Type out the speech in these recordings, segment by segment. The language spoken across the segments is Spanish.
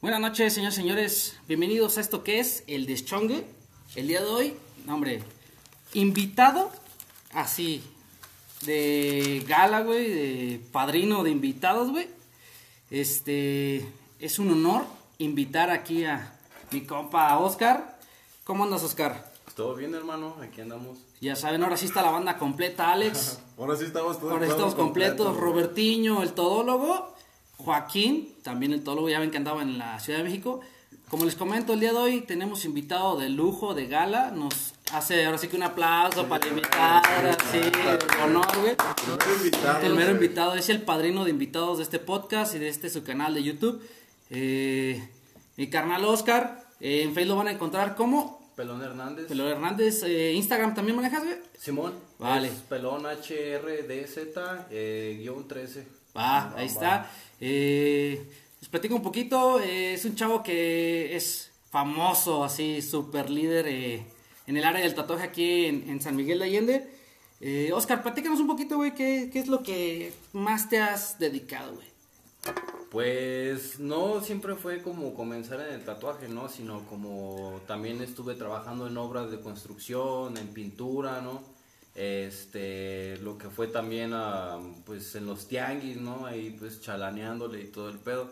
Buenas noches, señores señores. Bienvenidos a esto que es el Deschongue. El día de hoy, hombre, invitado así, de gala, güey, de padrino de invitados, güey. Este, es un honor invitar aquí a mi compa Oscar. ¿Cómo andas, Oscar? Todo bien, hermano, aquí andamos. Ya saben, ahora sí está la banda completa, Alex. Ahora sí estamos todos Ahora estamos completos. Robertiño, el todólogo. Joaquín, también el todólogo, ya ven que andaba en la Ciudad de México. Como les comento, el día de hoy tenemos invitado de lujo, de gala. Nos hace ahora sí que un aplauso para el invitado, así, de honor, güey. El mero invitado es el padrino de invitados de este podcast y de este su canal de YouTube. Eh, mi carnal Oscar, eh, en Facebook lo van a encontrar como Pelón Hernández. Pelón Hernández. eh, Instagram también manejas, güey. Simón. Vale. es pelón HRDZ, guion 13. Va, ahí está. Eh, les platico un poquito. eh, es un chavo que es famoso, así, super líder eh, en el área del tatuaje aquí en, San Miguel de Allende. Eh, Oscar, platícanos un poquito, güey, ¿qué, qué es lo que más te has dedicado, güey? Pues no siempre fue como comenzar en el tatuaje, ¿no? Sino como también estuve trabajando en obras de construcción, en pintura, ¿no? Este, lo que fue también ah, pues en los tianguis, ¿no? Ahí pues chalaneándole y todo el pedo.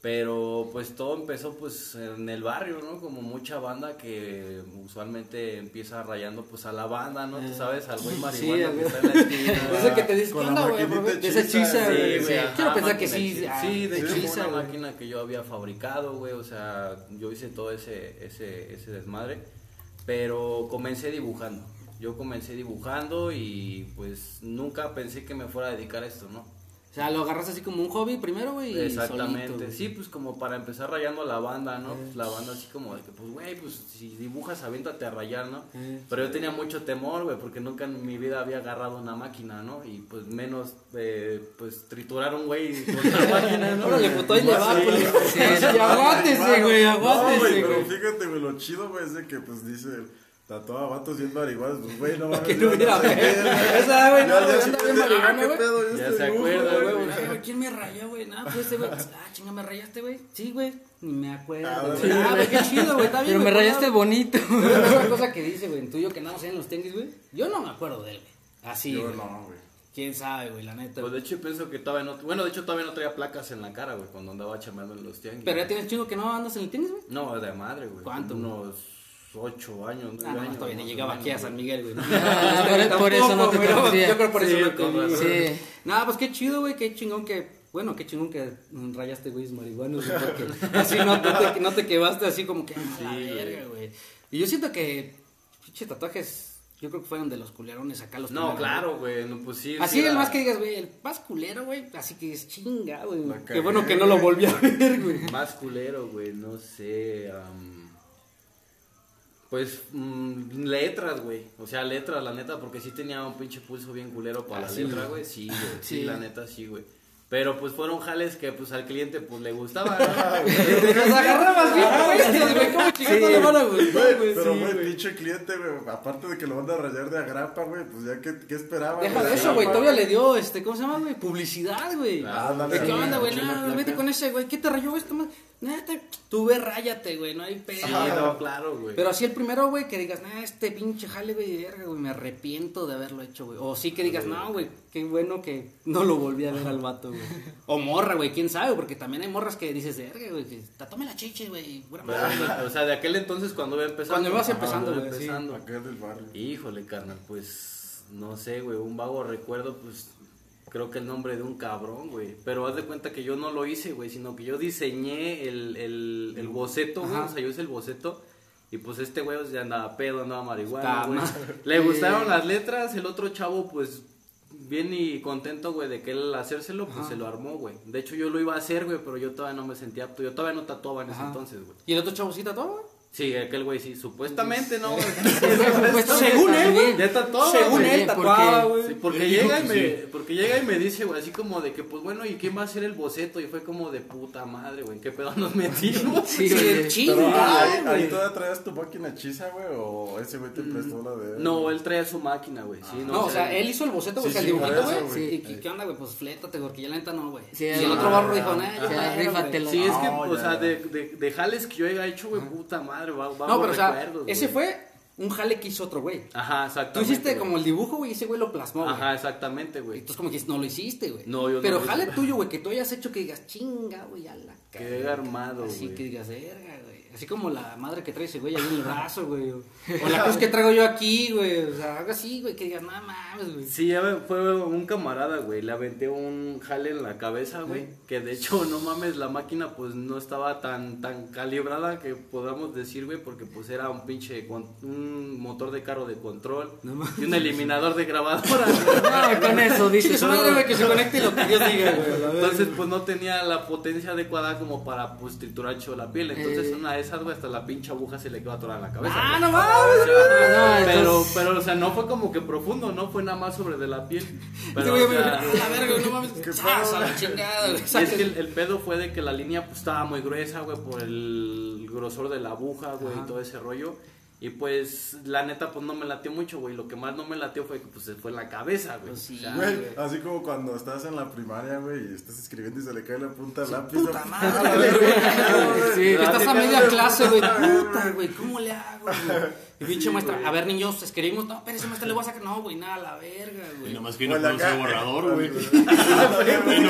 Pero pues todo empezó pues en el barrio, ¿no? Como mucha banda que usualmente empieza rayando pues a la banda, ¿no? Tú sabes, al güey marihuana Sí, que está en la esquina. Ese que te dice, ¿qué onda, güey? De esa güey. Sí, ajá, Quiero pensar que sí. ah, Sí, de hecho una máquina que yo había fabricado, güey. O sea, yo hice todo ese, ese, ese desmadre. Pero comencé dibujando. Yo comencé dibujando y pues nunca pensé que me fuera a dedicar a esto, ¿no? O sea, lo agarras así como un hobby primero, güey. y Exactamente, solito, güey. sí, pues como para empezar rayando a la banda, ¿no? Pues la banda así como de que, pues, güey, pues si dibujas, aviéntate a rayar, ¿no? Eh, Pero yo tenía mucho temor, güey, porque nunca en mi vida había agarrado una máquina, ¿no? Y pues menos, eh, pues, triturar un güey con una máquina, ¿no? Órale, puto, ahí le va, Sí, pues. sí, Sí, aguántese, güey, No, güey, aguántese, pero güey. fíjate, güey, lo chido, güey, es de que, pues, dice, tatuaba vatos bien marihuanas, pues, güey, no mames. No hubiera, güey. Esa, güey, no, Ya, anda bien ah, marihuana, güey. este se dibujo, acuerda, Güey, güey, güey, "Ay, güey, ¿quién me rayó, güey? Nada, pues este, güey. Ah, chinga, ¿me rayaste, güey? Sí, güey. Ni me acuerdo. Ah, güey. Ah, qué chido, güey. Está bien. Pero me rayaste bonito. Pero es una cosa que dice, güey, en tuyo que andamos ahí en los tianguis, güey. Yo no me acuerdo de él, güey. Así, Yo no, güey. ¿Quién sabe, güey? La neta. Pues de hecho pienso que todavía no, bueno, de hecho todavía no traía placas en la cara, güey, cuando andaba chamando en los tianguis. Pero ya tienes chingo que no andas en el tianguis, güey. No, de madre, güey. ¿Cuánto? Unos ocho años, nueve Ah, no, años. todavía llegaba aquí a San. Miguel, güey. Ah, por- por eso no te güey, conocía. Yo creo por eso Sí, no te. Sí. Nada, pues qué chido, güey, qué chingón que, bueno, qué chingón que rayaste, güey, marihuanos, güey, porque así no, no te, no te quedaste así como que, a la Sí, verga, güey. Y yo siento que, pinche tatuajes, yo creo que fueron de los culerones acá los No, primeros, claro, güey, no, pues sí. Así sí el era- más que digas, güey, el más culero, güey, así que es chinga, güey. La Qué bueno que no lo volví a ver, güey. Más culero, güey, no sé. am, pues mm, letras, güey. O sea, letras, la neta, porque sí tenía un pinche pulso bien culero para Ah, la sí, letra, güey. Sí, güey. Sí, Sí. la neta, sí, güey. Pero pues fueron jales que pues al cliente pues le gustaba. ¿no? Nos agarrabas bien, güey, güey, cómo chingados no le van a gustar, Güey, pero, güey, pinche cliente, güey, aparte de que lo van a rayar de agrapa, güey, pues ya, ¿qué, qué esperaba? Deja de eso, güey. Todavía le dio, este, ¿cómo se llama, güey? Publicidad, güey. Ah, ¿De qué onda, güey? placa. vete con ese, güey. ¿Qué te rayó esto, más? Neta, tú ve, ráyate, güey. No hay pedo. Sí, no, claro, güey. Pero así el primero, güey, que digas, nah, este pinche jale, güey, verga, güey, me arrepiento de haberlo hecho, güey. O sí que digas, no, güey, qué bueno que no lo volví a ver al vato, güey. O morra, güey, quién sabe, porque también hay morras que dices, verga, güey, que tatome la chiche, güey. pura madre, güey". o sea, de aquel entonces cuando iba empezando. Cuando ibas empezando, güey, sí. Acá del barrio. Híjole, carnal, pues no sé, güey, un vago recuerdo, pues creo que el nombre de un cabrón, güey. Pero haz de cuenta que yo no lo hice, güey, sino que yo diseñé el, el, el boceto, güey. O sea, yo hice el boceto. Y pues este güey o sea, andaba pedo, andaba marihuana, güey. Le gustaron las letras, el otro chavo, pues bien y contento, güey, de que él hacérselo, pues Ajá. se lo armó, güey. De hecho, yo lo iba a hacer, güey, pero yo todavía no me sentía apto. Yo todavía no tatuaba en ese entonces, güey. ¿Y el otro chavo sí tatuaba? Sí, aquel güey sí, supuestamente, ¿no? güey? Según él, güey. Ya está todo, Según güey. él, tatuaba, güey. Sí, porque llega y me, sí. porque llega y me dice, güey, así como de que, pues bueno, ¿y quién va a hacer el boceto? Y fue como de puta madre, güey, ¿en qué pedo nos metimos? Sí, Sí. Pero chinga, ahí, güey. ahí todavía traías tu máquina hechiza, güey, o ese güey te prestó la de él. No, él traía su máquina, güey, sí, no, No, o sea, él hizo el boceto, güey, el dibujito, güey. ¿Y qué, onda, güey? Pues flétate, porque ya la neta no, güey. Sí, y el ah, otro barro dijo, ah, nah, yo o sea, quiero, güey". rífatela. Sí, es que, No, o sea, ya. de, de, de jales que yo haya hecho, güey, puta madre, va, va No, pero o sea, ese fue un jale que hizo otro güey. Ajá, Tú exactamente. hiciste güey. como el dibujo, güey, y ese güey lo plasmó, güey. Ajá, exactamente, güey. entonces como que no lo hiciste, güey. No, yo no Pero lo jale hice. tuyo, güey, que tú hayas hecho que digas, chinga, güey, a la Que cara". haya armado, Así güey. que digas, verga, güey. Así como la madre que trae ese güey ahí en el brazo, güey. O la cruz que traigo yo aquí, güey. O sea, algo así, güey, que digas, no mames, güey. Sí, ya me- fue un camarada, güey. Le aventé un jale en la cabeza, güey. Que de hecho, no mames, la máquina pues no estaba tan tan calibrada que podamos decir, güey, porque pues era un pinche un motor de carro de control y un eliminador de grabadora. No, con eso dices. su madre, güey, que se conecte lo que Dios diga, güey. Entonces, pues no tenía la potencia adecuada como para pues triturar la piel. Entonces, Eh. una de esas, güey, hasta la pinche aguja se le quedó atorada en la cabeza. Ah, no mames, güey. No, pero, entonces- pero, o sea, no fue como que profundo, no fue nada más sobre de la piel. Pero, o sea, a güey, no mames. ¡zas! a la chingada, güey. Y es que el, el pedo fue de que la línea pues estaba muy gruesa, güey, por el grosor de la aguja, güey, y todo ese rollo. Y pues, la neta, pues no me latió mucho, güey. Lo que más no me latió fue que pues se fue en la cabeza, güey. Pues sí. O sea, Güey, así como cuando estás en la primaria, güey, y estás escribiendo y se le cae la punta del lápiz. puta madre, güey. Sí. Estás a media clase, güey. Puta, güey, ¿cómo le hago, güey? Y pinche maestra, a ver, niños, escribimos. No, espérese, maestra, le voy a sacar. No, güey, nada, a la verga, Y güey. nomás que no acá. borrador, güey. Pensé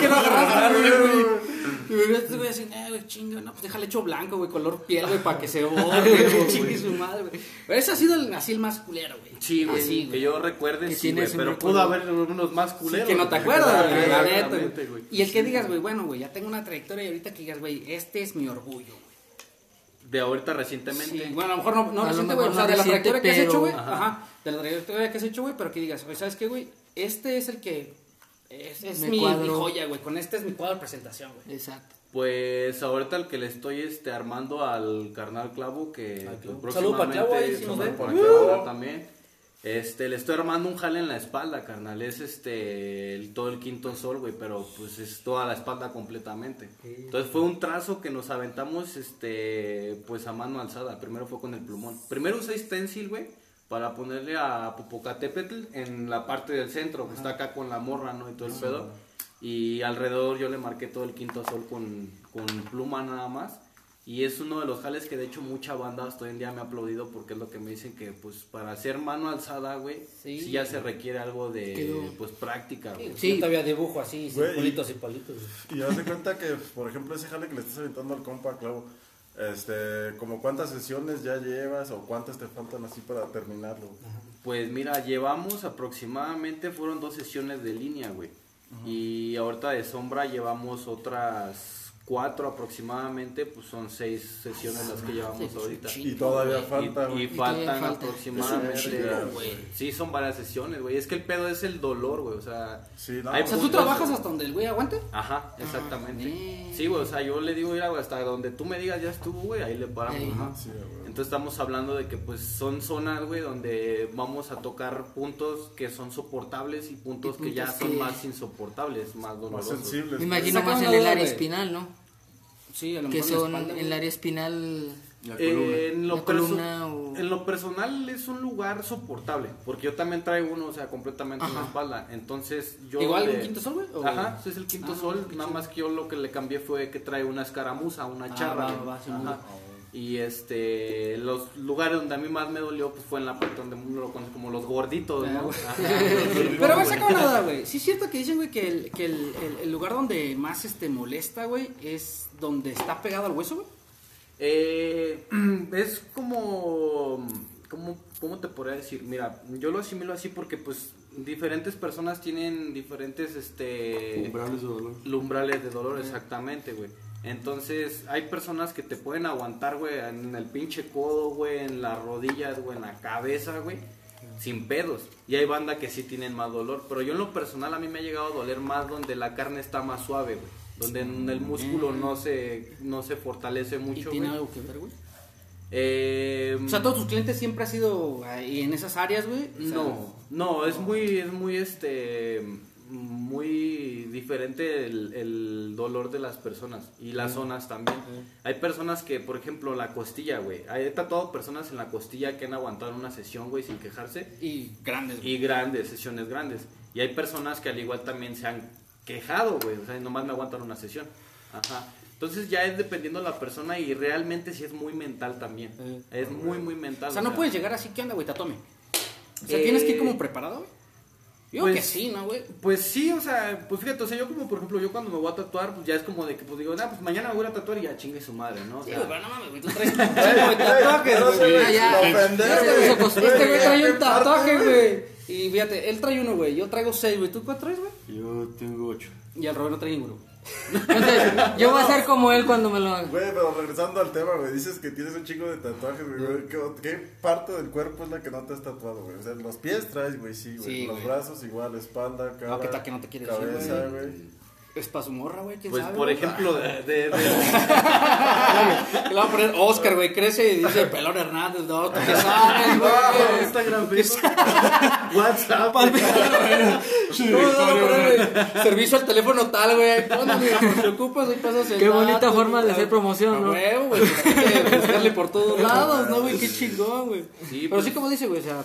que lo agarraba, güey. Y me este güey así, eh, güey, chinga, no, pues déjale hecho blanco, güey, color piel, güey, para que se borre, güey, chingue su madre, güey. Pero ese ha sido el, así el más culero, güey. Sí, güey, Así, que güey. yo recuerde, Que sí, güey, pero recuerdo. pudo haber unos más Sí, culeros. que no te acuerdas, güey, la neta, Exactamente, güey. güey. Y el que digas, güey, bueno, güey, ya tengo una trayectoria y ahorita que digas, güey, este es mi orgullo, güey. De ahorita recientemente. Sí, bueno, a lo mejor no, no reciente, güey, o sea, de la trayectoria que has hecho, güey. Ajá. Ajá. De la trayectoria que has hecho, güey, pero que digas, güey, ¿sabes qué, güey? Este es el que. Es, mi joya, güey. Con este es mi cuadro de presentación, güey. Exacto. Pues ahorita el que le estoy este, armando al carnal Clavo, que para Clavo, ahí próximamente si nos hablar también. Este, le estoy armando un jale en la espalda, carnal. Es este, el- todo el quinto sol, güey, pero pues es toda la espalda completamente. Entonces fue un trazo que nos aventamos, este, pues a mano alzada. Primero fue con el plumón. Primero usé stencil, güey, para ponerle a Popocatépetl en la parte del centro, que está acá con la morra, ¿no? Y todo el pedo. Y alrededor yo le marqué todo el quinto sol con, con pluma nada más. Y es uno de los jales que de hecho mucha banda hasta hoy en día me ha aplaudido porque es lo que me dicen que pues para hacer mano alzada, güey, Sí. sí. ya se requiere algo de Quedó. pues práctica, güey. Sí, yo todavía dibujo así, Güey, y- y palitos. Y haz de cuenta que, por ejemplo, ese jale que le estás aventando al compa Clavo, este, como cuántas sesiones ya llevas o cuántas te faltan así para terminarlo. Pues mira, llevamos aproximadamente, fueron dos sesiones de línea, güey. Y ahorita de sombra llevamos otras cuatro aproximadamente, pues son seis sesiones las que llevamos ahorita. Y todavía falta, Y, faltan falta. aproximadamente. Chingo. Sí, son varias sesiones, güey. Es que el pedo es el dolor, güey. O sea, Sí, no, hay O sea, ¿tú trabajas hasta donde el güey aguante? Ajá, exactamente. bien. Sí, güey. O sea, yo le digo, mira, güey, hasta donde tú me digas ya estuvo, güey, ahí le paramos. Ajá. Sí, güey. Entonces estamos hablando de que pues son zonas, güey, donde vamos a tocar puntos que son soportables y puntos, Y que ya son que- más insoportables, más Más dolorosos. sensibles. Me imagino Saca más en el área espinal, ¿no? Sí, a lo Que mejor en la son espalda, en el área espinal. La Eh, en, lo La perso- columna o- en lo personal es un lugar soportable, porque yo también traigo uno, o sea, completamente en la espalda. Entonces yo... ¿Igual le- un quinto sol, güey? o- Ajá, ese es el quinto Ah, sol, nada más que yo lo que le cambié fue que trae una escaramuza, una Ah, charra. va, va, sí, Ajá. Y este, los lugares donde a mí más me dolió pues fue en la parte donde uno lo conoce como los gorditos, ¿no? Pero me saca una duda, güey. Sí es cierto que dicen, güey, que, el, que el, el- el lugar donde más este molesta, güey, es donde está pegado al hueso, güey. Eh, es como, como, ¿cómo te podría decir? Mira, yo lo asimilo así porque pues diferentes personas tienen diferentes, este... Umbrales de dolor. Lumbrales de dolor, exactamente, güey. Entonces, hay personas que te pueden aguantar, güey, en el pinche codo, güey, en las rodillas, güey, en la cabeza, güey, sin pedos. Y hay banda que sí tienen más dolor. Pero yo en lo personal a mí me ha llegado a doler más donde la carne está más suave, güey. Donde en el músculo no se, no se fortalece ¿Y mucho, tiene güey. algo que ver, güey? Eh, O sea, todos tus clientes siempre ha sido ahí en esas áreas, güey. O sea, No, no, es muy, es muy, este, muy diferente el, el dolor de las personas y las zonas también. Hay personas que, por ejemplo, la costilla, güey. He tatuado personas en la costilla que han aguantado una sesión, güey, sin quejarse. Y grandes, güey. Y grandes, sesiones grandes. Y hay personas que al igual también se han quejado, güey. O sea, nomás me aguantan una sesión. Ajá. Entonces ya es dependiendo de la persona y realmente sí es muy mental también. Eh. Es muy, muy mental. O sea, no puedes llegar así, ¿qué onda, güey? Tatome. O sea, Eh, tienes que ir como preparado, güey. Yo pues- que sí, ¿no, güey? Pues sí, o sea, pues fíjate, o sea, yo como por ejemplo, yo cuando me voy a tatuar, pues ya es como de que pues digo, ah, pues mañana me voy a tatuar y ya chingue su madre, ¿no? O Sí, sea, güey, pero no mames, güey. Tú traes un tatuajes, no se güey. ve Ah, ya. Este güey. trae ¿Qué un tatuaje, güey? Y fíjate, él trae uno, güey. Yo traigo seis, güey. ¿Tú cuánto traes, güey? Yo tengo ocho. Y el Robert no trae ninguno. Entonces, yo voy a ser como él cuando me lo haga. Güey, pero regresando al tema, güey, dices que tienes un chingo de tatuajes, güey. ¿Qué, qué parte del cuerpo es la que no te has tatuado, güey? O sea, los pies traes, güey, sí, güey. Sí, los güey. brazos igual, espalda, cara. ¿qué tal que no te quieres decir, Cabeza, güey? güey. Es para su morra, güey. ¿Quién pues sabe? por güey? ejemplo, de, de- de- Le va a poner Oscar, güey. Crece y dice Pelón Hernández. No, tú qué sabes, güey. Instagram, Facebook, WhatsApp. Servicio al teléfono tal, güey. Por si ocupas, ahí pasas el Qué bonita forma de hacer promoción, ¿no? huevo, güey. pues buscarle por todos lados, ¿no, güey? Qué chingón, güey. Sí, Pero pues- sí, como dice, güey, o sea,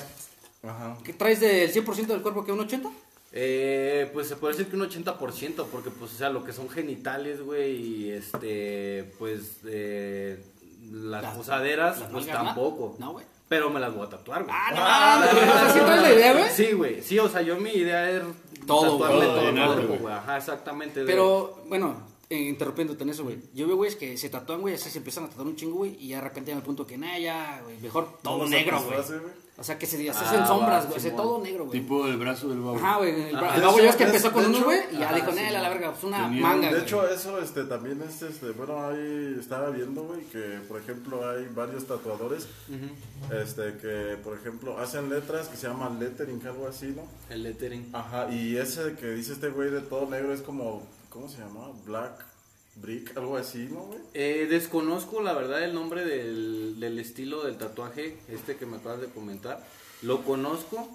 Ajá. ¿qué traes del 100% del cuerpo que un 80? Eh, pues se puede decir que un 80%, porque pues, o sea, lo que son genitales, güey, y este, pues, eh, las, Las- posaderas, las pues nalgas, ¿no? tampoco. No, güey. Pero me las voy a tatuar, güey. Ah, no sea, ¿sí la idea, güey? Sí, güey. Sí, o sea, yo mi idea es Todo, tatuarme güey. todo el cuerpo, güey. Ajá, exactamente. de- Pero, bueno, eh, interrumpiéndote en eso, güey. Yo veo, güeyes que se tatúan, güey, así se empiezan a tatuar un chingo, güey, y ya de repente llegan al punto que, nah, ya, güey, mejor todo No negro, güey. güey. O sea, que se se Ah, hacen sombras, va, güey, hace todo negro, güey. Tipo el brazo del babo. Ajá, güey. El, el babo ya ves que empezó con uno, güey, y ya dijo, sí, "Nel, a la verga, pues una Tenía- manga, De güey. hecho, eso, este, también es, este, bueno, ahí estaba viendo, güey, que, por ejemplo, hay varios tatuadores, este, que, por ejemplo, hacen letras que se llaman lettering, algo así, ¿no? El lettering. Ajá, y ese que dice este güey de todo negro es como, ¿cómo se llama? Black Brick, algo así, ¿no, güey? Eh, desconozco la verdad el nombre del, del estilo del tatuaje, este que me acabas de comentar. Lo conozco,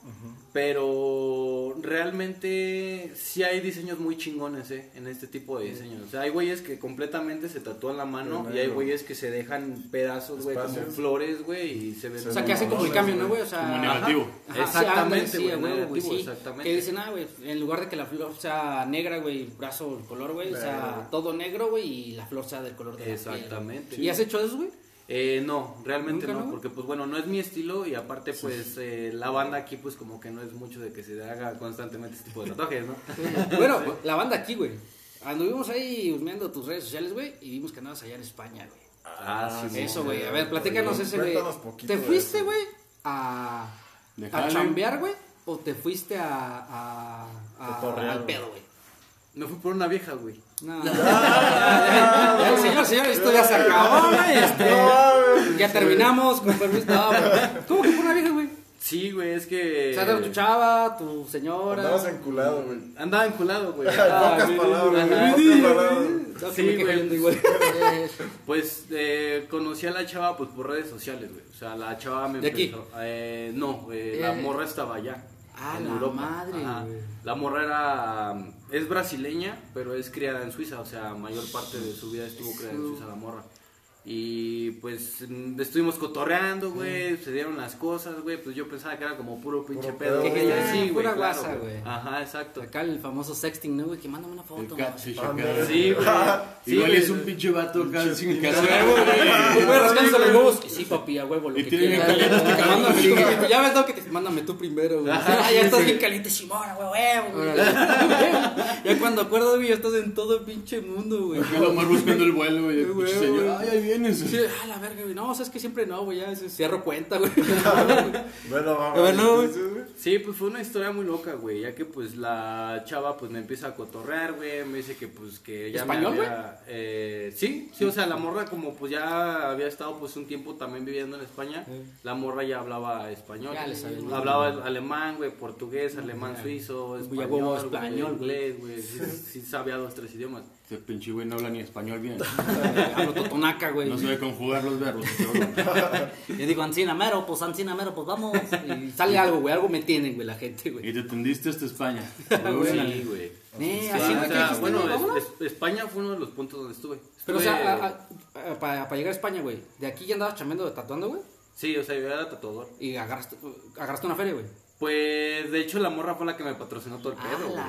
pero realmente sí hay diseños muy chingones eh, en este tipo de diseños. O sea, hay güeyes que completamente se tatúan la mano y hay güeyes que se dejan pedazos, güey, como flores, güey, y se ven... O sea, que hacen como el cambio, ¿no, güey. O sea, Como negativo. Ajá, Exactamente, sí, güey, güey, negativo, sí. exactamente. Que dicen, ah, güey, en lugar de que la flor sea negra, güey, brazo, el color, güey, o sea, todo negro, güey, y la flor sea del color de la piel. Exactamente. ¿Y has hecho eso, güey? Eh, no, realmente ¿Nunca, no, no? porque pues bueno, no es mi estilo y aparte pues eh, la banda aquí pues como que no es mucho de que se haga constantemente este tipo de tatuajes, ¿no? Bueno, la banda aquí, güey. Anduvimos ahí husmeando tus redes sociales, güey, y vimos que andabas allá en España, güey. Ah, sí, Eso, güey. A ver, platícanos ese, güey. ¿Te fuiste, güey, a, a chambear, güey? ¿O te fuiste a, a, a- al pedo, güey? Me fui por una vieja, güey. No. Señor, señor, esto ya se acabó, güey. Este, ya terminamos, con permiso. No, güey. ¿Cómo que por una vieja, güey? Sí, güey, es que... O sea, era tu chava, tu señora. Andabas enculado, güey. Andaba enculado, güey. En pocas palabras, en pocas palabras. Sí, güey. igual. Pues eh, conocí a la chava pues por redes sociales, güey. O sea, la chava me ¿De aquí? empezó... Eh, no, eh, la Eh. morra estaba allá. Ah, en la Europa. madre, Ajá. güey. La morra era... Es brasileña, pero es criada en Suiza. O sea, mayor parte de su vida estuvo criada en Suiza la morra. Y pues mm, estuvimos cotorreando, güey, se dieron las cosas, güey, pues yo pensaba que era como puro pinche Puro pedo. pedo. güey, sí, güey, claro, guasa, güey. Ajá, exacto. Acá el famoso sexting, ¿no, güey? Que mándame una El foto. güey. acá. Sí, güey. Sí, Igual güey. es un pinche vato acá sin casa. Pues, güey, rascándose los huevos. Sí, papi, a huevo, lo que quieras. Ya ves, no, que te... Mándame tú primero, güey. Ah, ya sí, estás sí. bien caliente, Simón, güey, huevo, güey. Ya cuando acuerdas, güey, ya estás en todo el pinche mundo, güey. Acá lo más buscando el vuelo, güey. El Güey, güey. Ay, ahí vienes. Sí, ah, la verga, güey. No, o sea, es que siempre no, güey. Ya cierro cuenta, güey. Bueno, vamos. Bueno, güey. güey. Sí, pues fue una historia muy loca, güey, ya que pues la chava pues me empieza a cotorrear, güey, me dice que pues que ya me ¿Español, había- eh, sí, sí, o sea, la morra como pues ya había estado pues un tiempo también viviendo en España, la morra ya hablaba español, Ya le sabía el hablaba alemán, güey, portugués, alemán, suizo, español, huevo güey, español, güey. inglés, güey, sí, sí sabía dos, tres idiomas. Este pinche güey no habla ni español bien. Hablo totonaca, güey. No sabe conjugar los verbos. y todo. Yo digo, Ancina Mero, pues Ancina Mero, pues vamos. Y sale algo, güey. Algo me tienen, güey, la gente, güey. Y te tendiste hasta España. güey. Sí, güey. Eh, Sí, así, o sea, bueno, es- España fue uno de los puntos donde estuve. Pero, o sea, para llegar a España, güey, de aquí ya andabas chambeando de tatuando, güey. Sí, o sea, yo era tatuador. Y agarraste, agarraste una feria, güey. Pues, de hecho, la morra fue la que me patrocinó todo el pedo, güey.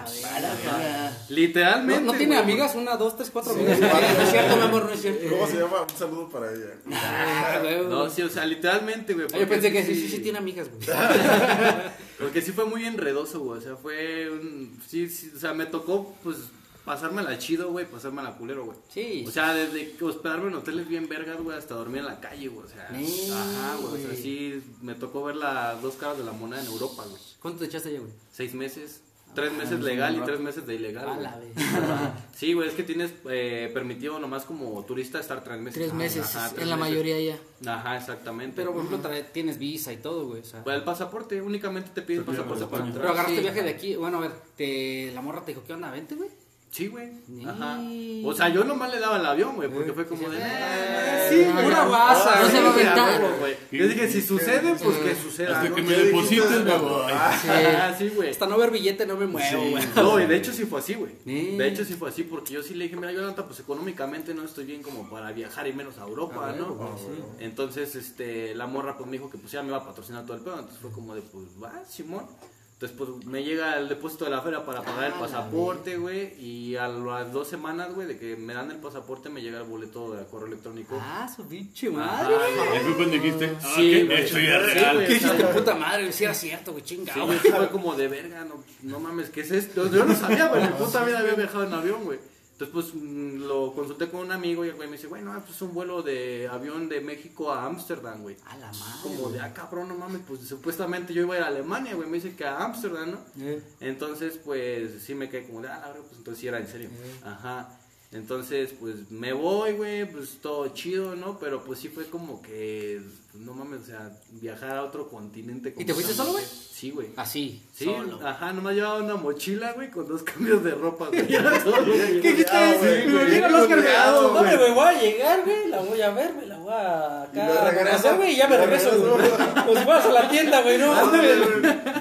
Literalmente. ¿No, no tiene güey. amigas? Una, dos, tres, cuatro amigas. No es cierto, mi amor, no es cierto. ¿Cómo se llama? Un saludo para ella. Ah, güey. No, sí, o sea, literalmente, güey. Ah, Yo pensé que sí, sí, sí tiene amigas, güey. Porque sí fue muy enredoso, güey. O sea, fue un. Sí, sí, o sea, me tocó, pues, pasármela chido, güey, pasármela culero, güey. Sí. O sea, desde que hospedarme en hoteles bien vergas, güey, hasta dormir en la calle, güey. O sea, Nee, ajá, güey. O sea, sí, me tocó ver las dos caras de la moneda en Europa, güey. ¿Cuánto te echaste allá, güey? Seis meses. Tres meses legal y tres meses de ilegal. A güey. la vez. Sí, güey, es que tienes eh, permitido nomás como turista estar tres meses. Tres meses, Ajá, tres en la meses. mayoría ya. Ajá, exactamente. Pero, por ejemplo, trae- tienes visa y todo, güey. O sea. Pues el pasaporte, únicamente te piden Te piden pasaporte para entrar. Pero agarraste Sí. viaje de aquí. Bueno, a ver, te, la morra te dijo, ¿qué onda? Vente, güey. Sí, güey. Ajá. O sea, yo nomás le daba el avión, güey, porque fue como de. Eh, Sí, pura guasa, no se va a aventar. Yo dije, si sucede, pues que suceda. Hasta ¿no? que me ¿Qué deposites, dijiste? me voy. Sí, güey. Hasta no ver billete no me muevo, güey. No, y de hecho sí fue así, güey. De hecho sí fue así, porque yo sí le dije, mira, Jonathan, pues económicamente no estoy bien como para viajar y menos a Europa, Ah, ¿no? Entonces, este, la morra pues me dijo que pues ya me iba a patrocinar todo el pedo, entonces fue como de, pues, va, Simón. Entonces, pues, me llega el depósito de la feria para pagar el Ah, pasaporte, güey, y a las dos semanas, güey, de que me dan el pasaporte, me llega el boleto de correo electrónico. Ah, su pinche madre. Ahí fue cuando dijiste, ah, Sí, que güey. esto ya es Sí, real. ¿Qué dijiste, puta madre? güey? Si era cierto, güey, Sí, chingado. güey, sí fue como de verga, no, no mames, ¿qué es esto? Yo no sabía, güey, mi puta vida había viajado en avión, güey. Entonces, pues, mm, lo consulté con un amigo y el güey me dice, güey, no, pues es un vuelo de avión de México a Ámsterdam, güey. A la madre. Como de, ah, cabrón, no mames, pues supuestamente yo iba a ir a Alemania, güey, me dice que a Ámsterdam, ¿no? Eh. Entonces, pues, sí me quedé como de, ah, la verdad, pues entonces sí era en serio. Ajá. Entonces, pues, me voy, güey, pues todo chido, ¿no? Pero pues sí fue como que, no mames, o sea, viajar a otro continente. ¿Y te fuiste solo, güey? Sí, güey. Así, Sí, solo. ajá, nomás llevaba una mochila, güey, con dos cambios de ropa, güey. ¿Qué güey, Llega bien los cargados. Dame, güey. voy a llegar, güey. La voy a ver, güey. La voy a Y me acá güey. Y ya me Me regreso, güey. Pues vas a la tienda, güey, no.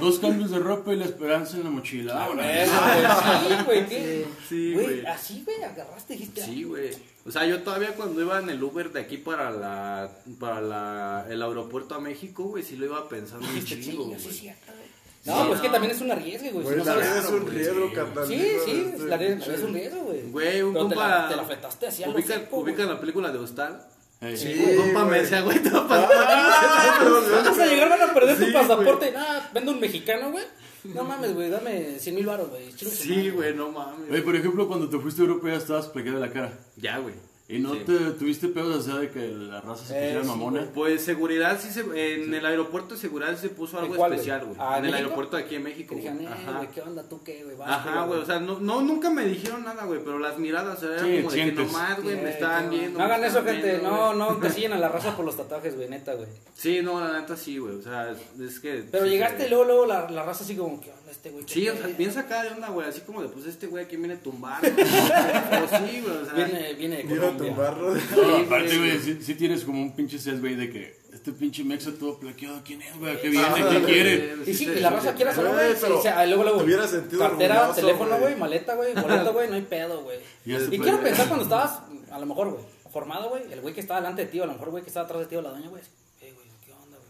Dos cambios de ropa y la esperanza en la mochila. Ah, Sí, güey, ¿qué? Sí, Güey, güey. así, güey, agarraste, dijiste. Sí, güey. O sea, yo todavía cuando iba en el Uber de aquí para la para la, el aeropuerto a México, güey, sí lo iba pensando un chingo, sí, güey. cierto, güey. No, pues que también es un arriesgue, güey. si Güey, no la sabes- es un güey, riesgo, sí. carnal. Sí, sí, este la pinche- es un riesgo, güey. Güey, un Pero te compa la, te la fletaste así ubica, seco, ubica güey. la película de Hostal. Ey. Sí, un compa me decía, güey, te va a pasar. Vas a llegar, van a perder Sí, tu pasaporte. Nah, vende un mexicano, güey. No mames, güey, dame 100 mil baros, güey. Sí, güey, no mames. Oye, por ejemplo, cuando te fuiste a Europa ya estabas plaqueado de la cara. Ya, güey. ¿Y no Sí. te tuviste pedos, o sea, de que la raza se Eh, pusiera sí, mamona? Pues seguridad sí se en el aeropuerto de seguridad se puso algo especial, güey. Ah, En ¿en el aeropuerto de aquí en México. Que dijeron, güey. eh, Ajá. ¿qué onda tú qué, güey? Vas, Ajá, güey, o sea, no, no, nunca me dijeron nada, güey, pero las miradas eran Sí, como de que nomás, güey, me Eh, estaban no. viendo. No hagan eso, gente. viendo, No, no, te siguen a la raza por los tatuajes, güey, neta, güey. Sí, no, la neta sí, güey, o sea, es que... Pero sí, llegaste luego, luego la, la raza así como, ¿qué onda este güey? Sí, ¿Qué o sea, pedo?" piensa acá de onda, güey, así como de, pues, este güey aquí viene a tumbar, ¿no? Pero sí, güey, o sea... Viene, viene de Vino a tumbarlo. No, aparte, güey, sí, sí tienes como un pinche set, güey, de que este pinche mexa todo plaqueado, ¿quién es, güey? ¿Qué viene? ¿Qué quiere? Y sí, y la raza quiere hacerlo, Güey, O sea, luego, luego. te hubieras sentido Cartera, orgulloso, teléfono, güey. maleta, güey, boleto, güey, no hay pedo, güey. Y se quiero pensar cuando estabas, a lo mejor, güey, formado, güey, el güey que estaba delante de ti, o a lo mejor, güey, que estaba atrás de ti, o la doña, güey. Eh, güey, ¿qué onda, güey?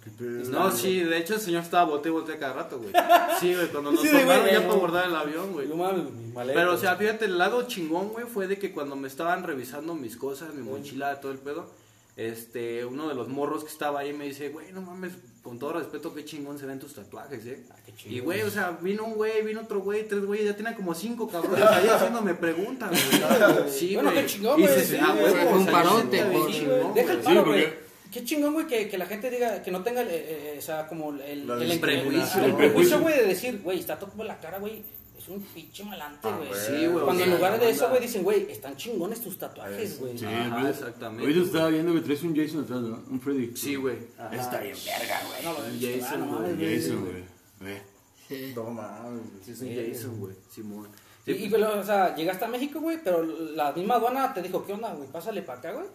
No, sí, de hecho el señor estaba bote y bote cada rato, güey. Sí, güey, cuando nos Sí, formaron güey, ya para abordar el avión, güey. No mames, mi maleta. Pero, o sea, fíjate, el lado chingón, güey, fue de que cuando me estaban revisando mis cosas, mi mochila, todo el pedo, este, uno de los morros que estaba ahí me dice, güey, no mames, con todo respeto, qué chingón se ven tus tatuajes, eh. Ah, qué y, güey, o sea, vino un güey, vino otro güey, tres güeyes, ya tenían como cinco cabrones ahí haciéndome preguntas, güey. Sí, Bueno, güey. qué chingón, güey, sí, ah, güey, güey, fue o un parote, güey, Deja el paro, güey. Qué chingón, güey, que, que la gente diga, que no tenga, eh, eh, o sea, como el, el, el prejuicio, el güey. prejuicio, güey, de decir, güey, está todo la cara, güey, es un pinche malante, Ah, güey. Sí, güey, Cuando en lugar de eso, güey, dicen, güey, están chingones tus tatuajes, güey. Sí, Ajá, güey. exactamente, Ahorita güey. estaba viendo que traes un Jason atrás, ¿no? Un Freddy. Sí, güey. Está bien verga, güey. No, lo de Jason, güey. Jason, güey. Mames. Sí, es un Jason, güey, Simón. Y, y, pero, o sea, llegaste a México, güey, pero la misma aduana te dijo, ¿qué onda, güey? Pásale para acá, güey.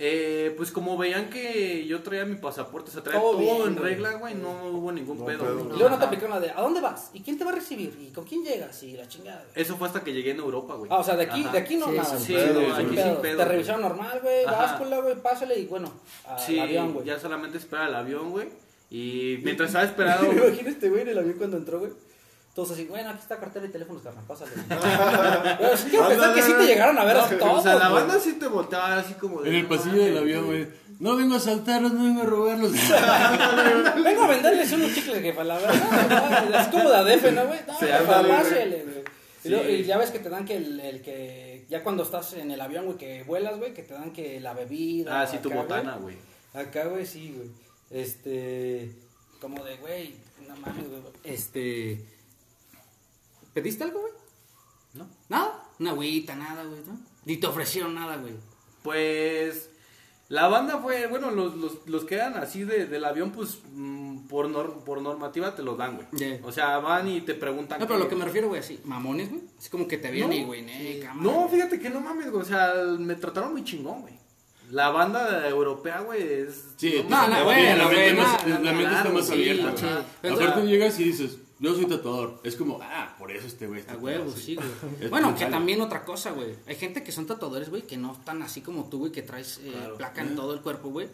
Eh, pues como veían que yo traía mi pasaporte, o sea, traía Todo todo, bien, en güey. regla, güey, no hubo ningún No pedo. pedo. güey. Y luego no te aplicaron la de, ¿a dónde vas? ¿Y quién te va a recibir? ¿Y con quién llegas? Y la chingada, güey. Eso fue hasta que llegué en Europa, güey. Ah, o sea, de aquí, Ajá. de aquí no Sí, nada. sí, Sin aquí sin pedo. pedo, Te güey. revisaron normal, güey, Ajá. báscula, güey, pásale y bueno, al Sí, avión, güey. ya solamente esperaba el avión, güey. Y mientras estaba esperando, Me imagino este güey en el avión cuando entró, güey. Todos así, bueno, aquí está cartera y teléfonos, carnal, pásale. Pero sí quiero pensar que sí te llegaron a ver a todos, o sea, la banda sí te volteaba así como de, En el "No pasillo del avión, güey. No vengo a asaltarlos, no vengo a robarlos. Vengo a venderles unos chicles que para la verdad, es como de ADF, ¿no, güey? No, ándale, güey. pásele, güey. Y, Sí. luego- y ya ves que te dan que el, el que, ya cuando estás en el avión, güey, que vuelas, güey, que te dan que la bebida. Ah, sí, tu botana, güey. Acá, güey, sí, güey. Este, como de, güey, no mames, güey. Este, ¿pediste algo, güey? ¿No? Nada, una agüita, nada, güey, ¿no? Ni te ofrecieron nada, güey. Pues la banda fue, bueno, los, los, los que eran así de, del avión, pues mm, por, nor- por normativa te los dan, güey. O sea, van y te preguntan. No, pero qué- lo que me refiero, güey, así, mamones, güey. Así como que te veían No, y, güey, ne, cámara. No, fíjate que no mames, güey. O sea, me trataron muy chingón, güey. La banda europea, güey, es. Sí, No, no, la güey, la no, mente está más abierta. güey. Aparte llegas y dices, yo soy tatuador. Es como, ah, por eso este güey está A huevo, sí, güey. Es Bueno, que sale. también otra cosa, güey. Hay gente que son tatuadores, güey, que no están así como tú, güey, que traes eh, Claro. placa en todo el cuerpo, güey.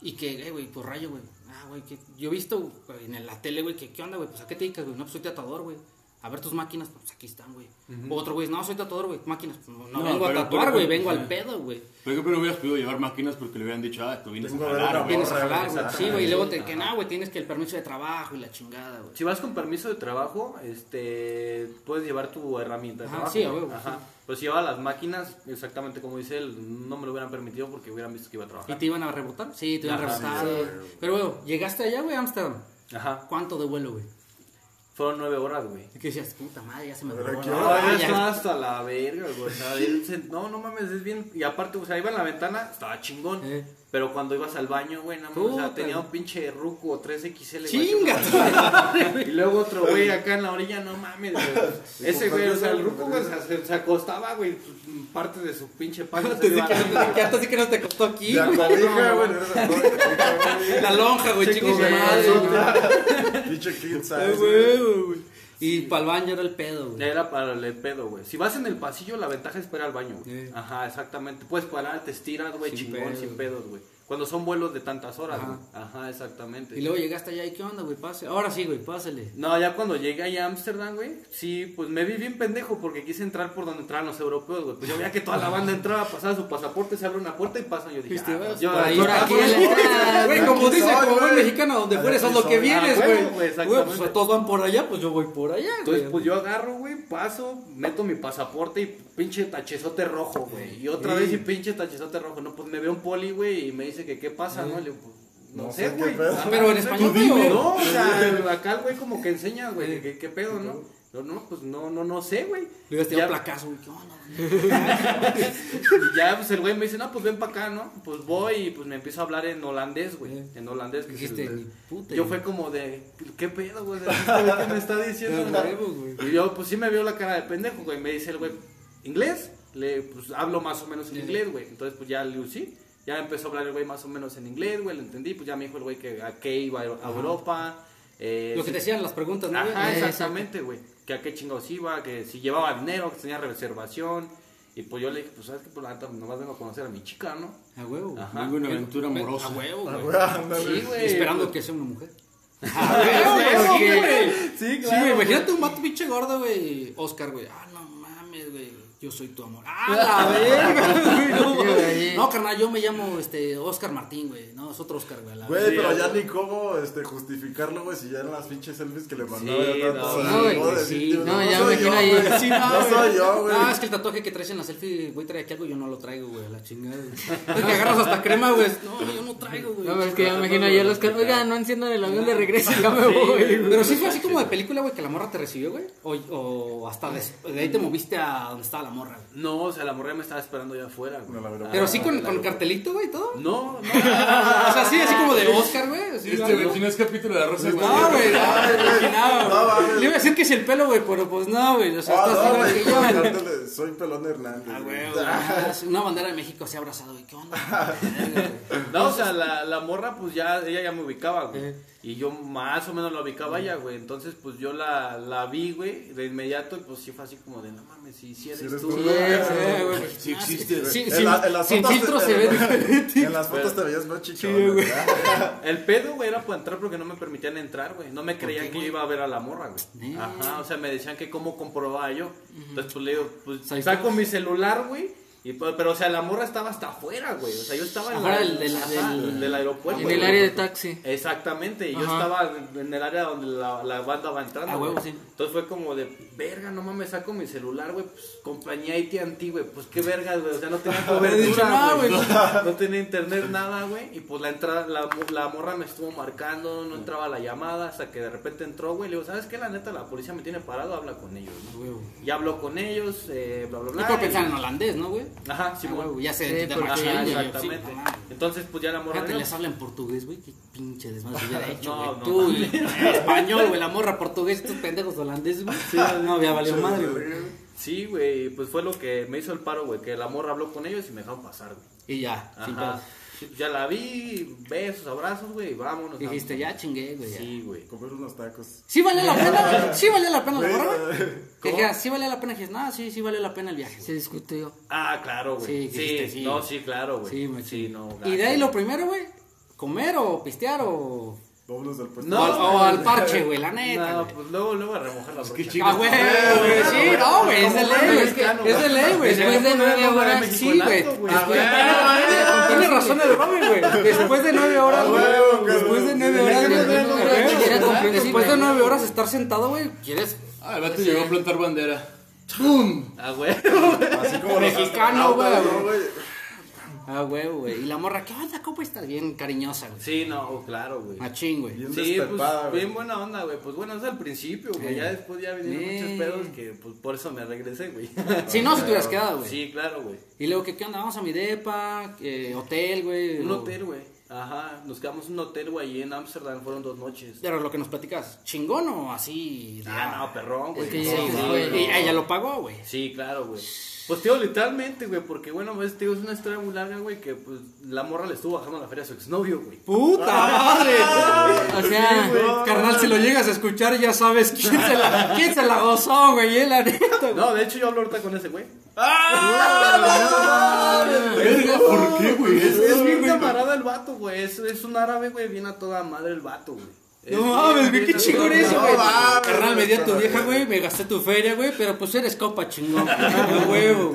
Y que, eh, güey, pues rayo, güey. Ah, güey, que yo he visto en la tele, güey, que, ¿qué onda, güey? Pues, ¿a qué te dedicas, güey? No, pues soy tatuador, güey. A ver tus máquinas, pues aquí están, güey. O Otro, güey, no, soy tatuador, güey. Máquinas, pues, no, no No, vengo a tatuar, güey, vengo sí. al pedo, güey. Por ejemplo, no hubieras podido llevar máquinas porque le hubieran dicho, ah, tú vienes a jalar, güey. Vienes a jalar, güey. Sí, güey, y luego te, que, no, güey, tienes que el permiso de trabajo y la chingada, güey. Si vas con permiso de trabajo, este, puedes llevar tu herramienta de Ajá, trabajo. sí, güey. Ajá. sí. Pues si lleva las máquinas, exactamente como dice él, no me lo hubieran permitido porque hubieran visto que iba a ¿Y trabajar. te iban a rebotar? Sí, te iban a rebotar. Pero, güey, llegaste allá, güey, a Amsterdam. Ajá. ¿Cuánto de vuelo, güey? Fueron nueve horas, güey. ¿Y qué decías? Puta madre, ya se me la- No, estaba hasta la verga, güey. O sea, él se- no, no mames, es bien. Y aparte, o sea, iba en la ventana, estaba chingón. Eh. Pero cuando ibas al baño, güey, no mames, o sea, tenía un pinche ruco 3XL. güey, ¡Chinga! Y luego otro güey acá en la orilla, no mames, güey. Ese güey, o sea, el ruco, güey, se, se acostaba, güey, pues, parte de su pinche se Te iba dije a la- que- que hasta sí que no te costó aquí, La güey. cobija, güey. la cobija, güey. La lonja, güey, güey, madre, güey. Pinche size, güey. Y para el baño era el pedo, güey. Era para el pedo, güey. Si vas en el pasillo, la ventaja es para al baño, güey. Ajá, exactamente. Puedes parar, te estiras, güey, chingón, sin pedos, güey. Cuando son vuelos de tantas horas, Ajá. güey. Ajá, exactamente. Y luego llegaste allá y ¿qué onda, güey? Pase. Ahora sí, güey, pásale. No, ya cuando llegué allá a Ámsterdam, güey, sí, pues me vi bien pendejo porque quise entrar por donde entraban los europeos, güey. Pues yo veía que toda la banda entraba, pasaba su pasaporte, se abre una puerta y pasan. Yo dije, Viste, ah, pues yo por ahí, aquí. Güey, como Aquí dice soy, como buen mexicano, donde fueres haz lo Aquí que vienes, Ah, güey. güey, pues todos van por allá, pues yo voy por allá, Entonces, pues yo agarro, güey, paso, meto mi pasaporte y pinche tachezote rojo, güey. Y otra vez y pinche tachezote rojo. No, pues me ve un poli, güey, y me dice que qué pasa, ¿no? Le digo, pues, no, No sé, güey. Ajá, Pero en no sé, español, güey. No, o sea, acá el güey como que enseña, güey, que qué, qué pedo, ¿no? Yo, no, pues no, no, no sé, güey. Le ibas a tirar placazo, güey. ¿Qué onda, y ya, pues el güey me dice, no, pues ven para acá, ¿no? Pues voy y pues me empiezo a hablar en holandés, güey. En holandés. Que es Dijiste, el- puta. yo fue como de, ¿qué pedo, güey? ¿Qué me está diciendo? Güey. Y yo, pues sí me vio la cara de pendejo, güey. Me dice el güey, ¿inglés? Le, pues hablo más o menos en Sí. inglés, güey. Entonces, pues ya le sí. Ya empezó a hablar el güey más o menos en inglés, güey. Lo entendí. Pues ya me dijo el güey que a qué iba a Europa. eh, Lo que te decían las preguntas, ¿no? Ajá, Eh, exactamente, güey. Que a qué chingados iba, que si llevaba dinero, que tenía reservación. Y pues yo le dije, pues sabes que por la neta nomás vengo a conocer a mi chica, ¿no? A huevo. Ajá. Vengo una aventura Ven- amorosa. A huevo, güey. Sí, güey. Esperando pues- que sea una mujer. Ah, güey, Sí, güey. Sí, Sí, güey, güey. imagínate un vato pinche gordo, güey. Oscar, güey. Ah, no mames, güey. Yo soy tu amor. Ah, la verga. No, no, carnal, yo me llamo este Oscar Martín, güey. No, es otro Oscar, güey. Güey, pero ya ni cómo este, justificarlo, güey, si ya en las pinches selfies que le mandaba Sí, ya no, tanto. no, güey, puedo sí, decir, no, ya me imagino ahí. Sí, No güey. soy yo, güey. No, es que el tatuaje que traes en la selfie, güey, trae aquí algo, yo no lo traigo, güey, a la chingada. güey. Es que agarras hasta crema, güey. No, yo no traigo, güey. No, pero es que ya me imagino ahí a los que, oiga, no enciendan el avión de regreso, ya me voy. güey. Pero sí fue así como de película, güey, que la morra te recibió, güey. O, o hasta de ahí te moviste a donde estaba la morra. No, o sea, la morra me estaba esperando allá afuera, güey. No, la verdad. Pero sí con, Ah, con cartelito, güey, y todo. No, no. O sea, sí, así como de Oscar, güey. así, Este, güey, si no es capítulo de Rosa, güey. No, güey, no. Le iba a decir que es el pelo, güey, pero pues no, güey. O sea, Ah, estás no, igual güey, que de Soy Pelón Hernández. Ah, güey. güey, güey. Una bandera de México así abrazado, güey. ¿Qué onda? No, o sea, la, la morra, pues ya, ella ya me ubicaba, güey. Y yo más o menos la ubicaba ya, güey. Entonces, pues yo la, la vi, güey, de inmediato, y pues sí fue así como de, no mames, si, si eres Si eres tú. güey. Sí, güey. Sí existe. Sí, En sin, la- en las sin fotos filtro te- se ve diferente. En las fotos te veías más chichón. güey. El pedo, güey, era para entrar porque no me permitían entrar, güey. No me creían que yo iba a ver a la morra, güey. Ajá, o sea, me decían que cómo comprobaba yo. Entonces, pues le digo, pues Ahí saco mi celular, güey. Y, pues, pero, o sea, la morra estaba hasta afuera, güey. O sea, yo estaba en Afuera la- del- del- ajá, del- del aeropuerto. En el güey. área de taxi. Exactamente, y yo estaba en el área donde la, la banda va entrando. Ah, güey. sí. Entonces fue como de, verga, no mames, saco mi celular, güey, pues compañía AT&T, güey, pues qué verga, güey, o sea, no tenía cobertura, no, güey, güey. no, tenía internet, nada, güey, y pues la entrada, la, la morra me estuvo marcando, no entraba la llamada, hasta que de repente entró, güey, le digo, ¿sabes qué? La neta, la policía me tiene parado, habla con ellos. Y habló con ellos, eh, bla, bla, bla. Y- pensar en holandés, ¿no, güey? Ajá, sí, Ah, güey. huevo, ya sé, Sí, de porque- Ajá, güey, exactamente. sí, no. Entonces, pues ya la morra... Fíjate, no, les habla en portugués, güey. Qué pinche desmadre hubiera hecho, No, güey. no Tú, güey, español, güey. La morra portugués, estos pendejos holandeses, güey. no, había valido madre, güey. Sí, güey, pues fue lo que me hizo el paro, güey, que la morra habló con ellos y me dejaron pasar, güey. Y ya, sin Ajá. Sí, ya la vi, besos, abrazos, güey, vámonos. Dijiste, ya chingué, güey. Sí, güey. Comer unos tacos. ¿Sí valía la pena? ¿Sí valía la pena la. Que dijeras, ¿sí valía la pena? Dices, no, sí, sí valió la pena el viaje. Se discutió. Ah, claro, güey. Sí, Sí, dijiste, sí. no, sí, claro, güey. Sí, Sí, machín. no. Y de ahí lo primero, güey, comer o pistear o... Vámonos del puesto. No, o, o al parche, güey, la neta, No, güey. pues luego, luego a remojar la brocha. Ah, güey, güey, sí, no, güey, es de ley, güey, es, que- es de ley, güey. Después de nueve horas, Sí, güey. güey. Después- Ah, Tiene- Tiene razón el Robin, güey. Después de nueve horas, güey. huevo, Después de nueve horas, güey. güey. Después de nueve horas estar sentado, güey, ¿quieres? Ah, el vato llegó a plantar bandera. ¡Bum! Ah, güey. Así como Mexicano, güey. ¿No. Ah, güey, güey. Y la morra, ¿qué onda? ¿Cómo estás? Bien cariñosa, güey. Sí, no, claro, güey. Machín, güey. Bien Sí, pues güey. bien buena onda, güey. Pues bueno, es al principio, güey. Sí. Ya después ya vinieron Sí. muchos pedos que pues por eso me regresé, güey. Si no, si te hubieras quedado, güey. Sí, claro, güey. Y luego, ¿qué, qué onda? Vamos a mi depa, eh, hotel, güey. Un o- hotel, güey. Ajá, nos quedamos en un hotel, güey, ahí en Ámsterdam, fueron dos noches. Pero lo que nos platicas, ¿chingón o así? Ah, no, perrón, güey. Es que Sí, ya sí, no. Y ella lo pagó, güey. Sí, claro, güey. Pues, tío, literalmente, güey, porque, bueno, pues, tío, es una historia muy larga, güey, que, pues, la morra le estuvo bajando la feria a su exnovio, güey. ¡Puta madre! O sea, Carnal, si lo llegas a escuchar, ya sabes quién se la, quién se la gozó, güey, eh, la neta, güey. No, de hecho, yo hablo ahorita con ese güey. Verga, ¿Por qué, güey? Es, es bien camarada el vato, güey. Es, es un árabe, güey, bien a toda madre el vato, güey. No mames, güey, qué chingón eso, güey. mames, Carnal, me di a tu vieja, güey, me gasté tu feria, güey, pero pues eres copa chingón, güey, huevo.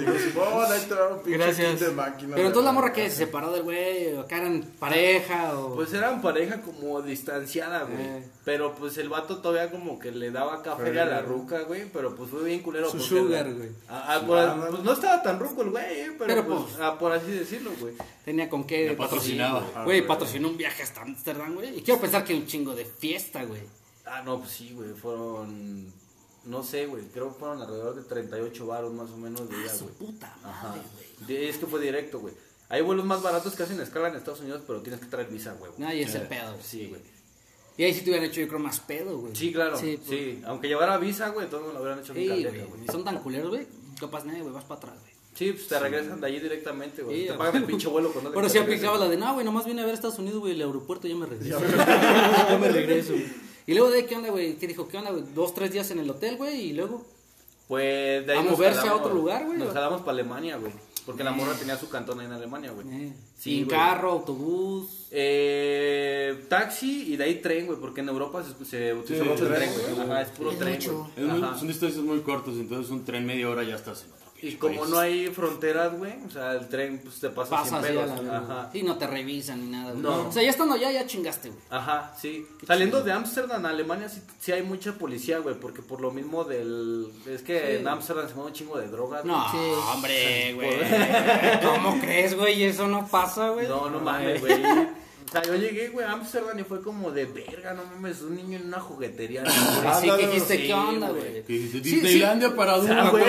Gracias. kit de máquina. Pero entonces la morra que se separó del güey, o acá eran pareja, o... Pues eran pareja como distanciada, güey. Eh. Pero pues el vato todavía como que le daba café a la ruca, güey. Pero pues fue bien culero. Su sugar, güey. Ah, ah, por- pues no estaba tan ruco el güey, eh, pero, pues, pues, ah, por así decirlo, güey. Tenía con qué patrocinaba. Güey, güey. patrocinó un viaje hasta Amsterdam, güey. Y quiero pensar que un chingo de fiesta, güey. Ah, no, pues sí, güey. Fueron, no sé, güey. Creo que fueron alrededor de 38 baros más o menos de ida, Su güey. puta Ajá. madre, güey. Es que fue directo, güey. Hay vuelos más baratos que hacen escala en Estados Unidos, pero tienes que traer visa, güey. Nadie es el pedo, güey. Sí, güey. Y ahí sí te hubieran hecho, yo creo, más pedo, güey. Sí, claro. Sí, Sí, aunque llevara visa, güey, todos lo hubieran hecho Sí, bien güey. caleta, güey. Son tan culeros, güey. Capaz, nadie, güey, vas para atrás, güey. Sí, pues te regresan de allí directamente, güey. Sí, te pagan el pinche vuelo con Pero si aplicaba la de, no, güey, nomás vine a ver Estados Unidos, güey, el aeropuerto, ya me regreso. ya me regreso, güey. Y luego de ahí, ¿qué onda, güey? ¿Qué dijo? ¿Qué onda, güey? Dos, tres días en el hotel, güey, y luego... Pues de ahí ¿A moverse a otro lugar, güey? Nos jalamos para Alemania, güey. Porque la morra tenía su cantón ahí en Alemania, güey. Eh, Sí, güey. carro, autobús. Eh, taxi y de ahí tren, güey. Porque en Europa se, se utiliza Sí, mucho el tren, güey. Ajá, es puro Es tren, güey. Ajá. son distancias muy cortas, entonces un tren media hora ya estás en otro Y como no hay fronteras, güey, o sea, el tren pues te pasa, Pasa sin. Ajá. Sí, no te revisan ni nada, güey. No. O sea, ya estando allá, ya chingaste, güey. Ajá, sí. Saliendo de Ámsterdam a Alemania sí, sí hay mucha policía, güey, porque por lo mismo del... Es que en Ámsterdam se mueve un chingo de drogas. No, Sí. hombre, güey. ¿Cómo crees, güey? Eso no pasa, güey. No, no mames, güey. O sea, yo llegué, güey, a Ámsterdam y fue como de verga, no mames, un niño en una juguetería. Ándale, que dijiste, sí, ¿qué onda, güey. Que Sí, Disneylandia para adultos. Ah, güey.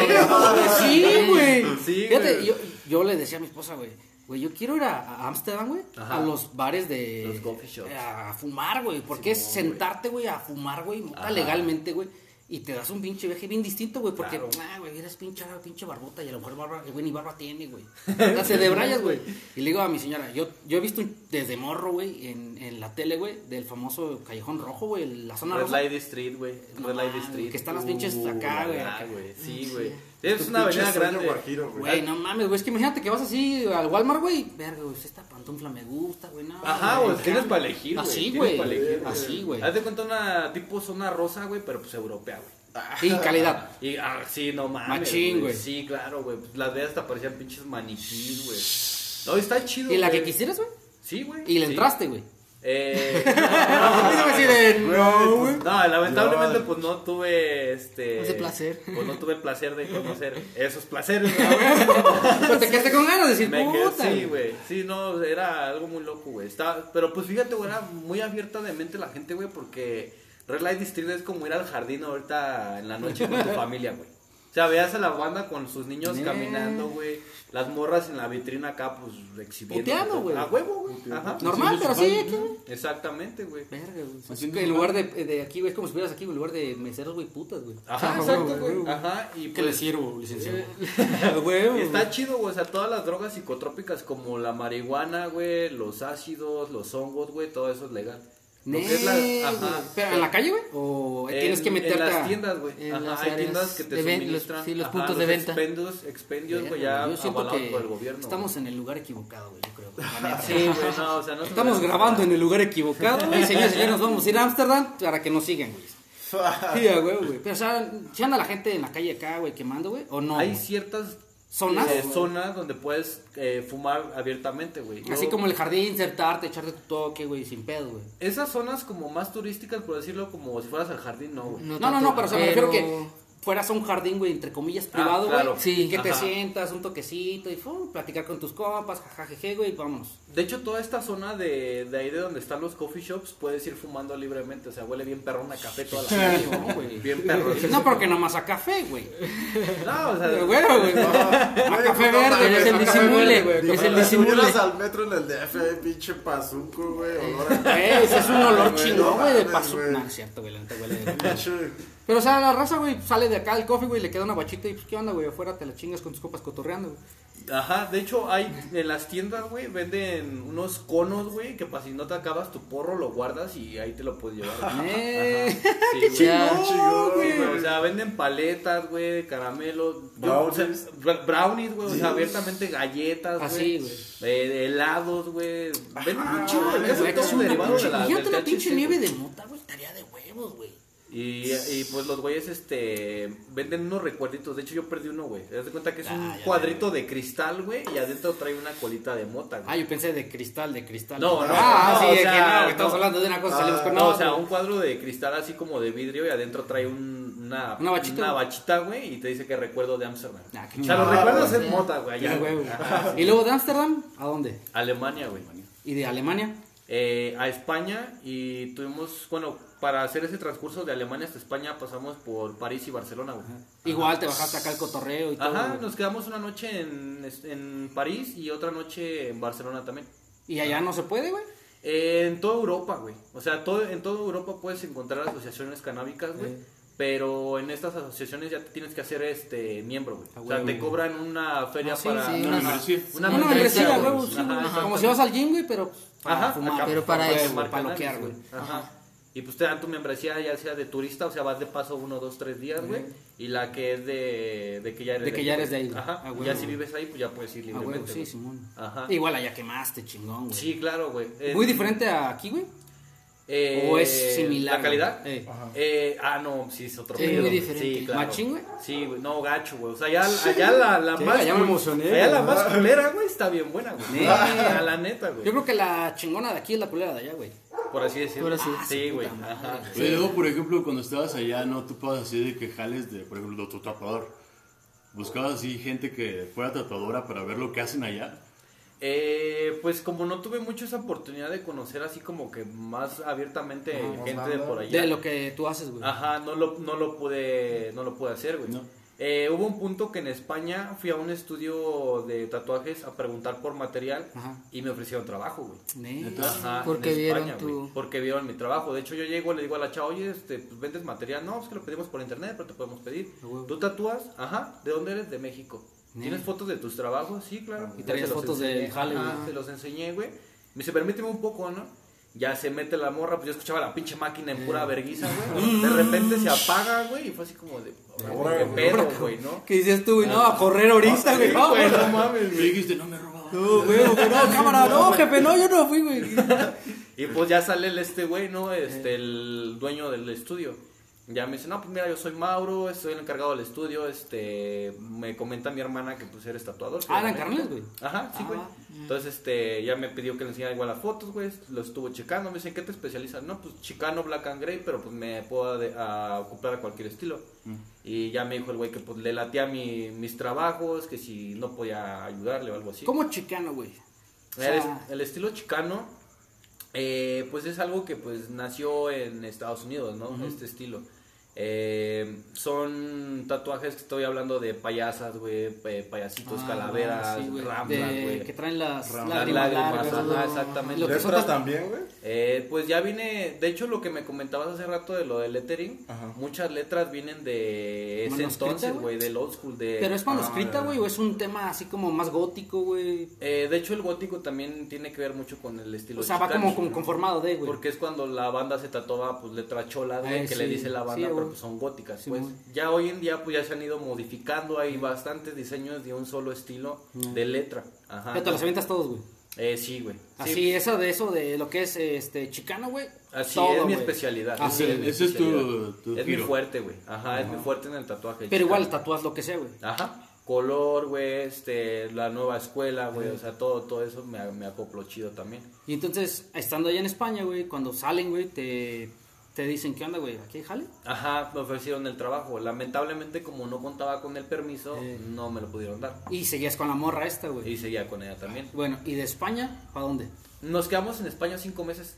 Sí, güey. Sí, Fíjate, güey. yo, yo le decía a mi esposa, güey. Güey, yo quiero ir a a Ámsterdam, güey, a los bares de... Los coffee shops. A fumar, güey, porque es Simón, güey. sentarte, güey, a fumar, güey, legalmente, güey. Y te das un pinche viaje bien distinto, güey, porque, Claro. ah, güey, eres pinche, pinche barbota y a lo mejor barba, güey ni barba tiene, güey. Se debrayas, güey. Y le digo a mi señora, yo, yo he visto desde morro, güey, en, en la tele, güey, del famoso Callejón Rojo, güey, la zona Red rosa. Lady Street, güey. Red mames, Street. que están las pinches acá, güey, ah, acá. güey. Sí, güey. Es una avenida grande. guajiro, güey. Güey, no mames, güey, es que imagínate que vas así al Walmart, güey, verga, güey, esta pantufla me gusta, güey, no. Ajá, güey, güey, tienes para elegir, güey. Así, güey, así, güey. Haz de cuenta una tipo zona rosa, güey, pero pues europea, güey. Sí, calidad. Y, ah, sí, no mames. Machín, güey. Sí, claro, güey. Pues Las de hasta parecían pinches maniquís, güey. No, está chido. ¿Y la que quisieras, güey? Sí, güey. Y le sí. entraste, güey. Eh, no no, no, lamentablemente pues no tuve este Ese placer. Pues no tuve el placer de conocer esos placeres. Pero te quedaste con ganas de decir, Me quedé, puta. sí, güey. Sí, no, era algo muy loco, güey. Estaba- Pero pues fíjate, güey, era muy abierta de mente la gente, güey, porque Red Light District es como ir al jardín ahorita en la noche con tu familia, güey. O sea, veas a la banda con sus niños Nee. caminando, güey. Las morras en la vitrina acá, pues, exhibiendo. Puteando, güey. A huevo, güey. Ajá. Normal, pero sí, aquí, güey. Exactamente, güey. Verga, güey. Así en lugar de, de aquí, güey, es como si fueras aquí, en lugar de meseros, güey, putas, güey. Ajá, Ah, exacto, güey, güey. güey. Ajá. Y ¿Qué le pues, sirvo, licenciado? Y está chido, güey. O sea, todas las drogas psicotrópicas como la marihuana, güey, los ácidos, los hongos, güey, todo eso es legal. Lo que es la- ajá. güey. ¿Pero en la calle, güey? ¿O En- tienes que meterte en las tiendas, güey. en Ajá, las hay tiendas que te ven- los- suministran. sí, los ajá, puntos de venta. Expendios, expendios, güey, Verga, ya Yo siento que por el gobierno. estamos en el lugar equivocado, güey, yo creo. neta. Sí, güey, no, o sea, no se Estamos grabando en el lugar equivocado, güey. Señores, señores, nos vamos a ir a Ámsterdam para que nos sigan, güey. Sí, huevo, güey. Pero, o sea, si anda la gente en la calle acá, güey, quemando, güey, o no. Hay güey? ciertas ¿Zonas? eh, zonas donde puedes eh, fumar abiertamente, güey. Así como el jardín, sentarte, echarte tu toque, güey, sin pedo, güey. Esas zonas como más turísticas, por decirlo, como si fueras al jardín, no, güey. No, no, no, pero o sea, me Pero- refiero que fueras a un jardín, güey, entre comillas, privado, güey. claro. Sí. Y que te Ajá. sientas, un toquecito y fum, platicar con tus compas, jajajeje, güey, y vámonos. De hecho, toda esta zona de, de ahí de donde están los coffee shops, puedes ir fumando libremente. O sea, huele bien perrón a café toda la noche. no, güey. Bien perrón. No, porque nomás a café, güey. No, o sea, Pero, güey, güey. A café verde, güey, el disimule, güey. Es el disimule. al metro en el DF, pinche pazuco, güey, olor a... Güey, ese es un olor chingón, no güey, de güey. No, es cierto, güey, la neta huele. Pero, o sea, la raza, güey, sale de acá el coffee, güey, le queda una bachita y, pues, ¿qué onda, güey? Afuera te la chingas con tus copas cotorreando, güey. Ajá, de hecho, hay en las tiendas, güey, venden unos conos, güey, que para si no te acabas tu porro, lo guardas y ahí te lo puedes llevar. Eh, Ajá, sí, güey. chingón, güey. güey, O sea, venden paletas, güey, caramelos, Brownies. o sea, bra- brownies, güey, o Sí. sea, abiertamente galletas, Así, güey. güey. eh, de helados, güey. Venden un chingo de güey, Güey, todo derivado de la Imagínate del una pinche nieve güey. de mota, güey, estaría de huevos, güey. Y, y pues los güeyes este venden unos recuerditos. De hecho, yo perdí uno, güey. Te das cuenta que es un Ah, cuadrito de cristal, güey. Y adentro trae una colita de mota, Ah, güey. yo pensé de cristal, de cristal. No, no, Ah, no, sí, o que no, estamos hablando de una cosa, salimos con No, o sea, un cuadro de cristal así como de vidrio y adentro trae un- una, Una bachita. bachita, güey, y te dice que recuerdo de Amsterdam. Ah, o sea, los recuerdos Ah, es mota, güey, allá. Güey. Y luego de Ámsterdam, ¿a dónde? Alemania, güey. ¿Y de Alemania? Eh, a España y tuvimos, bueno, para hacer ese transcurso de Alemania hasta España pasamos por París y Barcelona, güey. Igual te bajaste acá el cotorreo y todo. Ajá, güey. nos quedamos una noche en, en París y otra noche en Barcelona también. Y allá no se puede, güey. Eh, en toda Europa, güey. O sea, todo, en toda Europa puedes encontrar asociaciones canábicas, güey. Pero en estas asociaciones ya te tienes que hacer este miembro, güey. Ah, O sea, te güey. cobran una feria Ah, sí, para sí, una, membresía. Una Una membresía, güey. sí. Como si vas al gym, güey, pero para Ajá, fumar. Pero para pues, eso, para loquear, güey. Ajá. Y pues te dan tu membresía ya sea de turista, o sea, vas de paso uno, dos, tres días, güey. Y la que es de, de que ya eres De que ya eres de ahí, güey. güey. Ajá. Ah, güey, ya güey. si vives ahí, pues ya puedes ir Ah, güey, libremente. sí, güey. Simón. Ajá. Igual allá quemaste, chingón, güey. Sí, claro, güey. Eh, Muy diferente a aquí, güey. eh, ¿O es similar, ¿La calidad? Eh. Eh, ah, no, sí, es otro Sí, pedo. muy diferente. Sí, claro. ¿Machín, güey? Sí, güey, no, gacho, güey. O sea, ya, allá la, la Sí, más. ya me emocioné, Allá la más culera, güey, está bien buena, güey. Sí. A la neta, güey. Yo creo que la chingona de aquí es la culera de allá, güey. Por así decirlo. Por así Sí, güey. Ajá. Oye, luego, por ejemplo, cuando estabas allá, no tú puedes así de que jales de, por ejemplo, tu tatuador. Buscabas así gente que fuera tatuadora para ver lo que hacen allá. Eh, pues como no tuve mucho esa oportunidad de conocer así como que más abiertamente gente de por allá. De lo que tú haces, güey. Ajá, no lo, no lo pude, no lo pude hacer, güey. No. Eh, hubo un punto que en España fui a un estudio de tatuajes a preguntar por material Ajá. y me ofrecieron trabajo, güey. Ajá, Porque en vieron tu- güey, Porque vieron mi trabajo. De hecho, yo llego y le digo a la chava, oye, este, pues vendes material. No, es que lo pedimos por internet, pero te podemos pedir. A huevo. ¿Tú tatúas? Ajá. ¿De dónde eres? De México. ¿Tienes fotos de tus trabajos? Sí, claro. Y traías se los fotos enseñé. jale, Ajá, güey. se los enseñé, güey. Me dice, permíteme un poco, ¿no? Ya se mete la morra, pues yo escuchaba la pinche máquina en pura verguiza, güey. De repente se apaga, güey, y fue así como de, Ahora, ¿qué güey. pedo, güey, no? ¿Qué dices tú, güey? No, a correr ahorita, güey. No, Güey, no mames, Me güey. dijiste, no me robaba. No, güey, güey, no, cámara, no, jefe, no, yo no fui, güey. Y pues ya sale el este güey, ¿no? Este, el dueño del estudio. Ya me dice, no, pues mira, yo soy Mauro, estoy el encargado del estudio, este, me comenta mi hermana que pues eres tatuador. Ah, eran carnales, güey. Ajá, sí, Ah. güey. Entonces, este, ya me pidió que le enseñara igual las fotos, güey, lo estuvo checando, me dice, ¿en qué te especializas? No, pues chicano, black and gray, pero pues me puedo a ocupar a cualquier estilo. Y ya me dijo el güey que pues le latía mi, mis trabajos, que si no podía ayudarle o algo así. ¿Cómo chicano, güey? O El, sea, el estilo chicano, eh, pues es algo que pues nació en Estados Unidos, ¿no? Este estilo. Eh, son tatuajes que estoy hablando de payasas, güey, pa- payasitos, ah, calaveras, sí, ramblas, güey. Que traen las Las lágrimas lágrimas, largas, ajá, exactamente. Lo que son ¿Letras tas- también, güey? Eh, pues ya viene, de hecho lo que me comentabas hace rato de lo del lettering, Ajá. muchas letras vienen de ese ¿Manuscrita, entonces, güey? del old school. De, Pero es manuscrita, Ah, güey, o es un tema así como más gótico, güey. Eh, de hecho el gótico también tiene que ver mucho con el estilo O sea, va como, como conformado de, güey. Porque es cuando la banda se tatuaba pues letra chola, güey, Eh, que le sí, dice la sí, banda, güey. Pero pues son góticas, Sí, pues. güey. Ya hoy en día pues ya se han ido modificando, hay bastantes diseños de un solo estilo de letra. Ajá. Ya te las avientas todos, güey. Eh, sí, güey. Sí. Así, eso de eso de lo que es este chicano, güey. Así todo, es mi especialidad. Así, esa ese mi es tu- tu Es mi giro. fuerte, güey. Ajá, es mi fuerte en el tatuaje. Pero igual tatúas lo que sea, güey. Ajá. Color, güey, este, la nueva escuela, güey, o sea, todo, todo eso me, me acoplo chido también. Y entonces, estando allá en España, güey, cuando salen, güey, te, te dicen, ¿qué onda, güey? ¿Aquí jale? Ajá, me ofrecieron el trabajo. Lamentablemente, como no contaba con el permiso, Eh. no me lo pudieron dar. Y seguías con la morra esta, güey. Y seguía con ella también. Bueno, ¿y de España? ¿Para dónde? Nos quedamos en España cinco meses.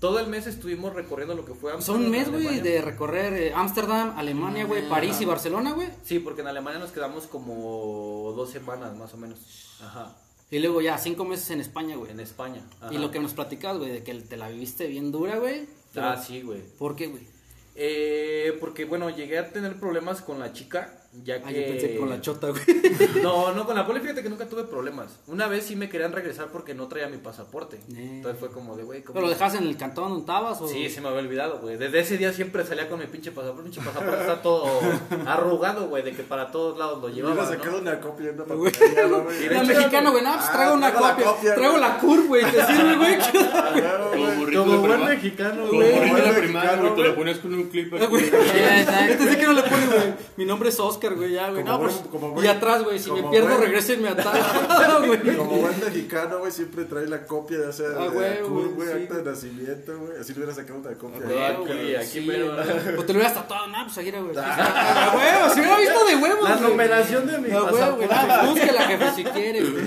Todo el mes estuvimos recorriendo lo que fue Son un mes, güey, de recorrer eh, Ámsterdam, Alemania, güey, París y Barcelona, güey. Sí, porque en Alemania nos quedamos como dos semanas más o menos. Ajá. Y luego ya, cinco meses en España, güey. En España. Ajá. Y lo que nos platicas, güey, de que te la viviste bien dura, güey. Pero, Ah, sí, güey. ¿Por qué, güey? Eh, porque bueno, llegué a tener problemas con la chica, ya Ah, que... yo pensé que con la chota, güey. No, no, con la poli fíjate que nunca tuve problemas. Una vez sí me querían regresar porque no traía mi pasaporte. Eh. Entonces fue como de, güey, ¿cómo? ¿Pero lo dejas en el cantón donde estabas? O... Sí, se me había olvidado, güey. Desde ese día siempre salía con mi pinche pasaporte. Pinche pasaporte está todo arrugado, güey, de que para todos lados lo llevaba, le ¿no? sacado una copia Güey. ¿no, güey? Era mexicano, güey, no, pues Ah, traigo una traigo la copia. copia, traigo güey. la CUR, güey, ¿te sirve, güey? Claro, Como güey. burrito Como buen mexicano, güey. Mexicano, güey, te güey. lo ponías con un clip. Güey, Este sí que no le pone, güey. Mi nombre es Oscar, güey, ya, güey. Como No, pues. buen- como buen- y atrás, güey, si me como pierdo, buen- regrésenme atrás, güey. Como buen mexicano, güey, siempre trae la copia, ya sea Ah, de güey, güey, güey, sí, acta de nacimiento, güey. Así le hubiera sacado una copia. Güey, aquí, güey, aquí sí, mero, güey. ¿no? Pues te lo hubieras tatuado, no, pues aquí era, güey. Ah, güey, si hubiera visto de huevos. La numeración de mi Ah, güey, pasaporte. ah, búsquela, jefe, si quiere, güey.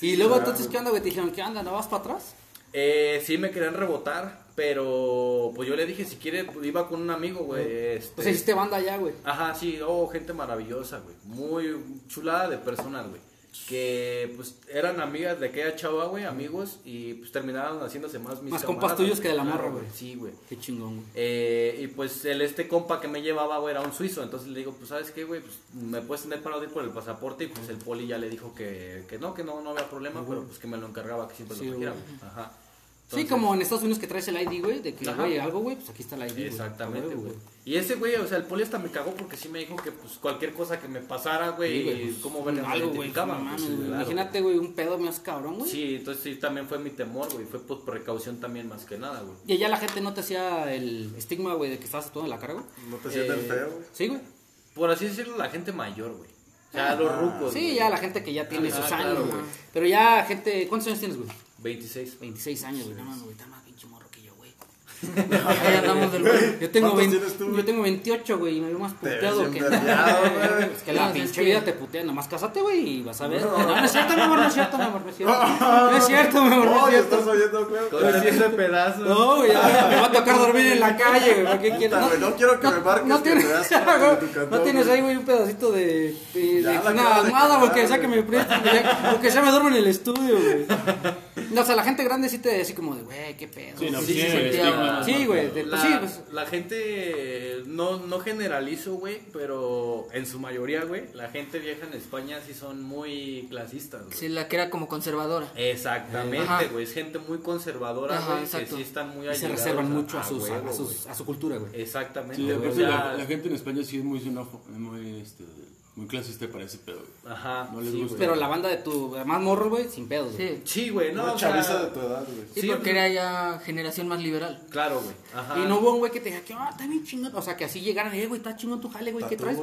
Y luego, entonces, ¿qué onda, güey? Te dijeron, ¿qué onda? ¿No vas para atrás? Eh, sí me querían rebotar, pero pues yo le dije si quiere, pues, iba con un amigo, güey. este- Pues hiciste banda allá, güey. Ajá, sí, oh, gente maravillosa, güey. Muy chulada de personas, güey. Que pues eran amigas de aquella chava, güey, amigos, y pues terminaron haciéndose más mis Más compas tuyos que de la morra, güey. Sí, güey. Qué chingón, güey. Eh, y pues el este compa que me llevaba, güey, era un suizo. Entonces le digo, pues, ¿sabes qué, güey? Pues me puedes tener parado ir por el pasaporte. Y pues el poli ya le dijo que, que no, que no, no había problema, pero pues que me lo encargaba, que siempre Sí, lo trajera. güey. Sí, como en Estados Unidos que traes el ID, güey, de que, Ajá. güey, algo, güey, pues aquí está el ID. güey. Exactamente, güey. Y ese güey, o sea, el poli hasta me cagó porque sí me dijo que pues cualquier cosa que me pasara, Sí, güey, güey, pues, cómo algo, güey. Pues. Imagínate, güey, un pedo más cabrón, güey. Sí, entonces sí, también fue mi temor, güey. Fue por precaución también más que nada, güey. Y allá la gente no te hacía el estigma, güey, de que estabas todo en la cara, güey. No te sientes Eh, feo, güey. Sí, güey. Por así decirlo, la gente mayor, güey. O sea, los rucos. Sí, güey. ya la gente que ya tiene Ajá, sus claro, años, güey. Pero ya gente, ¿cuántos años tienes, güey? 26. 26 años, güey. No mames, güey, está más pinche morro que yo, güey. Ahí andamos del güey. Yo tengo, ¿Cuántos 20 tienes tú, güey? yo tengo 28, güey, y me veo más puteado que... güey. Es que la No, pinche vida te putea, nomás cásate, güey, y vas a ver. No, no es cierto, mi amor, no es cierto, mi amor, no es cierto. No es cierto, mi amor, no cierto. estás oyendo, güey. Con siete pedazos. No, güey, ya me va a tocar dormir en la calle, güey, ¿para qué quieres? Güey, no quiero que me marques no que tienes, no tienes ahí, güey, un pedacito de, de, Ya una almohada, porque sea que me preste, ya- porque ya me duermo en el estudio, güey. No, o sea, la gente grande sí te así como de, güey, qué pedo. Sí, no, Sí, sí, sí, sí, sentía, estigma, ¿no? Sí, güey, de- La, sí, pues, la gente, no, no generalizo, güey, pero en su mayoría, güey, la gente vieja en España sí son muy clasistas, güey. Sí, la que era como conservadora. Exactamente, güey, es gente muy conservadora, Ajá, güey, que exacto. sí están muy y se reservan mucho a, a sus, a, sus- su cultura, güey. Exactamente, Sí, güey, o sea, la, la gente en España sí es muy xenófo- muy, este, muy clasista para ese pedo. güey. Ajá, No les sí, gusta. Pero la banda de tu, más morro, güey, sin pedos, güey. Sí. Sí, güey, no, Una o sea, de tu edad, güey. Sí, Sí, porque era ya generación más liberal. Claro, güey, ajá. Y no hubo un güey que te diga que, ah, está bien chingón. O sea, que así llegaran, eh, güey, está chingón tu jale, güey, ¿qué traes?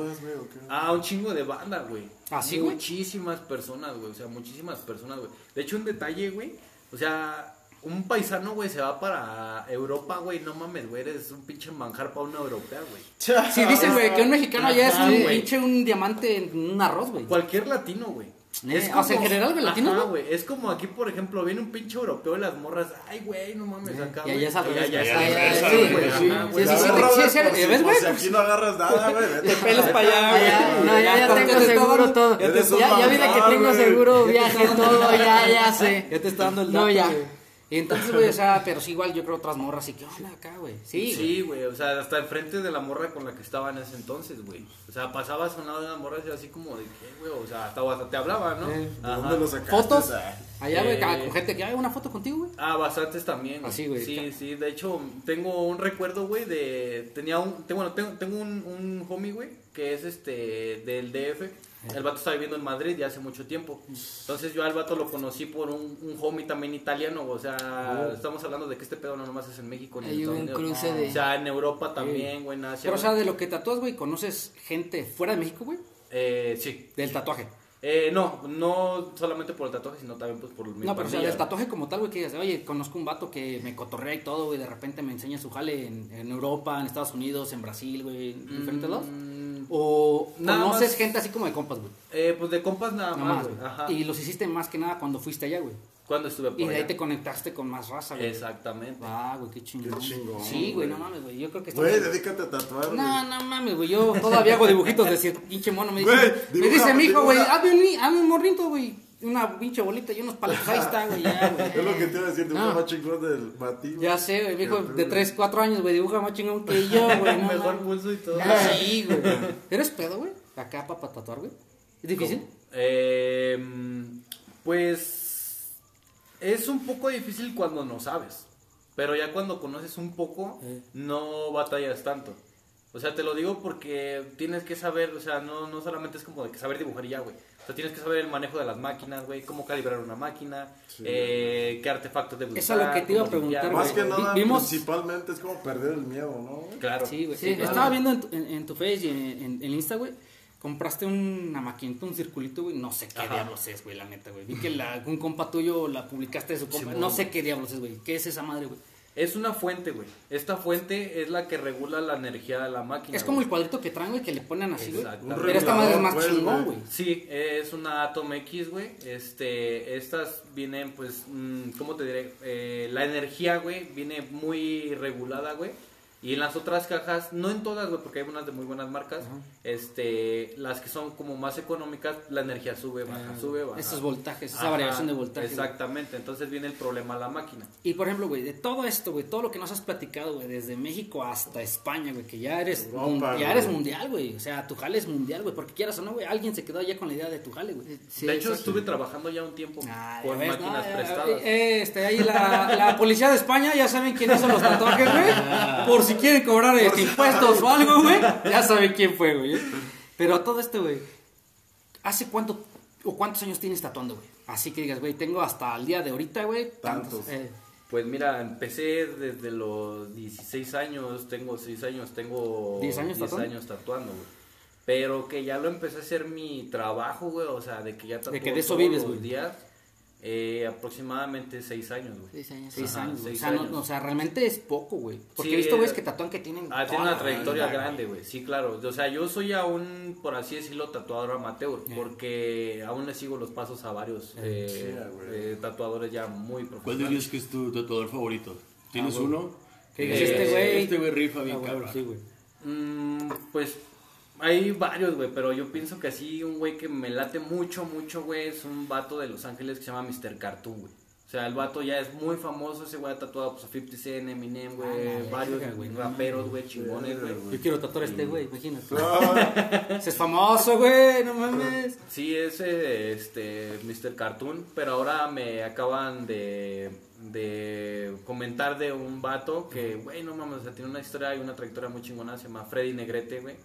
Ah, un chingo de banda, güey. ¿Ah, sí, güey? Muchísimas personas, güey. O sea, muchísimas personas, güey. De hecho, un detalle, güey. O sea, un paisano, güey, se va para Europa, güey. No mames, güey. Eres un pinche manjar para una europea, güey. Sí, dicen, güey, que un mexicano ya es un güey. pinche un diamante en un arroz, güey. Cualquier latino, güey. Eh, o sea, en general, güey, latino, Ajá, güey. Es como aquí, por ejemplo, viene un pinche europeo y las morras. Ay, güey, no mames, acá. y allá es es Ya, al ya, revés, sí, güey. güey, Ajá, sí. güey. Sí, sí, sí, Agarra, sí, güey, sí, por sí, si- ¿ves, güey? si aquí no agarras nada, güey. Te pelas pa' para allá, güey. ya, no, ya, ya te- tengo seguro todo. Ya, Ya, ya vi de que manjar, tengo güey. seguro, viaje, todo, ya, ya sé. ya te está dando el No, dato, ya. Y entonces, güey, o sea, pero sí, igual yo creo otras morras, y que onda acá, güey. Sí, güey. Sí, güey, o sea, hasta enfrente de la morra con la que estaba en ese entonces, güey. O sea, pasabas a un lado de una morra y así como de qué, güey, o sea, hasta, hasta te hablaba, ¿no? Eh, ¿De Ajá. dónde lo sacaste? ¿Fotos? Ah, Allá, güey, Eh. con gente que hay una foto contigo, güey. Ah, bastantes también. Así, güey. Sí, sí, de hecho, tengo un recuerdo, güey, de... Tenía un... Tengo, bueno, tengo, tengo un, un homie, güey, que es este, del DF. El vato está viviendo en Madrid ya hace mucho tiempo. Entonces yo al vato lo conocí por un, un homie también italiano, o sea, estamos hablando de que este pedo no nomás es en México ni en Hay Estados un Unidos. cruce de- O sea, en Europa también, güey, en Asia. Pero, o sea, de lo que tatúas, güey, ¿conoces gente fuera de México, güey? Eh, sí. Del tatuaje. Eh, no, no solamente por el tatuaje, sino también pues por el No, pero o sea, del tatuaje como tal, güey, que digas, oye, conozco un vato que me cotorrea y todo, güey, de repente me enseña su jale en, en Europa, en Estados Unidos, en Brasil, güey, en diferentes lados. O Nada conoces más- gente así como de compas, güey. Eh, pues de compas nada, Nada más, güey. Ajá. Y los hiciste más que nada cuando fuiste allá, güey. Cuando estuve por Y de ahí allá. te conectaste con más raza, güey. Exactamente. Ah, güey, qué chingón. Qué chingón, Sí, güey, no mames, güey. Yo creo que Güey, estamos- dedícate a tatuar, güey. No, no mames, güey. Yo todavía hago dibujitos de ese pinche mono. Me dice, Güey, me dice mi hijo, güey, hazme un, hazme un morrito, güey. Una pinche bolita y unos palitos. Ahí está, güey, ya, güey. Es lo que te iba a decir, dibuja No. más chingón del batido. Ya sé, güey. Mi hijo Qué de pedo. 3, 4 años, güey, dibuja más chingón que yo, güey. No, Mejor pulso y todo. Ah, Sí, güey. ¿Eres pedo, güey? Acá para tatuar, güey. ¿Es difícil? Eh, pues es un poco difícil cuando no sabes. Pero ya cuando conoces un poco, Eh. no batallas tanto. O sea, te lo digo porque tienes que saber, o sea, no, no solamente es como de que saber dibujar y ya, güey. Sea, tienes que saber el manejo de las máquinas, güey, cómo calibrar una máquina, eh, qué artefactos debes Eso es lo que te iba a limpiar, preguntar, Más que nada, vimos- principalmente es como perder el miedo, ¿no? Claro. Sí, güey. Sí, Estaba claro. viendo en tu, en, en tu Face y en, en, en Insta, güey. Compraste una maquinita, un circulito, güey. No sé qué Ajá. diablos es, güey, la neta, güey. Vi que la, un compa tuyo la publicaste de su compa. No sé qué diablos es, güey. ¿Qué es esa madre, güey? Es una fuente, güey. Esta fuente es la que regula la energía de la máquina. Es como güey. el cuadrito que traen, güey, que le ponen así, güey. Pero esta madre es más pues, chingón, güey. güey. Sí, es una Atom X, güey. Este, estas vienen, pues, mm, ¿cómo te diré? Eh, la energía, güey, viene muy regulada, güey. Y en las otras cajas, no en todas, güey, porque hay unas de muy buenas marcas. Este, las que son como más económicas, la energía sube, baja, sube, baja. Esos voltajes, esa Ajá, variación de voltaje. Exactamente, entonces viene el problema a la máquina. Y por ejemplo, güey, de todo esto, güey, todo lo que nos has platicado, güey, desde México hasta España, güey, que ya eres, Europa, mun- ya eres mundial, güey. O sea, tu jale es mundial, güey, porque quieras o no, güey, alguien se quedó ya con la idea de tu jale, güey. Sí, de hecho, estuve trabajando ya un tiempo Ah, con ves, máquinas prestadas. eh, este, ahí la, la policía de España, ya saben quién hizo los tatuajes, güey. Por si quieren cobrar este, impuestos o algo, güey. Ya saben quién fue, güey. ¿eh? Pero a todo esto, güey. ¿Hace cuánto o cuántos años tienes tatuando, güey? Así que digas, güey, tengo hasta el día de ahorita, güey. Tantos. eh, Pues mira, empecé desde los 16 años, tengo 6 años, tengo 10 años tatuando. años tatuando, güey. Pero que ya lo empecé a hacer mi trabajo, güey, o sea, de que ya tatúo que de eso todos vives, los güey. días. Eh, aproximadamente seis años, güey. Seis años. Seis Ajá, años, seis O sea, no- años. o sea, realmente es poco, güey. Porque Sí, he visto güeyes eh, que tatúan que tienen. Ah, tiene una trayectoria vida, grande, güey. Sí, claro. O sea, yo soy aún, por así decirlo, tatuador amateur. Porque aún le sigo los pasos a varios eh, eh, tatuadores ya muy ¿Cuál profesionales. dirías que es tu tatuador favorito? ¿Tienes Ah, uno? Digas, Eh, este güey. Este güey rifa Ah, bien güey, cabrón. Sí, güey. Mm, pues hay varios, güey, pero yo pienso que así un güey que me late mucho, mucho, güey, es un vato de Los Ángeles que se llama Mr. Cartoon, güey. O sea, el vato ya es muy famoso, ese güey ha tatuado pues, a 50 Cent, Eminem, güey, Ah, varios verga, güey. raperos, güey, chingones, güey. Yo quiero tatuar a este güey, imagínate. Ese es famoso, güey, no mames. Sí, es este Mr. Cartoon, pero ahora me acaban de, de comentar de un vato que, güey, no mames, o sea, tiene una historia y una trayectoria muy chingona, se llama Freddy Negrete, güey.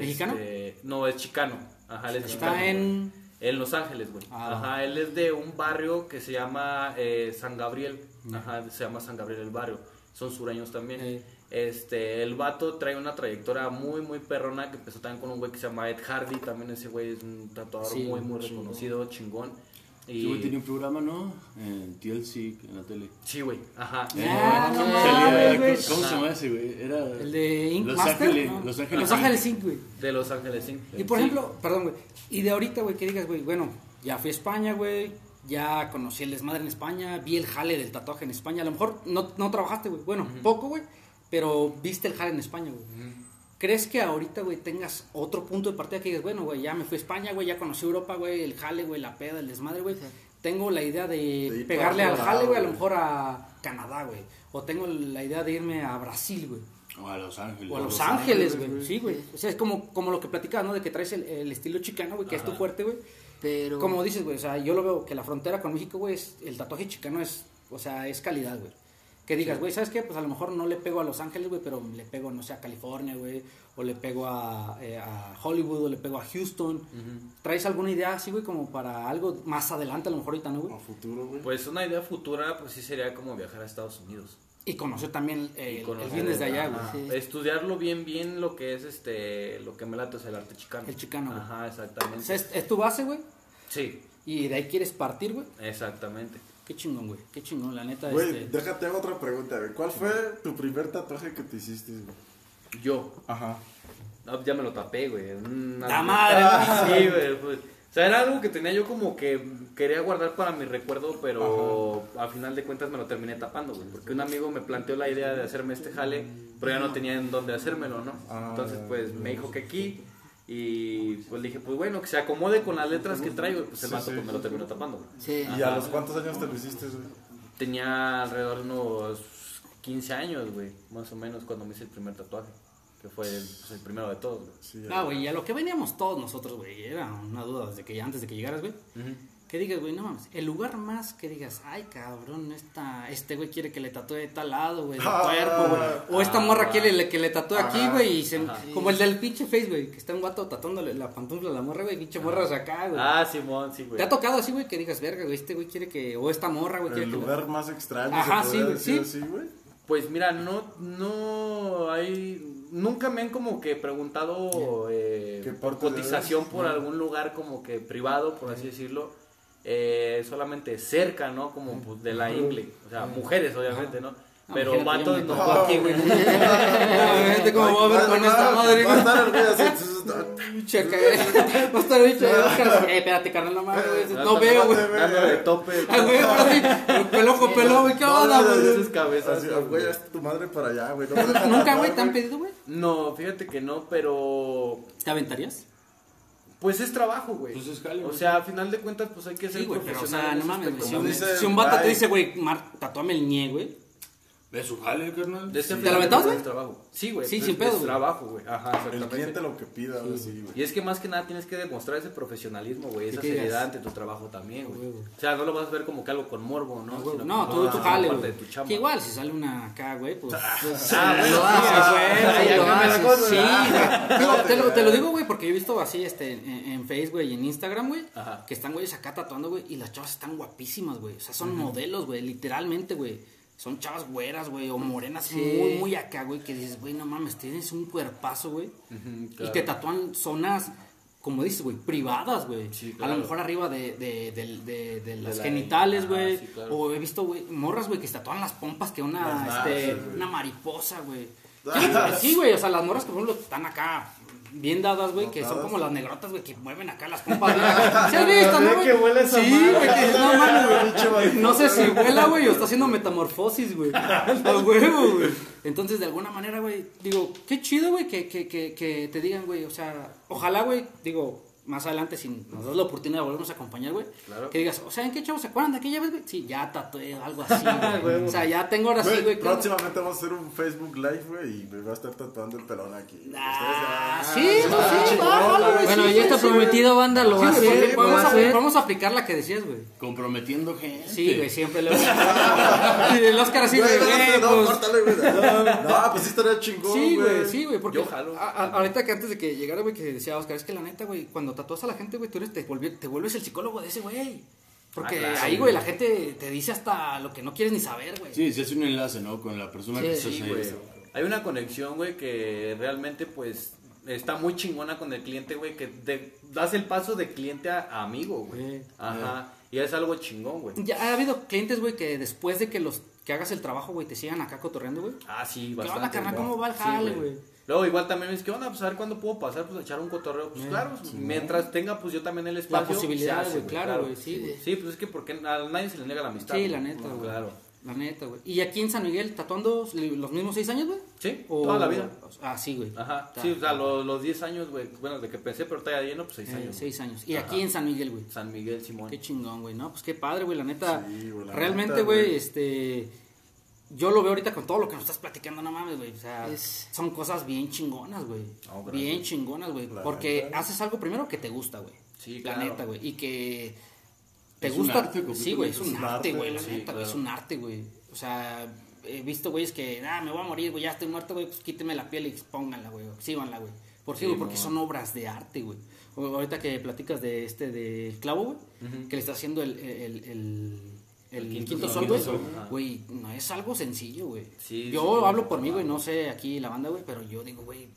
¿Mexicano? Este, no, es chicano. Ajá, él es Está chicano, en- güey. En Los Ángeles, güey. Ah. Ajá, él es de un barrio que se llama eh, San Gabriel. Ajá, se llama San Gabriel el barrio. Son sureños también. Eh. Este, el vato trae una trayectoria muy, muy perrona que empezó también con un güey que se llama Ed Hardy. También ese güey es un tatuador Sí, muy, muy chingón. reconocido, chingón. Ese güey tenía Y... un programa, ¿no? En TLC, en la tele. Sí, güey, ajá. Ah, no Salía- mames, güey. ¿Cómo se llama ese güey? Era El de Ink Los Master. Ángeles, ¿no? Los Ángeles. Los Ángeles Inc, güey. De Los Ángeles, sí. Y por Sí. ejemplo, perdón, güey. Y de ahorita, güey, que digas, güey, bueno, ya fui a España, güey. Ya conocí el desmadre en España. Vi el jale del tatuaje en España. A lo mejor no, no trabajaste, güey. Bueno, poco, güey. Pero viste el jale en España, güey. ¿Crees que ahorita, güey, tengas otro punto de partida que digas, bueno, güey, ya me fui a España, güey, ya conocí Europa, güey, el jale, güey, la peda, el desmadre, güey? Tengo la idea de, pegarle al jale, güey, a lo mejor a Canadá, güey. O tengo la idea de irme a Brasil, güey. O a Los Ángeles. O a Los Los Ángeles, Ángeles, güey. Sí, güey. O sea, es como, como lo que platicabas, ¿no? De que traes el, el estilo chicano, güey, que es tu fuerte, güey. Pero. Como dices, güey, o sea, yo lo veo que la frontera con México, güey, es- el tatuaje chicano es, o sea, es calidad, güey. Que digas, güey, ¿sabes qué? Pues a lo mejor no le pego a Los Ángeles, güey, pero le pego, no sé, a California, güey, o le pego a, eh, a Hollywood, o le pego a Houston. ¿Traes alguna idea así, güey, como para algo más adelante, a lo mejor ahorita, ¿no, güey? a futuro, güey. Pues una idea futura, pues sí sería como viajar a Estados Unidos. Y conocer también eh, Y el, conocer el business de allá, güey. Sí. Estudiarlo bien, bien lo que es este, lo que me late es el arte chicano. El chicano, güey. Ajá, O exactamente. sea, es, es tu base, güey, Sí, y de ahí quieres partir, güey. exactamente. Qué chingón, güey. Qué chingón, la neta. Güey, este... déjate hago otra pregunta, güey. ¿Cuál fue tu primer tatuaje que te hiciste, güey? Yo, Ajá. no, ya me lo tapé, güey. Una- ¡La madre! Sí, güey. pues, o sea, era algo que tenía yo como que quería guardar para mi recuerdo, pero al final de cuentas me lo terminé tapando, güey. Porque un amigo me planteó la idea de hacerme este jale, pero ya no tenía en dónde hacérmelo, ¿no? Ah, Entonces, pues me dijo que aquí. Y pues le dije, pues bueno, que se acomode con las letras que traigo. Pues el Sí, vato sí, pues, me lo terminó tapando, güey. Sí. ¿Y a los cuántos años te lo hiciste, güey? Tenía alrededor de unos 15 años, güey, más o menos, cuando me hice el primer tatuaje. Que fue el, pues, el primero de todos, güey. Sí, Ah, güey, y a lo que veníamos todos nosotros, güey, era una duda desde que antes de que llegaras, güey. Que digas, güey, no mames, el lugar más que digas, ay, cabrón, esta, este güey quiere que le tatúe de tal lado, güey, del Ah. cuerpo, güey. O esta morra quiere le- que le tatúe aquí, güey, y se, como el del pinche face, güey, que está un guato tatuándole la pantufla a la morra, güey, pinche morras acá, güey. Ah, Simón, sí, güey. ¿Te ha tocado así, güey, que digas, verga, güey, este güey quiere que, o esta morra, güey, quiere El que... lugar más extraño, Ajá, se sí, podría güey, decir sí. así, güey. Pues mira, no, no hay, nunca me han como que preguntado eh, ¿Qué por cotización por algún lugar como que privado, por así decirlo, eh, solamente cerca, ¿no? Como pues, de la ingle, o sea, mujeres obviamente, ¿no? Pero imagínate, vatos no. tocó aquí, güey. Obviamente, ¿cómo voy a ver con esta madre, Va a estar el güey güey. Va a estar bicho, Oscar. Eh, espérate, carnal, no mames, güey. No veo, güey. Dándole tope. Ah, güey, ahora sí. Pelón con pelón, güey. ¿Qué onda, No, güey? esas cabezas, Así, güey. es tu madre para allá, güey. no ¿Nunca, güey, te han pedido, güey? No, fíjate que no, pero ¿Te aventarías? Pues es trabajo, güey. Pues es jale, o sea, al final de cuentas, pues hay que ser Sí, güey, pero, o profesional. sea, no mames, güey. aspecto, Si un, si un vato te dice, güey, Mar, tatúame el ñe, güey. ¿De su jale, carnal? De ese ¿Te final lo cuentas güey? es trabajo. Sí, güey. Sí, es- sin pedo, Es trabajo, güey. Ajá, El exactamente. cliente lo que pida, ahora sí, güey. Y es que más que nada tienes que demostrar ese profesionalismo, güey, esa seriedad ante tu trabajo también, güey. huevo. O sea, no lo vas a ver como que algo con morbo, ¿no? Sino No, como tú, una jale, güey. tu. Que igual, si sale una acá, güey, pues... pues, Ah, bueno, lo sí, haces, ah, güey. ya sí, Sí, te, lo, te digo, güey, porque yo he visto así este, en, en Facebook y en Instagram, güey, Ajá. que están güeyes acá tatuando, güey, y las chavas están guapísimas, güey. O sea, son modelos, güey, literalmente, güey. Son chavas güeras, güey, o morenas Sí. muy, muy acá, güey, que dices, güey, no mames, tienes un cuerpazo, güey. Y claro. te tatúan zonas como dices, güey, privadas, güey. Sí, A lo mejor arriba de, de, de, de- de las la- genitales, ah, güey. sí, claro. O he visto, güey, morras, güey, que se tatúan las pompas que una, Las este, una mariposa, güey. Sí, güey, o sea, las morras que, por ejemplo, están acá bien dadas, güey, que son como las negrotas, güey, que mueven acá las pompas. ¿Sí has visto, no, güey? que huele esa Sí, güey, que no mames, güey. No sé si vuela, güey, o está haciendo metamorfosis, güey. A huevo, güey. Entonces, de alguna manera, güey, digo, qué chido, güey, que, que, que, que te digan, güey, o sea, ojalá, güey, digo, más adelante, si nos das la oportunidad de volvernos a acompañar, güey, Claro. que digas, o sea, ¿en qué chavos se acuerdan de aquella vez, güey? Sí, ya tatué algo así, güey. o sea, ya tengo ahora sí, Güey, güey. próximamente vamos a hacer un Facebook Live, güey, y me va a estar tatuando el pelón aquí. Ah, sí, sí, güey, Bueno, ya está güey. prometido, banda, lo va a güey, hacer. vamos, a a, hacer. vamos a aplicar la que decías, güey. Comprometiendo gente. Sí, güey, siempre lo. Y el Oscar así, Güey, güey, no, güey, no, pues, córtale, güey. No, pues sí estaría chingón, Sí, güey, sí, güey, porque Yo jalo. ahorita que antes de que llegara, güey, que decía Oscar, es que la neta, güey, cuando tatúas a la gente, güey, tú eres, te, volvi- te vuelves el psicólogo de ese güey. Porque Ah, claro, ahí, güey, la gente te dice hasta lo que no quieres ni saber, güey. Sí, se hace un enlace, ¿no? Con la persona Sí, que sí, estás ahí. güey. Hay una conexión, güey, que realmente, pues, está muy chingona con el cliente, güey, que te das el paso de cliente a, amigo, güey. Sí. Ajá. Y es algo chingón, güey. Ya ha habido clientes, güey, que después de que los que hagas el trabajo, güey, te sigan acá cotorreando, güey. Ah, sí, ¿Qué bastante. onda, carnal? ¿Cómo va el Sí, jale, güey? Luego igual también es que onda, pues a ver cuándo puedo pasar, pues a echar un cotorreo. Pues claro, mientras tenga pues yo también el espacio. posibilidad, se hace, güey, claro, güey, sí, güey. Sí, pues es que porque a nadie se le niega la amistad. Sí, la neta, güey. Claro. La neta, güey. ¿Y aquí en San Miguel tatuando los mismos seis años, güey? Sí, O- toda la vida. Ah, sí, güey. Ajá. Sí, o sea, los, los 10 años, güey. Bueno, de que pensé, pero está lleno, pues 6 Eh, años. seis años. Y Ajá. aquí en San Miguel, güey. San Miguel Simón. Qué chingón, güey, ¿no? Pues qué padre, güey, la neta. Sí, la realmente, güey. este. Yo lo veo ahorita con todo lo que nos estás platicando, no mames, güey. O sea, Es- son cosas bien chingonas, güey. Bien chingonas, güey. La Porque neta. haces algo primero que te gusta, güey. Sí, La claro. neta, güey. Y que te Es un gusta. arte, sí, güey, es un Es un arte, güey, la sí, neta, güey. Es un arte, güey. O sea, he visto güeyes que, ah, me voy a morir, güey, ya estoy muerto, güey, pues quíteme la piel y pónganla, güey. Exhíbanla, güey. ¿Por qué, Sí, güey? Porque no. son obras de arte, güey. Ahorita que platicas de este, del clavo, güey, que le está haciendo el, el, el, el El quinto quinto sol, güey. Güey, no es algo sencillo, güey. Sí, yo sí, hablo por mí, güey, no sé aquí la banda, güey, pero yo digo, güey,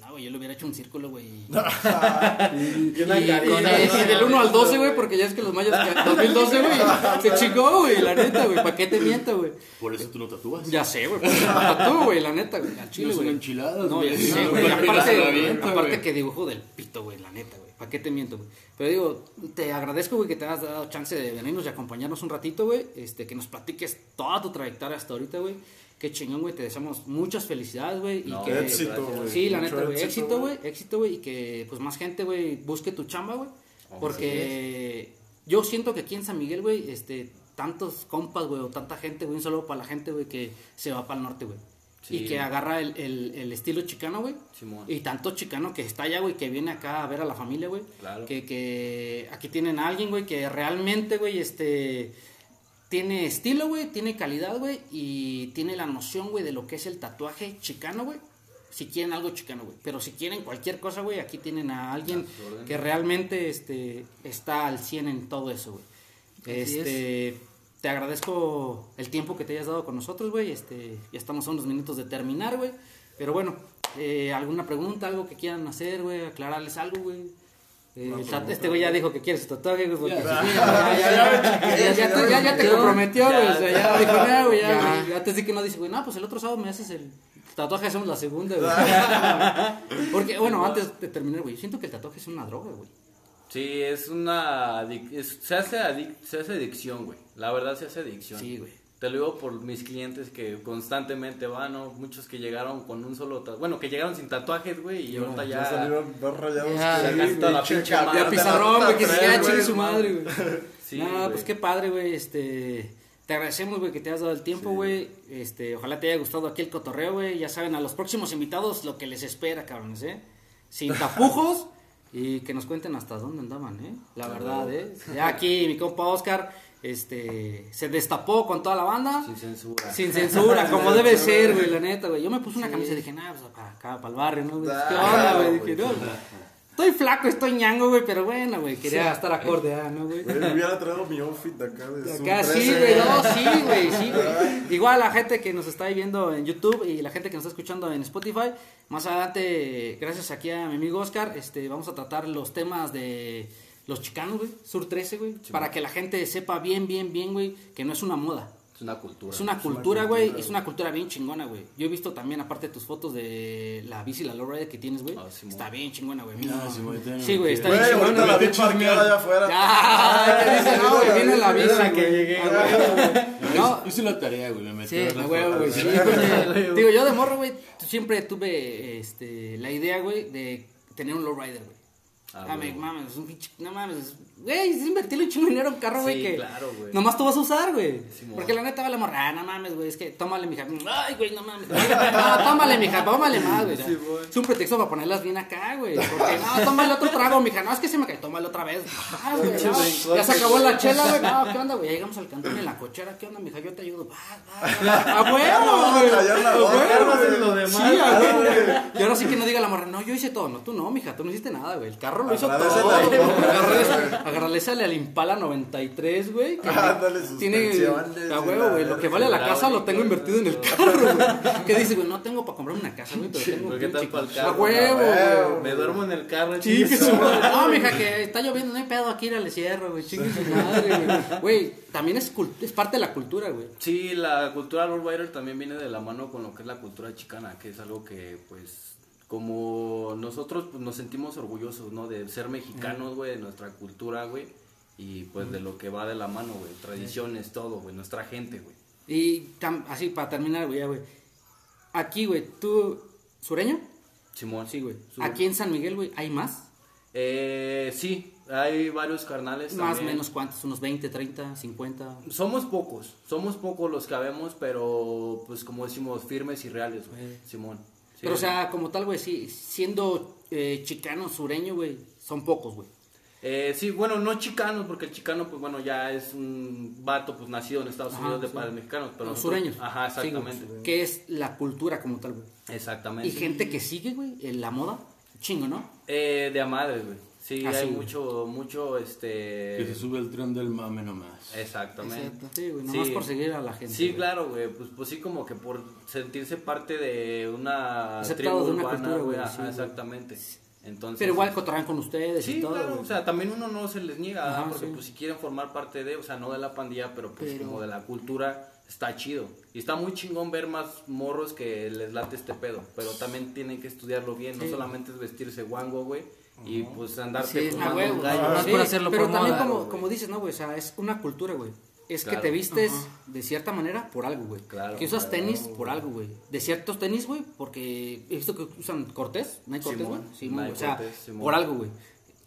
no, güey, yo le hubiera hecho un círculo, güey. Y una Y carita, con ¿no? el- y del 1 al 12, güey, porque ya es que los mayas que 2012, güey, se chingó, güey, la neta, güey, ¿para qué te miento, güey? Por eso tú no tatúas. Ya sé, güey, pues, tú, güey, la neta, güey, al chile, No son güey. enchiladas, No, güey. ya sé, No, güey, aparte, güey. que dibujo del pito, güey, la neta, güey, ¿para qué te miento, güey? Pero digo, te agradezco, güey, que te hayas dado chance de venirnos y acompañarnos un ratito, güey, este, que nos platiques toda tu trayectoria hasta ahorita, güey. Qué chingón, güey, te deseamos muchas felicidades, güey, y No, que... éxito, güey. Sí, la Mucho neta, güey. éxito, güey. Éxito, güey. Y que pues más gente, güey, busque tu chamba, güey. Oh, Porque yo siento que aquí en San Miguel, güey, este, tantos compas, güey, o tanta gente, güey, un saludo para la gente, güey, que se va para el norte, güey. Sí. Y que agarra el, el, el estilo chicano, güey. Y tanto chicano que está allá, güey, que viene acá a ver a la familia, güey. Claro. Que, que aquí tienen a alguien, güey, que realmente, güey, este tiene estilo, güey, tiene calidad, güey, y tiene la noción, güey, de lo que es el tatuaje chicano, güey. Si quieren algo chicano, güey. Pero si quieren cualquier cosa, güey, aquí tienen a alguien que realmente este, está al 100 en todo eso, güey. Este, te agradezco el tiempo que te hayas dado con nosotros, güey. Este, ya estamos a unos minutos de terminar, güey. Pero bueno, eh, ¿alguna pregunta, algo que quieran hacer, güey? Aclararles algo, güey. Eh, este güey ya dijo que quiere su tatuaje, güey. porque- Ya, sí, ya, ya, ya, ya, ya, ya, ya te comprometió, güey. O sea, ya dijo, no, güey, ya, Ya. güey. Ya te di que no dice, güey, no, pues el otro sábado me haces el tatuaje, hacemos la segunda, güey. Porque, bueno, antes de terminar, güey, siento que el tatuaje es una droga, güey. Sí, es una. es- se, hace adic- se hace adicción, güey. La verdad se hace adicción. Sí, güey. Te lo digo por mis clientes que constantemente van, ¿no? Muchos que llegaron con un solo tatuaje. Bueno, que llegaron sin tatuajes, güey, y ahorita Ya ya. salieron dos rayados. Ya, que- toda la pinche. Ya de pizarrón, güey, que se queda güey, su madre, güey. Sí, no, güey. pues qué padre, güey, este... Te agradecemos, güey, que te has dado el tiempo, güey. Este, ojalá te haya gustado aquí el cotorreo, güey. Ya saben, a los próximos invitados lo que les espera, cabrones, ¿eh? Sin tapujos y que nos cuenten hasta dónde andaban, ¿eh? La verdad, ¿eh? Ya aquí mi compa Oscar, este, se destapó con toda la banda. Sin censura. Sin censura, como debe ser, güey, la neta, güey. Yo me puse una camisa y dije, nah, pues para acá, para el barrio, ¿no? güey? ¿Qué onda, güey? Dije, no. Estoy flaco, estoy ñango, güey, pero bueno, güey, quería estar acorde, ah, ¿no, güey? Me hubiera traído mi outfit de acá de Zoom Acá sí, 13. güey, no, sí, güey, sí, güey. Igual la gente que nos está viendo en YouTube y la gente que nos está escuchando en Spotify, más adelante, gracias aquí a mi amigo Oscar, este, vamos a tratar los temas de los chicanos, güey, Sur 13, güey, para que la gente sepa bien, bien, bien, güey, que no es una moda. Es una cultura. Es una cultura, güey, es una cultura bien chingona, güey. Yo he visto también, aparte de tus fotos de la bici, la lowrider que tienes, güey, Ah, sí, está bien chingona, güey. Ah, sí, güey, güey, está Güey, bien chingona. ahorita la güey. vi parqueada allá afuera. Ah, ¿qué dice? No, güey, viene la bici, la que güey. llegué, Ah, güey, güey. No, Hice la tarea, güey, me metí Sí, güey. fotos. sí, güey. Digo, yo de morro, güey, siempre tuve este, la idea, güey, de tener un lowrider, güey. Ah, Ah, güey. me mames, es un pinche, no mames, güey, es invertirle un chingo dinero en un carro, güey, Sí, que claro, güey. nomás tú vas a usar, güey. Porque la neta va la morra, ah, no mames, güey, es que tómale, mija. Ay, güey, no mames. No, tómale, mija, tómale más, güey. es un pretexto para ponerlas bien acá, güey. Porque, no, tómale otro trago, mija. No, es que se me cae, tómale otra vez. Ah, güey, no, ya se acabó la chela, güey. No, ¿qué onda, güey? Ya llegamos al cantón en la cochera. ¿Qué onda, mija? Yo te ayudo. Va, va, güey. Y ahora sí que no diga la morra, no, yo hice todo. No, tú no, mija, tú no hiciste nada, güey. El carro lo hizo todo. hombre. Agarrale- Agarralésale al Impala 93, güey. que Ándale, sus Tiene, a huevo, güey. Lo que vale la casa lo tengo invertido en el carro, güey. Que dice, güey, no tengo para comprarme una casa, güey, pero tengo un ¿Pero qué tal pinche para el carro. carro? A huevo, güey. Me duermo en el carro, chingue su madre. No, mija, que está lloviendo, no hay pedo, aquí ir al cierro, güey. Chingue su madre, güey. Güey, también es, es parte de la cultura, güey. Sí, la cultura lowrider también viene de la mano con lo que es la cultura chicana, que es algo que, pues, como nosotros pues, nos sentimos orgullosos, ¿no? De ser mexicanos, güey, de nuestra cultura, güey. Y pues de lo que va de la mano, güey. Tradiciones, todo, güey. Nuestra gente, güey. Y tam- así, para terminar, güey, güey. Aquí, güey, tú, ¿sureño? Simón. Sí, güey. Aquí en San Miguel, güey, ¿hay más? Eh, sí, hay varios carnales Más o menos, ¿cuántos? ¿Unos 20, 30, 50? Somos pocos, somos pocos los que habemos, pero pues como decimos, firmes y reales, güey. Simón. Pero, o sea, como tal, güey, sí, siendo eh, chicano, sureño, güey, son pocos, güey. Eh, sí, bueno, no chicanos, porque el chicano, pues bueno, ya es un vato, pues nacido en Estados Ajá, Unidos de sí. padres mexicanos, pero Los nosotros- sureños. Ajá, Sí, exactamente. que es la cultura como tal, güey. exactamente. Y gente que sigue, güey, en la moda, chingo, ¿no? Eh, de a madre, güey. Sí, Ah, hay güey. mucho, mucho, este... Que se sube el tren del mame nomás. Exactamente. Exacto. Sí, güey, nomás Sí. por seguir a la gente. Sí, güey. claro, güey, pues, pues sí como que por sentirse parte de una Aceptado tribu de una urbana, cultura, güey, ajá, sí, güey. exactamente. Entonces, Pero igual cotorrean con ustedes Sí, y todo, claro, güey. o sea, también uno no se les niega, Ajá, porque sí. pues si quieren formar parte de, o sea, no de la pandilla, pero pues Pero- como de la cultura, está chido. Y está muy chingón ver más morros que les late este pedo, pero también tienen que estudiarlo bien, no Sí. solamente es vestirse guango, güey, y pues andarte Sí, fumando a huevo, un gallo. no es Sí, por hacerlo pero por también moda, como, como dices, ¿no, güey? O sea, es una cultura, güey. Es Claro. que te vistes de cierta manera por algo, güey. Claro, que usas claro, tenis por algo, güey. De ciertos tenis, güey, porque he visto que usan Cortés, ¿no hay Cortés, güey? Güey. o sea, Simón. por algo, güey.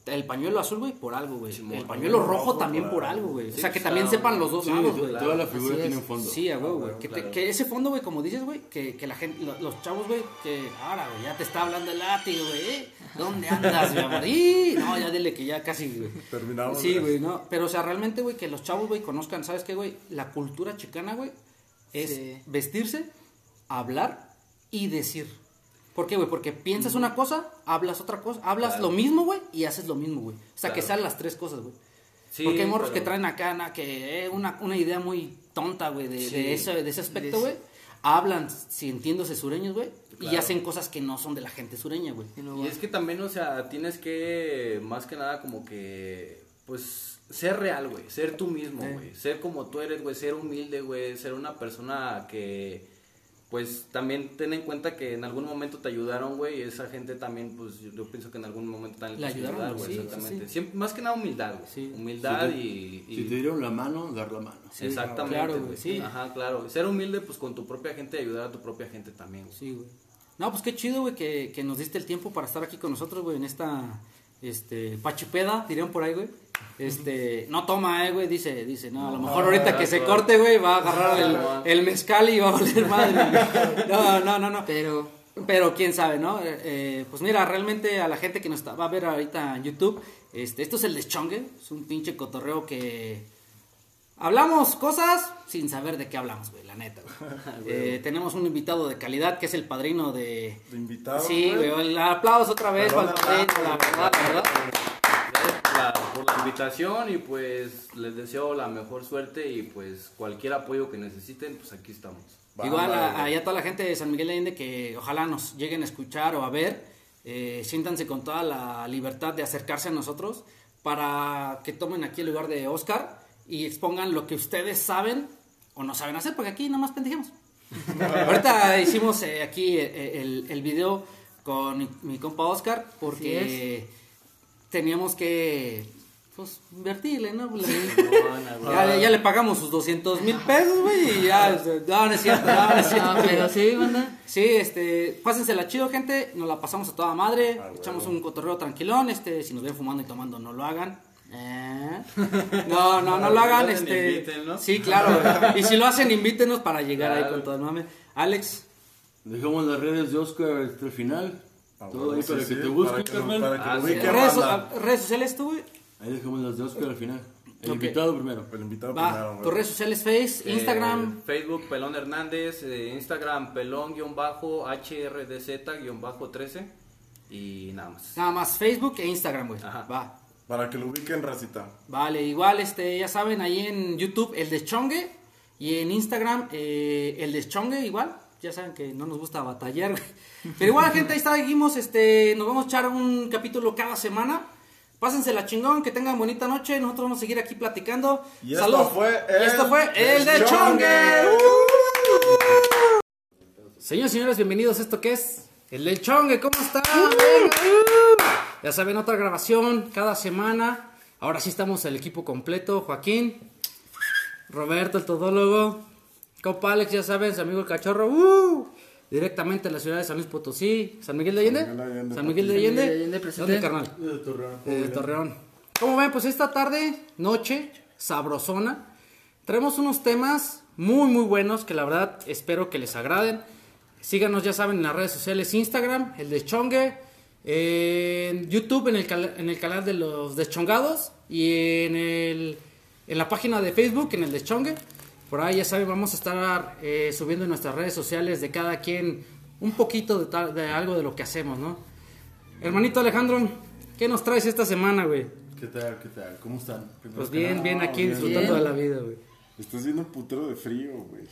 El pañuelo azul, güey, por algo, güey. El pañuelo rojo también por algo, güey. O sea, que también claro, sepan los dos Sí, lados, güey. toda la figura Así tiene es. un fondo. Sí, a huevo, güey. huevo, que, te- claro. que ese fondo, güey, como dices, güey, que, que la gente, lo- los chavos, güey, que ahora, güey, ya te está hablando el látigo, güey. ¿eh? ¿Dónde andas, mi amor? Y, No, ya dile que ya casi, güey. Terminamos. Sí, güey, no. Pero, o sea, realmente, güey, que los chavos, güey, conozcan, ¿sabes qué, güey? La cultura chicana, güey, es Sí. vestirse, hablar y decir. ¿Por qué, güey? Porque piensas una cosa, hablas otra cosa, hablas Claro. lo mismo, güey, y haces lo mismo, güey. O sea, que sean las tres cosas, güey. Sí, Porque hay morros pero- que traen acá, na, que eh, una, una idea muy tonta, güey, de, Sí. de, ese, de ese aspecto, güey. Hablan sintiéndose sureños, güey, y hacen cosas que no son de la gente sureña, güey. Y no Y va. es que también, o sea, tienes que, más que nada, como que, pues, ser real, güey. Ser tú mismo, Eh. güey. Ser como tú eres, güey. Ser humilde, güey. Ser una persona que, pues, también ten en cuenta que en algún momento te ayudaron, güey. Y esa gente también, pues, yo, yo pienso que en algún momento también Le ayudaron, ayudar, güey, sí, Exactamente. sí. Siempre, más que nada humildad, güey. Sí. Humildad Si te- y... y- Si te dieron la mano, dar la mano. Sí, Exactamente, claro, güey. sí. Ajá, claro. Ser humilde, pues, con tu propia gente y ayudar a tu propia gente también, güey. Sí, güey. No, pues qué chido, güey, que, que nos diste el tiempo para estar aquí con nosotros, güey, en esta, este, pachipeda, dirían por ahí, güey. Este, no toma, eh, güey, dice, dice, no, a lo mejor ahorita que se corte, güey, va a agarrar el, el mezcal y va a valer madre. No, no, no, no. Pero Pero quién sabe, ¿no? Eh, eh, pues mira, realmente a la gente que nos está- va a ver ahorita en YouTube, este, esto es el deschongue, es un pinche cotorreo que Hablamos cosas sin saber de qué hablamos, güey, la neta. güey. Eh, tenemos un invitado de calidad que es el padrino de... De invitado, Sí, güey. güey, el aplauso otra vez para el padrino, la verdad, la verdad. La- por la invitación y pues les deseo la mejor suerte y pues cualquier apoyo que necesiten, pues aquí estamos. Igual a, Bárbaro. a- a toda la gente de San Miguel de Allende que ojalá nos lleguen a escuchar o a ver, eh, siéntanse con toda la libertad de acercarse a nosotros para que tomen aquí el lugar de Oscar y expongan lo que ustedes saben o no saben hacer, porque aquí nomás pendejemos. Ahorita hicimos eh, aquí eh, el, el video con mi, compa Oscar porque teníamos que pues invertirle, ¿no? Le- ya, ya le pagamos sus 200 mil pesos, güey, y ya, no, no es cierto, no, no es cierto. No, pero sí, banda. Sí, este, pásensela chido, gente, nos la pasamos a toda madre, echamos un cotorreo tranquilón, este, si nos ven fumando y tomando, no lo hagan. Eh. No, no, no lo hagan, este. inviten, ¿no? Sí, claro. Y si lo hacen, invítenos para llegar ahí con todo el mame. Alex, Dejamos las redes de Oscar hasta el final. Ah, Todo bueno, ahí sí, para sí, que te busquen, Ah, sí. ubiquen, redes, sociales tú, güey. Ahí dejamos las de Oscar al final. El invitado primero. El invitado Va, primero, tus redes sociales, Face, Eh, Instagram. Facebook Pelón Hernández, eh, Instagram pelón-hrdz-13 y nada más. Nada más Facebook e Instagram, güey. Ajá. Va. Para que lo ubiquen, racita. Vale, igual, este, ya saben, ahí en YouTube, el deschongue. Y en Instagram, eh, el deschongue, igual. Ya saben que no nos gusta batallar, güey. Pero igual, gente, ahí está, seguimos, este, nos vamos a echar un capítulo cada semana. Pásensela chingón, que tengan bonita noche. Nosotros vamos a seguir aquí platicando. Y esto fue el esto fue el deschongue. Señores y señores, bienvenidos a esto que es el del chongue. ¿Cómo están? Uh. Ya saben, otra grabación cada semana. Ahora sí estamos el equipo completo. Joaquín, Roberto, el todólogo, Copa Alex, ya saben, su amigo el cachorro. uh. Directamente a la ciudad de San Luis Potosí. ¿San Miguel de Allende? San Miguel de Allende, San Miguel de San Miguel de Allende. Allende, presente. ¿Dónde, carnal? De Torreón. de Torreón. Como ven, pues esta tarde, noche, sabrosona, traemos unos temas muy, muy buenos que la verdad espero que les agraden. Síganos, ya saben, en las redes sociales, Instagram, el Deschongue, en YouTube, en el, en el canal de los Deschongados y en, el, en la página de Facebook, en el Deschongue. Por ahí, ya saben, vamos a estar eh, subiendo en nuestras redes sociales de cada quien un poquito de, de algo de lo que hacemos, ¿no? Hermanito Alejandro, ¿qué nos traes esta semana, güey? ¿Qué tal? ¿Qué tal? ¿Cómo están? Primero Pues bien, bien aquí bien. disfrutando Bien. de la vida, güey. Estás viendo un putero de frío, güey.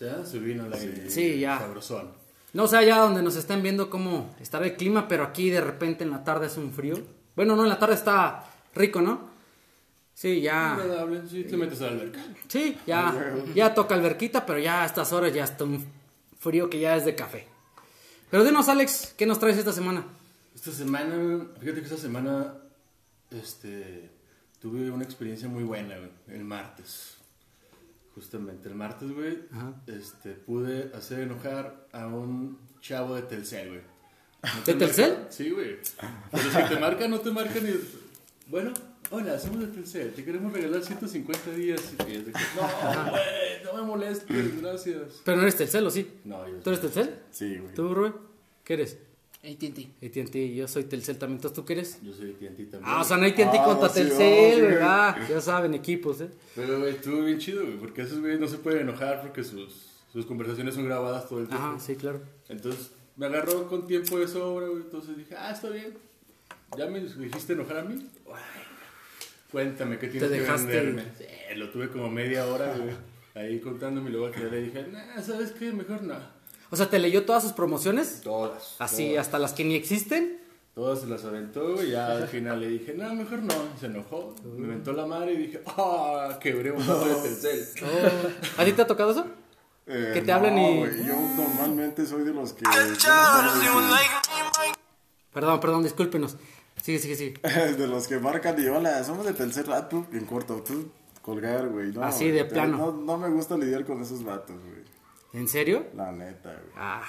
Ya se vino el aire. Sí, ya. Sabrosón. No sé allá donde nos estén viendo cómo estará el clima, pero aquí de repente en la tarde es un frío. Bueno, no, en la tarde está rico, ¿no? Sí, ya. Sí, te metes a la alberca. Sí, ya. Ya toca alberquita, pero ya a estas horas ya está un frío que ya es de café. Pero dinos, Alex, ¿qué nos traes esta semana? Esta semana, fíjate que esta semana, este, tuve una experiencia muy buena, el martes. Justamente, el martes, güey, este, pude hacer enojar a un chavo de Telcel, güey. ¿No ¿De te Telcel? Sí, güey. Pero si te marcan, no te marcan y... Bueno, hola, somos de Telcel, te queremos regalar 150 días. Y es de que, no, güey, no me molestes, gracias. Pero no eres Telcel, ¿o sí? No, yo ¿Tú eres Telcel? Sí, güey. ¿Tú, Rubén? ¿Qué eres? AT&T. AT&T, yo soy Telcel también. ¿Entonces tú qué eres? Yo soy TNT también. Ah, o sea, no hay AT&T Ah, contra sí, Telcel, güey. Ah, ya saben, equipos, ¿eh? Pero, güey, estuvo bien chido, güey, porque esos güeyes no se pueden enojar porque sus, sus conversaciones son grabadas todo el tiempo. Ajá, sí, claro. Entonces, me agarró con tiempo de sobra, güey, entonces dije, ah, está bien. ¿Ya me dijiste enojar a mí? Cuéntame, ¿qué tienes Te que venderme? Sí, lo tuve como media hora, güey, ahí contándome y luego que le dije, nah, ¿sabes qué? Mejor no. O sea, ¿te leyó todas sus promociones? Todas. Así, todas. hasta las que ni existen. Todas se las aventó y ya al final le dije, no, mejor no. Y se enojó, me aventó la madre y dije, ah, quebré un vato de Telcel. ¿A ti te ha tocado eso? Eh, Que te hablen no, y- güey, Yo normalmente soy de los que. Perdón, perdón, discúlpenos. Sigue, sigue, sigue. de los que marcan y hola, somos de Telcel Rato, en corto, tú colgar, güey. No, Así de plano. No, no me gusta lidiar con esos vatos, güey. ¿En serio? La neta, güey. Ah.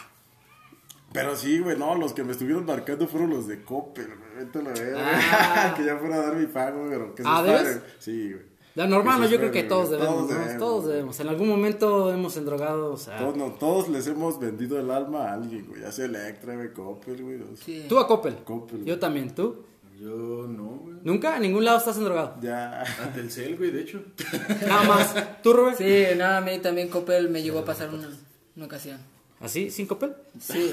Pero sí, güey, no, los que me estuvieron marcando fueron los de Coppel, güey. Vete a la verga. Ah. que ya fuera a dar mi pago, pero que se Ah. Sí, güey. La normal, no, yo creo que todos debemos, Todos ¿no? debemos, Todos debemos. En algún momento hemos endrogado, o sea. Todos, no, todos les hemos vendido el alma a alguien, güey. Ya sea Electra, güey, Coppel, güey. Sí. Tú a Coppel. Coppel, Yo güey. también, ¿tú? Yo no, güey. ¿Nunca? ¿En ningún lado estás drogado? Ya. A Telcel, güey, de hecho. Nada más. ¿Tú, Rubén? Sí, nada, a mí también Coppel me llegó a pasar una, una ocasión. ¿Así? ¿Sin copel? Sí,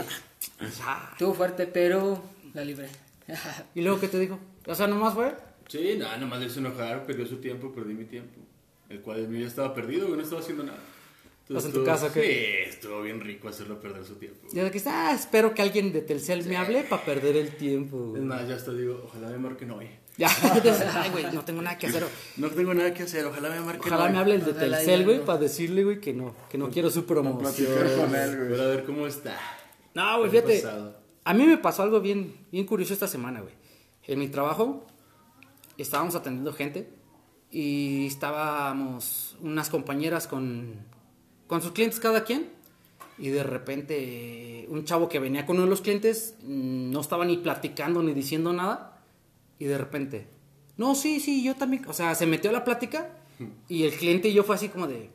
estuvo fuerte, pero la libré. ¿Y luego qué te dijo? O sea, nomás fue. Sí, nada, nomás le hizo enojar, perdió su tiempo, perdí mi tiempo. El cual el mío ya estaba perdido, güey, no estaba haciendo nada. ¿Estás en tu casa, qué? Sí, estuvo bien rico hacerlo perder su tiempo. Y de que ah, espero que alguien de Telcel me hable para perder el tiempo. Es más, ya hasta digo, ojalá me marquen hoy. Ya, ay, güey, no tengo nada que hacer. No tengo nada que hacer, ojalá me marquen Ojalá hoy. me hable el de Ojalá Telcel, ya güey, no. para decirle, güey, que no, que no quiero su promoción. Platicar con él, güey. Voy a ver cómo está. No, güey, ¿Qué ha fíjate. pasado? A mí me pasó algo bien, bien curioso esta semana, güey. En mi trabajo estábamos atendiendo gente y estábamos unas compañeras con, con sus clientes cada quien y de repente un chavo que venía con uno de los clientes mm, no estaba ni platicando ni diciendo nada y de repente, no, sí, sí, yo también, o sea, se metió a la plática y el cliente y yo fue así como de,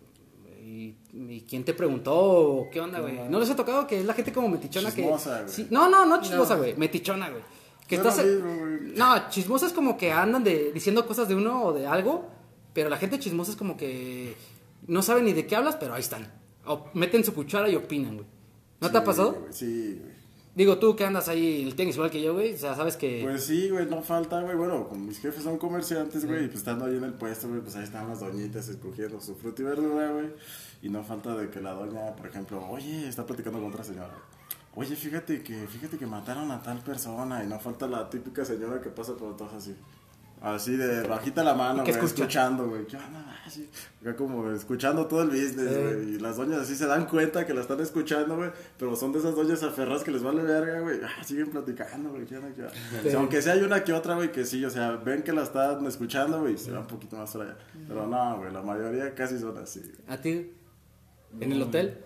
¿y, y quién te preguntó? ¿Qué onda, güey? ¿No les ha tocado que es la gente como metichona Chismosa, que... Sí, no, no, no chismosa, No. güey, metichona, güey. Que No es estás... No, chismosa es como que andan de, diciendo cosas de uno o de algo, pero la gente chismosa es como que no sabe ni de qué hablas, pero ahí están. O meten su cuchara y opinan, güey. ¿No te ha pasado? güey, Sí, güey. Digo, tú que andas ahí en el tenis igual que yo, güey, o sea, sabes que... Pues sí, güey, no falta, güey. Bueno, como mis jefes son comerciantes, güey, y pues estando ahí en el puesto, güey, pues ahí están las doñitas escogiendo su fruta y verdura, güey. Y no falta de que la doña, por ejemplo, oye, está platicando con otra señora. Oye, fíjate que, fíjate que mataron a tal persona y no falta la típica señora que pasa por todos así. Así de bajita la mano, ¿Y qué güey, escucha? escuchando, güey. ¿Qué onda? Así, acá como escuchando todo el business, Eh. güey. Y las doñas así se dan cuenta que la están escuchando, güey. Pero son de esas doñas aferradas que les vale verga, güey. Ah, siguen platicando, güey. O sea, aunque sea hay una que otra, güey, que sí, o sea, ven que la están escuchando, güey, y se va un poquito más para allá. Pero no, güey, la mayoría casi son así. ¿A ti? ¿En el hotel?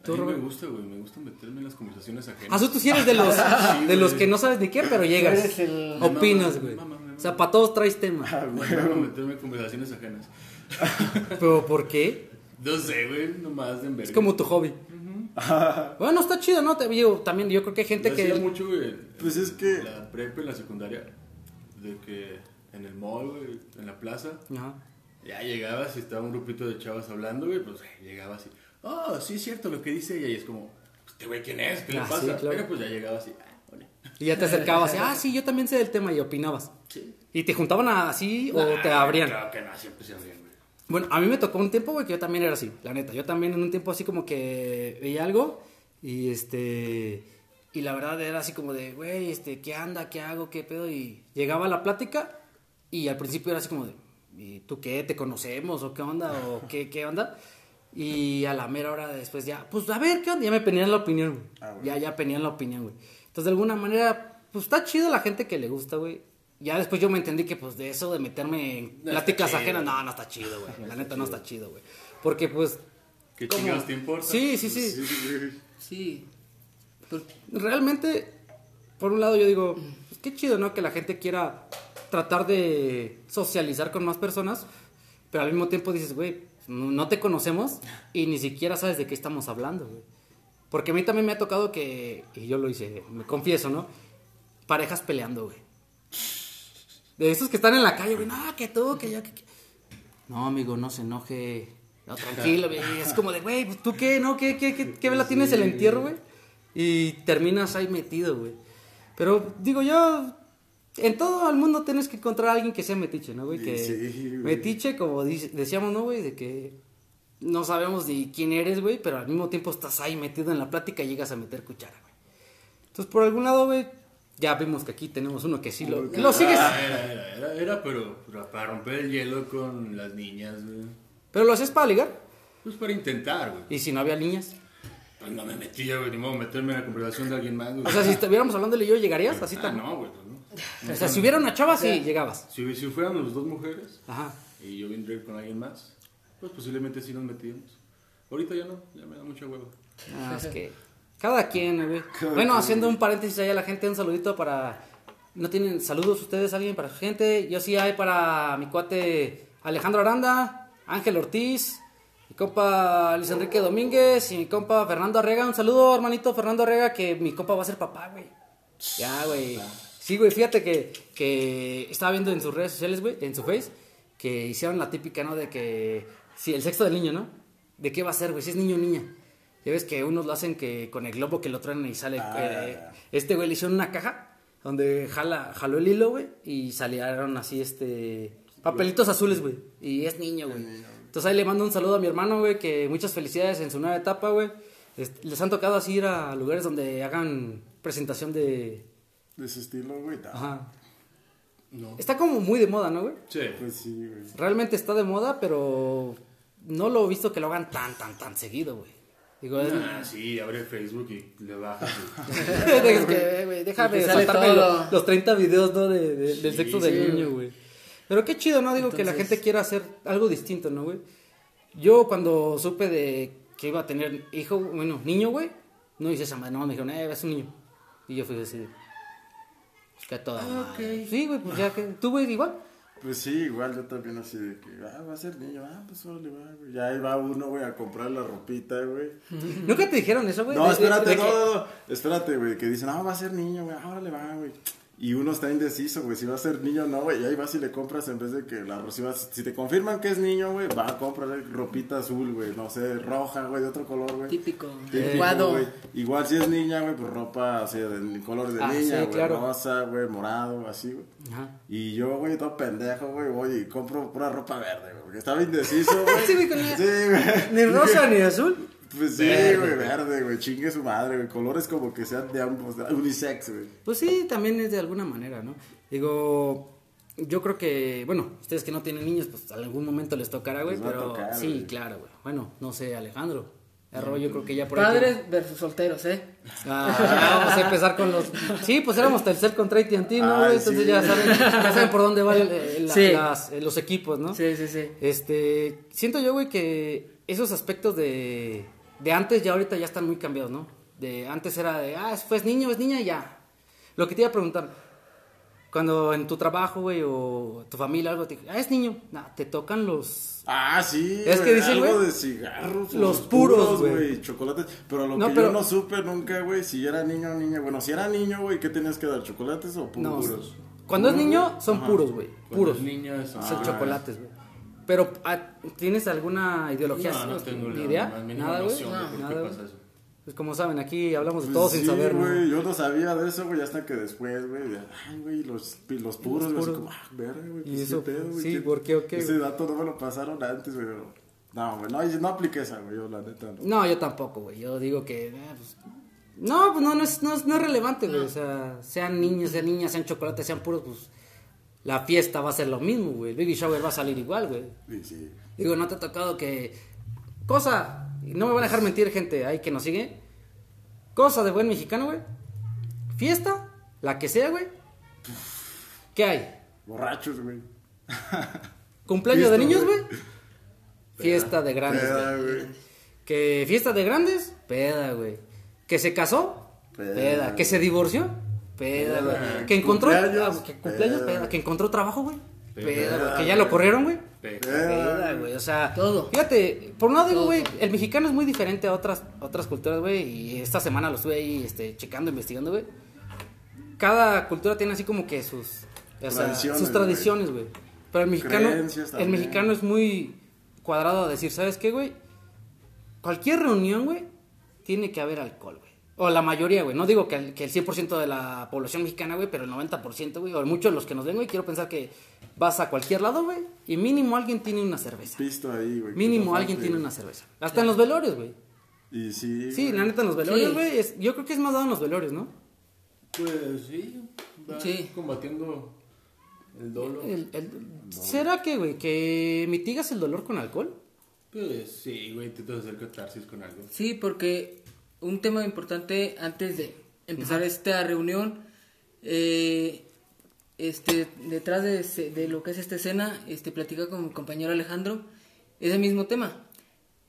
A ¿Tú, mí me gusta, güey, me gusta meterme en las conversaciones ajenas. Ah, tú sí eres de los, Sí, de los que no sabes ni qué, pero llegas. eres el- Opinas, güey. O sea, para todos traes tema. Me mama meterme en conversaciones ajenas. ¿Pero por qué? No sé, güey, nomás de enverga. Es como tu hobby. Bueno, está chido, ¿no? Te digo, también yo creo que hay gente Lo que... hacía mucho, güey. Pues es que- La prepa, en la secundaria, de que en el mall, güey, en la plaza, Ajá. ya llegabas y estaba un grupito de chavas hablando, güey, pues eh, llegabas y, oh, sí es cierto lo que dice ella, y es como, este güey, ¿quién es? ¿Qué Ah, le pasa? sí, claro. Pero pues ya llegabas y, ah, hola. Y ya te acercabas y, ah, sí, yo también sé del tema y opinabas. ¿Y te juntaban así o Ah, te abrían? Claro que no, siempre se abrían, güey. Bueno, a mí me tocó un tiempo, güey, que yo también era así, la neta. Yo también en un tiempo así como que veía algo y este... Y la verdad era así como de, güey, este, ¿qué anda? ¿Qué hago? ¿Qué pedo? Y llegaba la plática y al principio era así como de, ¿y tú qué? ¿Te conocemos? ¿O qué onda? ¿O qué, qué onda? Y a la mera hora después ya, pues a ver, ¿qué onda? Ya me penían la opinión, güey. Ah. Ya, ya penían la opinión, güey. Entonces, de alguna manera, pues está chido la gente que le gusta, güey. Ya después yo me entendí que, pues, de eso de meterme en No pláticas ajenas, no, no está chido, güey. La neta no está chido, güey. Porque, pues, ¿Qué ¿Cómo? chingados te importa? sí, sí, sí. Sí. Sí. Pues, Realmente, por un lado yo digo, pues, qué chido, ¿no? Que la gente quiera tratar de socializar con más personas, pero al mismo tiempo dices, güey, no no te conocemos y ni siquiera sabes de qué estamos hablando, güey. Porque a mí también me ha tocado que, y yo lo hice, me confieso, ¿no? Parejas peleando, güey. De esos que están en la calle, güey, no, que tú, que yo, que... que-". No, amigo, no se enoje. No, tranquilo, güey. Es como de, güey, pues, ¿tú qué? ¿No? ¿Qué, qué, qué, qué vela tienes el entierro, güey? Y terminas ahí metido, güey. Pero, digo, yo... En todo el mundo tienes que encontrar a alguien que sea metiche, ¿no, güey? Que Sí, güey. metiche, como dice- decíamos, ¿no, güey? De que no sabemos ni quién eres, güey, pero al mismo tiempo estás ahí metido en la plática y llegas a meter cuchara, güey. Entonces, por algún lado, güey, ya vimos que aquí tenemos uno que sí lo, lo sigues. Ah, era, era, era, era, pero para romper el hielo con las niñas, güey. Pero lo haces para ligar. Pues para intentar, güey. Y si no había niñas. Pues no me metía, güey, ni modo meterme en la conversación de alguien más, güey. O sea, si estuviéramos hablando de yo, ¿llegarías? Así Ah, tan. no, güey, pues no. O sea, si hubiera una chava, sí, llegabas. Si, si fuéramos dos mujeres Ajá. y yo vendría con alguien más, pues posiblemente sí nos metíamos. Ahorita ya no, ya me da mucha hueva. Ah, es que cada quien, güey. Cada Bueno, quien. haciendo un paréntesis ahí a la gente, un saludito para... ¿No tienen saludos ustedes, alguien para su gente? Yo sí hay para mi cuate Alejandro Aranda, Ángel Ortiz, mi compa Luis Enrique Domínguez y mi compa Fernando Arrega. Un saludo, hermanito Fernando Arrega, que mi compa va a ser papá, güey. Ya, güey. Sí, güey, fíjate que, que estaba viendo en sus redes sociales, güey, en su face, que hicieron la típica, ¿no? De que, sí, el sexo del niño, ¿no? ¿De qué va a ser, güey? Si es niño o niña. Ya ves que unos lo hacen que con el globo que lo traen y sale. Ah, eh, este güey le hicieron una caja donde jala, jaló el hilo, güey, y salieron así, este. Papelitos azules, güey. Y es niño, güey. Entonces ahí le mando un saludo a mi hermano, güey, que muchas felicidades en su nueva etapa, güey. Les han tocado así ir a lugares donde hagan presentación de. De ese estilo, güey. no. Ajá. No. Está como muy de moda, ¿no, güey? Sí. Pues sí, güey. Realmente está de moda, pero no lo he visto que lo hagan tan, tan, tan seguido, güey. Digo, es- Ah, sí, abre Facebook y le bajas. y- es que, güey, déjame saltarme todo. lo- los 30 videos, ¿no? De, de- del sexo del niño, güey. Pero qué chido, ¿no? Digo que la gente quiera hacer algo distinto, ¿no, güey? Yo cuando supe de que iba a tener hijo, bueno, niño, güey, no hice esa madre, no, me dijeron, eh, es un niño. Y yo fui así, pues que a toda madre. Sí, güey, pues ya que, ¿tú, güey, igual? Pues sí, igual yo también así de que, ah, va a ser niño, ah, pues órale, va, güey. Ya ahí va uno, güey, a comprar la ropita, güey. ¿Nunca te dijeron eso, güey? No, espérate, no, no, espérate, güey, que dicen, ah, va a ser niño, güey, ah, órale, va, güey. Y uno está indeciso, güey, si va a ser niño o no, güey, y ahí vas y le compras en vez de que la si, vas- si te confirman que es niño, güey, va a comprarle ropita azul, güey, no sé, roja, güey, de otro color, güey. Típico. Típico, Adecuado. güey. Igual si es niña, güey, pues ropa así de color de Ah, niña, güey, claro. rosa, güey, morado, así, güey. Ajá. Y yo, güey, todo pendejo, güey, voy y compro pura ropa verde, güey, porque estaba indeciso, güey. Sí, güey, con Sí, güey. Ni rosa ni azul. Pues sí, güey, verde, güey, chingue su madre, güey, colores como que sean de ambos, de- unisex, güey. Pues sí, también es de alguna manera, ¿no? Digo, yo creo que, bueno, ustedes que no tienen niños, pues en algún momento les tocará, güey, pero tocar, sí, claro, güey. Bueno, no sé, Alejandro. Erro, yo creo que ya por ahí. Padres versus solteros, ¿eh? Ah, vamos a empezar con los. Sí, pues éramos Telcel contra AT&T, ¿no? Ay, güey? Entonces sí. ya saben, ya saben por dónde van Sí. los equipos, ¿no? Sí, sí, sí. Este, siento yo, güey, que esos aspectos de, de antes ya ahorita ya están muy cambiados, ¿no? De antes era de, ah, fue es niño, es niña, y ya. Lo que te iba a preguntar, cuando en tu trabajo, güey, o tu familia, algo, te dije, ah, es niño, nah, te tocan los... Ah, sí, Es que dicen, algo güey, de cigarros, los puros, güey. chocolates, pero lo No, que pero- yo no supe nunca, güey, si era niño o niña, bueno, si era niño, güey, ¿qué tenías que dar, chocolates o No, puros? cuando es ¿Puros, niño, son Ajá. puros, güey, puros. Los niños. Son Ah. chocolates, güey. Pero, ah, ¿tienes alguna ideología? No, no tengo ni idea? Nada, güey. Nada, güey. pasa eso. Pues como saben, aquí hablamos de Pues todo sí, sin saber, ¿no? güey, yo no sabía de eso, güey, hasta que después, güey, ay, güey, los, los puros, güey, como, ah, verga, güey, ¿Y pues, eso? ¿qué pedo, güey? Sí, ¿Qué- ¿por qué o qué, Ese dato no me lo pasaron antes, güey, no, güey, no, no apliqué esa, güey, yo la neta no. No, yo tampoco, güey. Yo digo que. eh, pues, no, pues no, no es, no, es, no es relevante, güey. O sea, sean niños, sean niñas, sean chocolates, sean puros, pues. La fiesta va a ser lo mismo, güey. El baby shower va a salir igual, güey. Sí, sí. Digo, no te ha tocado que. Cosa. No me van a dejar mentir, gente, ahí que nos sigue. Cosa de buen mexicano, güey. Fiesta, la que sea, güey. ¿Qué hay? Borrachos, güey. ¿Cumpleaños de niños, güey. Fiesta de grandes, güey. Que fiesta de grandes, peda, güey. Que se casó, Peda. peda. Que se divorció, peda, güey. Que encontró Cumpleaños, ah, que cumpleaños, peda. peda. Que encontró trabajo, güey. Peda, güey. Que ya lo corrieron, güey. Pe- Peda, güey. O sea, Todo. Fíjate, por un lado digo, güey, el mexicano es muy diferente a otras otras culturas, güey. Y esta semana lo estuve ahí este, checando, investigando, güey. Cada cultura tiene así como que sus, o sea, Tradiciones, sus tradiciones, güey. Pero el mexicano, el mexicano es muy cuadrado a decir, ¿sabes qué, güey? Cualquier reunión, güey, tiene que haber alcohol, güey. O la mayoría, güey. No digo que el, que el 100% de la población mexicana, güey, pero el 90%, güey. O muchos de los que nos ven, güey. Quiero pensar que vas a cualquier lado, güey. Y mínimo alguien tiene una cerveza. Pisto ahí, güey. Mínimo no alguien tiene una cerveza. Hasta en los velorios, güey. Y sí. Sí, la neta en los velorios, Sí. güey. es- Yo creo que es más dado en los velorios, ¿no? Pues sí, va Sí. combatiendo el dolor. El- el- ¿Será que, güey, que mitigas el dolor con alcohol? Pues sí, güey, intentas hacer catarsis con algo. Sí, porque un tema importante antes de empezar esta reunión, eh, este, detrás de, ese- de lo que es esta escena, este, platica con mi compañero Alejandro, es el mismo tema.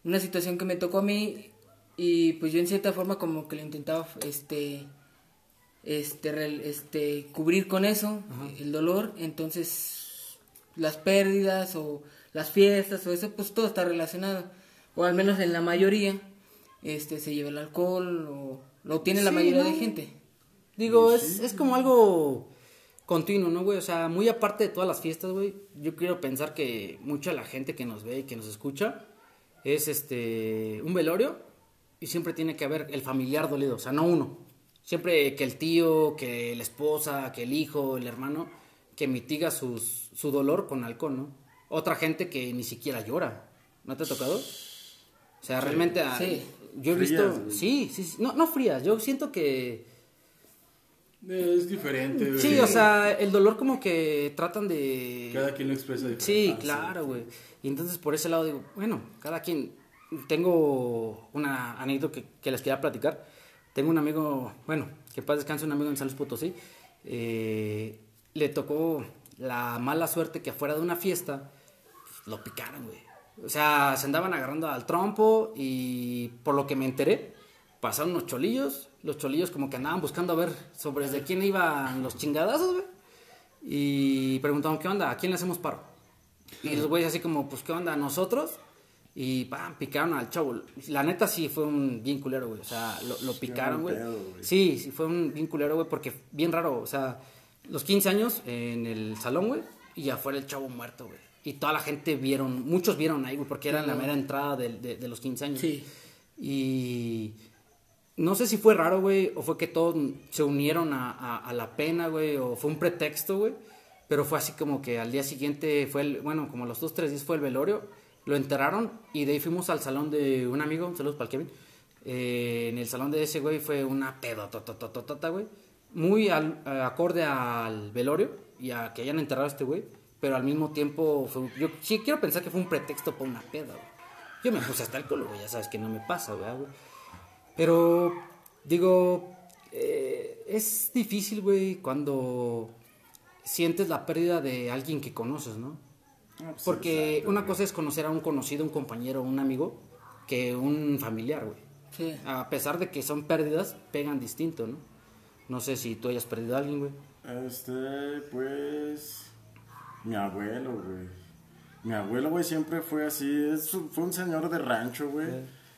Una situación que me tocó a mí y pues yo en cierta forma como que lo intentaba este, este, este, cubrir con eso, el dolor, entonces las pérdidas o las fiestas o eso, pues todo está relacionado. O al menos en la mayoría, este se lleva el alcohol o lo tiene la mayoría ¿no? de gente. Digo, es, es como algo continuo, ¿no, güey? O sea, muy aparte de todas las fiestas, güey, yo quiero pensar que mucha de la gente que nos ve y que nos escucha es este un velorio y siempre tiene que haber el familiar dolido, o sea, no uno. Siempre que el tío, que la esposa, que el hijo, el hermano, que mitiga sus, su dolor con alcohol, ¿no? Otra gente que ni siquiera llora. ¿No te ha tocado? O sea, realmente Sí. Yo he Frías, visto... güey. Sí, sí, sí. No, no frías, yo siento que... Es diferente, güey. Sí, o sea, el dolor como que tratan de... Cada quien lo expresa diferente. Sí, claro, güey. Y entonces por ese lado digo, bueno, cada quien. Tengo una anécdota que, que les quería platicar. Tengo un amigo, bueno, que paz descanse, un amigo en San Luis Potosí. eh, le tocó la mala suerte que afuera de una fiesta pues, lo picaron, güey. O sea, se andaban agarrando al trompo y por lo que me enteré, pasaron unos cholillos. Los cholillos como que andaban buscando a ver sobre de quién iban los chingadazos, güey. Y preguntaron, ¿qué onda? ¿A quién le hacemos paro? Y los güeyes así como, pues, ¿qué onda? ¿Nosotros? Y, pam, picaron al chavo. La neta sí fue un bien culero, güey. O sea, lo, lo picaron, güey. Sí, sí, fue un bien culero, güey, porque bien raro. O sea, los 15 años en el salón, güey, y afuera el chavo muerto, güey. Y toda la gente vieron, muchos vieron ahí, güey, porque era en la mera entrada de, de los 15 años. Sí. Y no sé si fue raro, güey, o fue que todos se unieron a, a- a la pena, güey, o fue un pretexto, güey. Pero fue así como que al día siguiente fue el, bueno, como los dos, tres días fue el velorio, lo enterraron y de ahí fuimos al salón de un amigo, saludos para el Kevin. Eh, en el salón de ese, güey, fue una pedototototota, güey. Muy al- eh, acorde al velorio y a que hayan enterrado a este güey. Pero al mismo tiempo, fue, yo sí quiero pensar que fue un pretexto para una peda, güey. Yo me puse hasta el culo, güey, ya sabes que no me pasa, güey. güey. Pero, digo, eh, es difícil, güey, cuando sientes la pérdida de alguien que conoces, ¿no? Ah, pues, Porque una cosa es conocer a un conocido, un compañero, un amigo, que un familiar, güey. Sí. A pesar de que son pérdidas, pegan distinto, ¿no? No sé si tú hayas perdido a alguien, güey. Este, pues. Mi abuelo, güey. Mi abuelo, güey, siempre fue así. es fue un señor de rancho, güey.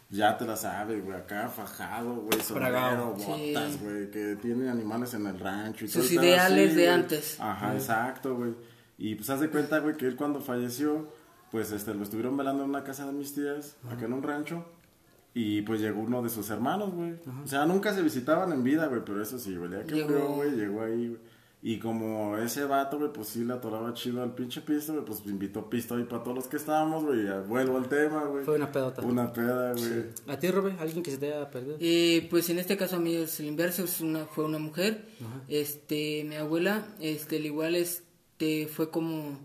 Ya te la sabes, güey. Acá fajado, güey. Sombrero, botas, Sí. güey. Que tiene animales en el rancho. Y Sus todo ideales así, de antes. Ajá, exacto, güey. Y pues haz de cuenta, güey, que él cuando falleció, pues este, lo estuvieron velando en una casa de mis tías, acá en un rancho. Y pues llegó uno de sus hermanos, güey. O sea, nunca se visitaban en vida, güey, pero eso sí, güey. Ya que Llegó. murió, güey, llegó ahí, güey. Y como ese vato, güey, pues sí le atoraba chido al pinche pisto, güey, pues invitó pisto ahí para todos los que estábamos, güey. vuelvo al tema, güey. Fue una pedota. Una peda, güey. ¿A ti, Robe? ¿Alguien que se te haya perdido? Eh, pues en este caso a mí es el inverso, es una, fue una mujer. Este, mi abuela, este, al igual este, fue como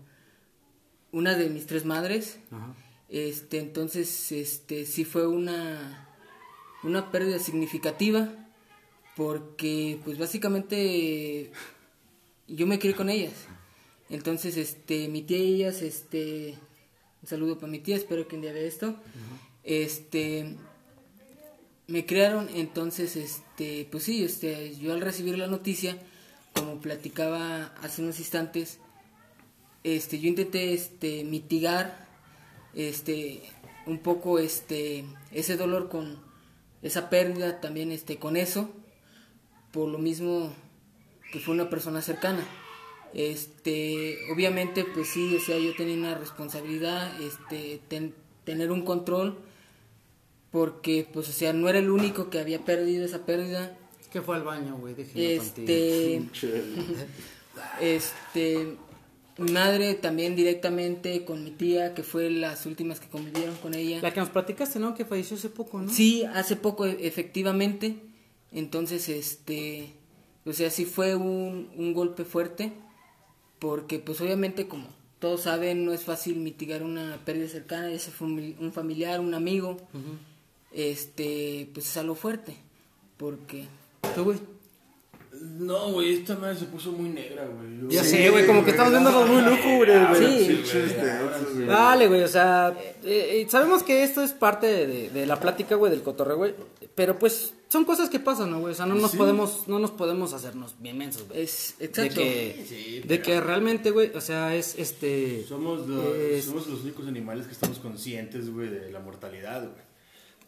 una de mis tres madres. Ajá. Este, entonces, este, sí fue una, una pérdida significativa porque, pues básicamente, yo me crié con ellas. Entonces, este, mi tía y ellas, este, un saludo para mi tía, espero que un día vea esto. Este, me criaron, entonces, este, pues sí, este, yo al recibir la noticia, como platicaba hace unos instantes, este, yo intenté, este, mitigar, este, un poco, este, ese dolor con esa pérdida, también, este, con eso, por lo mismo que fue una persona cercana. Este, obviamente, pues sí, o sea, yo tenía una responsabilidad, este, ten- tener un control, porque, pues, o sea, no era el único que había perdido esa pérdida. ¿Qué fue al baño, güey? Este, este, mi madre también directamente con mi tía, que fue las últimas que convivieron con ella. La que nos platicaste, ¿no? Que falleció hace poco, ¿no? Sí, hace poco e- efectivamente. Entonces, este, o sea, sí fue un, un golpe fuerte, porque pues obviamente como todos saben, no es fácil mitigar una pérdida cercana, ese fue un, familiar, un amigo, este, pues es algo fuerte, porque ¿Tú, güey? No, güey, esta madre se puso muy negra, güey. Ya sé, güey, como que estamos viendo algo muy lúgubre, güey. Sí. Pinches densos, güey. O sea, eh, eh, sabemos que esto es parte de, de la plática, güey, del cotorreo, güey. Pero pues son cosas que pasan, ¿no, güey? O sea, no nos Sí. podemos, no nos podemos hacernos bien mensos, güey. es De exacto. que, Sí, de que realmente, güey, o sea, es este. Somos los, es- somos los únicos animales que estamos conscientes, güey, de la mortalidad, güey.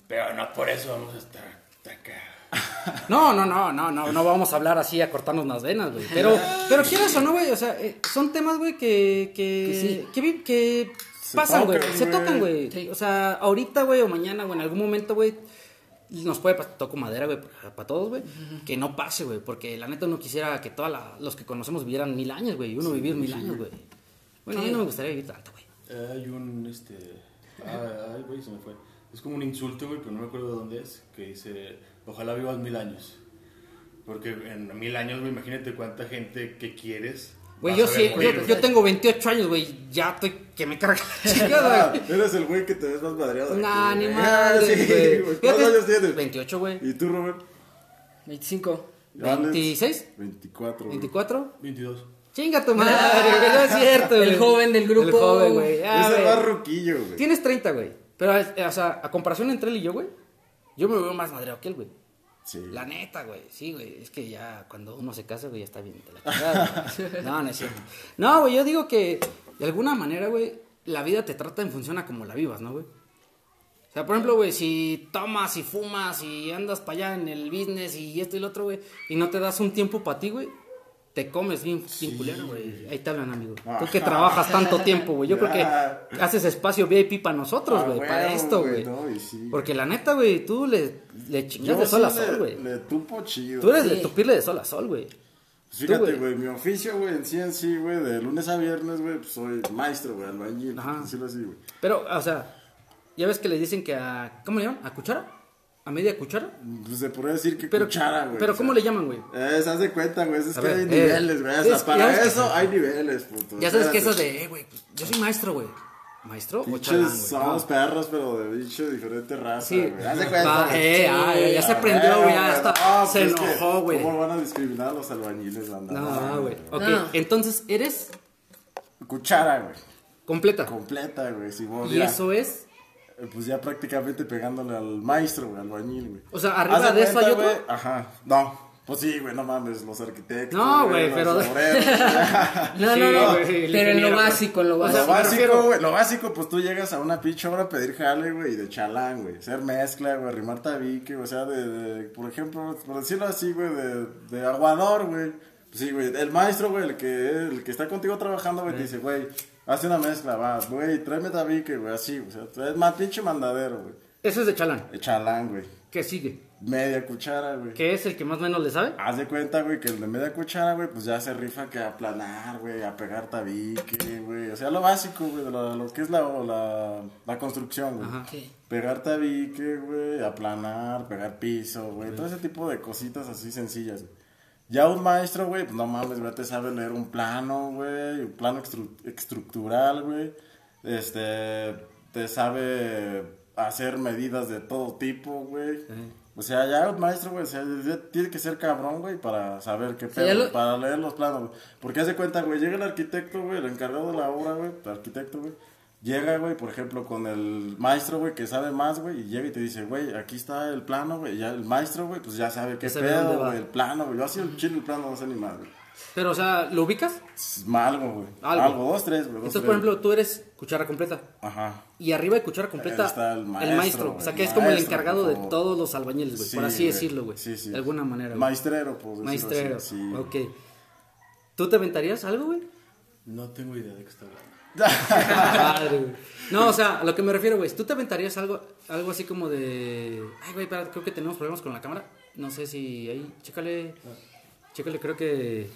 Pero no por eso vamos a estar hasta acá. No, no, no, no, no, no vamos a hablar así a cortarnos las venas, güey. Pero, pero quieras o no, güey, o sea, eh, son temas, güey, que, que, que, vi- que Se pasan, güey, se güey. tocan, güey. Sí. O sea, ahorita, güey, o mañana, o en algún momento, güey, nos puede pasar, toco madera, güey, para todos, güey, que no pase, güey, porque la neta uno quisiera que todos los que conocemos vivieran mil años, güey, y uno vivir mil años, güey. Bueno, a mí no me gustaría vivir tanto, güey. Hay un, este... ah, Ay, güey, se me fue. Es como un insulto, güey, pero no me acuerdo de dónde es, que dice, ojalá vivas mil años. Porque en mil años, güey, imagínate cuánta gente que quieres. Güey, yo sí, morir, yo, yo tengo 28 años, güey, ya estoy que me carga la chingada, Ah, güey. eres el güey que te ves más madreado. Nah, aquí, ni güey. madre, Sí, güey. güey. Fíjate, ¿Cuántos años tienes? 28, güey. ¿Y tú, Robert? 25. Alex, 26, 24. güey. 24. 22. Chinga tu madre, güey, no es cierto, güey. El joven del grupo. El joven, güey. Ah, Es el güey. más roquillo, güey. Tienes 30, güey. Pero, eh, o sea, a comparación entre él y yo, güey, yo me veo más madreado que él, güey. La neta, güey. Sí, güey. Es que ya cuando uno se casa, güey, ya está bien la chingada. No, no es cierto. No, güey, yo digo que de alguna manera, güey, la vida te trata en función a como la vivas, ¿no, güey? O sea, por ejemplo, güey, si tomas y fumas y andas para allá en el business y esto y lo otro, güey, y no te das un tiempo para ti, güey, te comes bien, bien culero, güey. Ahí te hablan, amigo. Tú que trabajas tanto tiempo, güey. Yo creo que haces espacio VIP para nosotros, Ah, güey, para esto, güey. no, sí. Porque la neta, güey, tú le, le chingas de sol a sí sol, le- güey. Le tupo chido. Tú eres de Sí. tupirle de sol a sol, güey. Pues Fíjate, güey. mi oficio, güey, en sí, en sí, güey, de lunes a viernes, güey, pues soy maestro, güey, albañil, Ajá. por decirlo así, güey. Pero, o sea, ya ves que le dicen que a. ¿Cómo le llaman? ¿A cuchara? ¿A media cuchara? Pues se podría decir que Pero, cuchara, güey. pero o ¿cómo sea, le llaman, güey? Eh, se hace cuenta, güey, es A que ver, hay eh, niveles, güey, o es- para ves que- eso hay niveles, puto. Ya sabes que eso espérate. de, eh, güey, pues, yo soy maestro, güey. ¿Maestro o Pinches chalán, güey? somos No. perros, pero de bicho diferente raza, Sí. güey. Haz de cuenta. Ah, eh, ah, ya, ya se Ah, prendió, güey, ya hasta no, se pues es que, enojó, güey. ¿Cómo van a discriminar a los albañiles, banda? No, güey. Ok, No. entonces eres Cuchara, güey. completa. Completa, güey. Si vos, Y ya, eso es. Pues ya prácticamente pegándole al maestro, güey, albañil, güey. O sea, arriba de eso hay otro. güey, Ajá. No. Pues sí, güey, no mames, los arquitectos. No, güey, los pero- obreros, No, Sí, no, no. güey, pero en lo básico, en lo O sea, Lo básico. básico, güey, lo básico, pues tú llegas a una pinche obra a pedir jale, güey, y de chalán, güey, hacer mezcla, güey, arrimar tabique, o sea, de, de, por ejemplo, por decirlo así, güey, de, de aguador, güey. Pues sí, güey, el maestro, güey, el que, el que está contigo trabajando, güey, te dice, güey, hace una mezcla, va, güey, tráeme tabique, güey, así, o sea, es más pinche mandadero, güey. Eso es de chalán. De chalán, güey, ¿Qué sigue? media cuchara, güey. ¿Qué es el que más o menos le sabe? Haz de cuenta, güey, que el de media cuchara, güey, pues ya se rifa que a aplanar, güey, a pegar tabique, güey. O sea, lo básico, güey, de lo, lo que es la, la, la construcción, güey. Ajá. Sí. Pegar tabique, güey, aplanar, pegar piso, güey. Todo ese tipo de cositas así sencillas, güey. Ya un maestro, güey, pues no mames, güey, te sabe leer un plano, güey, un plano estructural, güey. Este, te sabe hacer medidas de todo tipo, güey. O sea, ya un maestro, güey, o sea, ya tiene que ser cabrón, güey, para saber qué pedo, lo- para leer los planos, güey. Porque hace cuenta, güey, llega el arquitecto, güey, el encargado de la obra, güey, el arquitecto, güey. Llega, güey, por ejemplo, con el maestro, güey, que sabe más, güey, y llega y te dice, güey, aquí está el plano, güey, ya el maestro, güey, pues ya sabe qué pedo, güey, el plano, güey. Yo así el chile, el plano, no sé ni más, güey. Pero, o sea, ¿lo ubicas? Algo, güey. Algo. Algo. dos, tres, güey. Entonces, tres, por ejemplo, tú eres cuchara completa. Ajá. Y arriba de cuchara completa, está el maestro, O sea, que es como el maestro, encargado de todos los albañiles, güey. Sí, por así decirlo, güey. Sí, sí. De alguna manera, güey. Maestrero, pues. Maestrero. Sí. Ok. ¿Tú te aventarías algo, güey? No tengo idea de qué está hablando. Madre, güey. No, o sea, a lo que me refiero, güey. ¿Tú te aventarías algo, algo así como de. Ay, güey, espera, creo que tenemos problemas con la cámara. No sé si ahí. Chécale. Chécale, creo que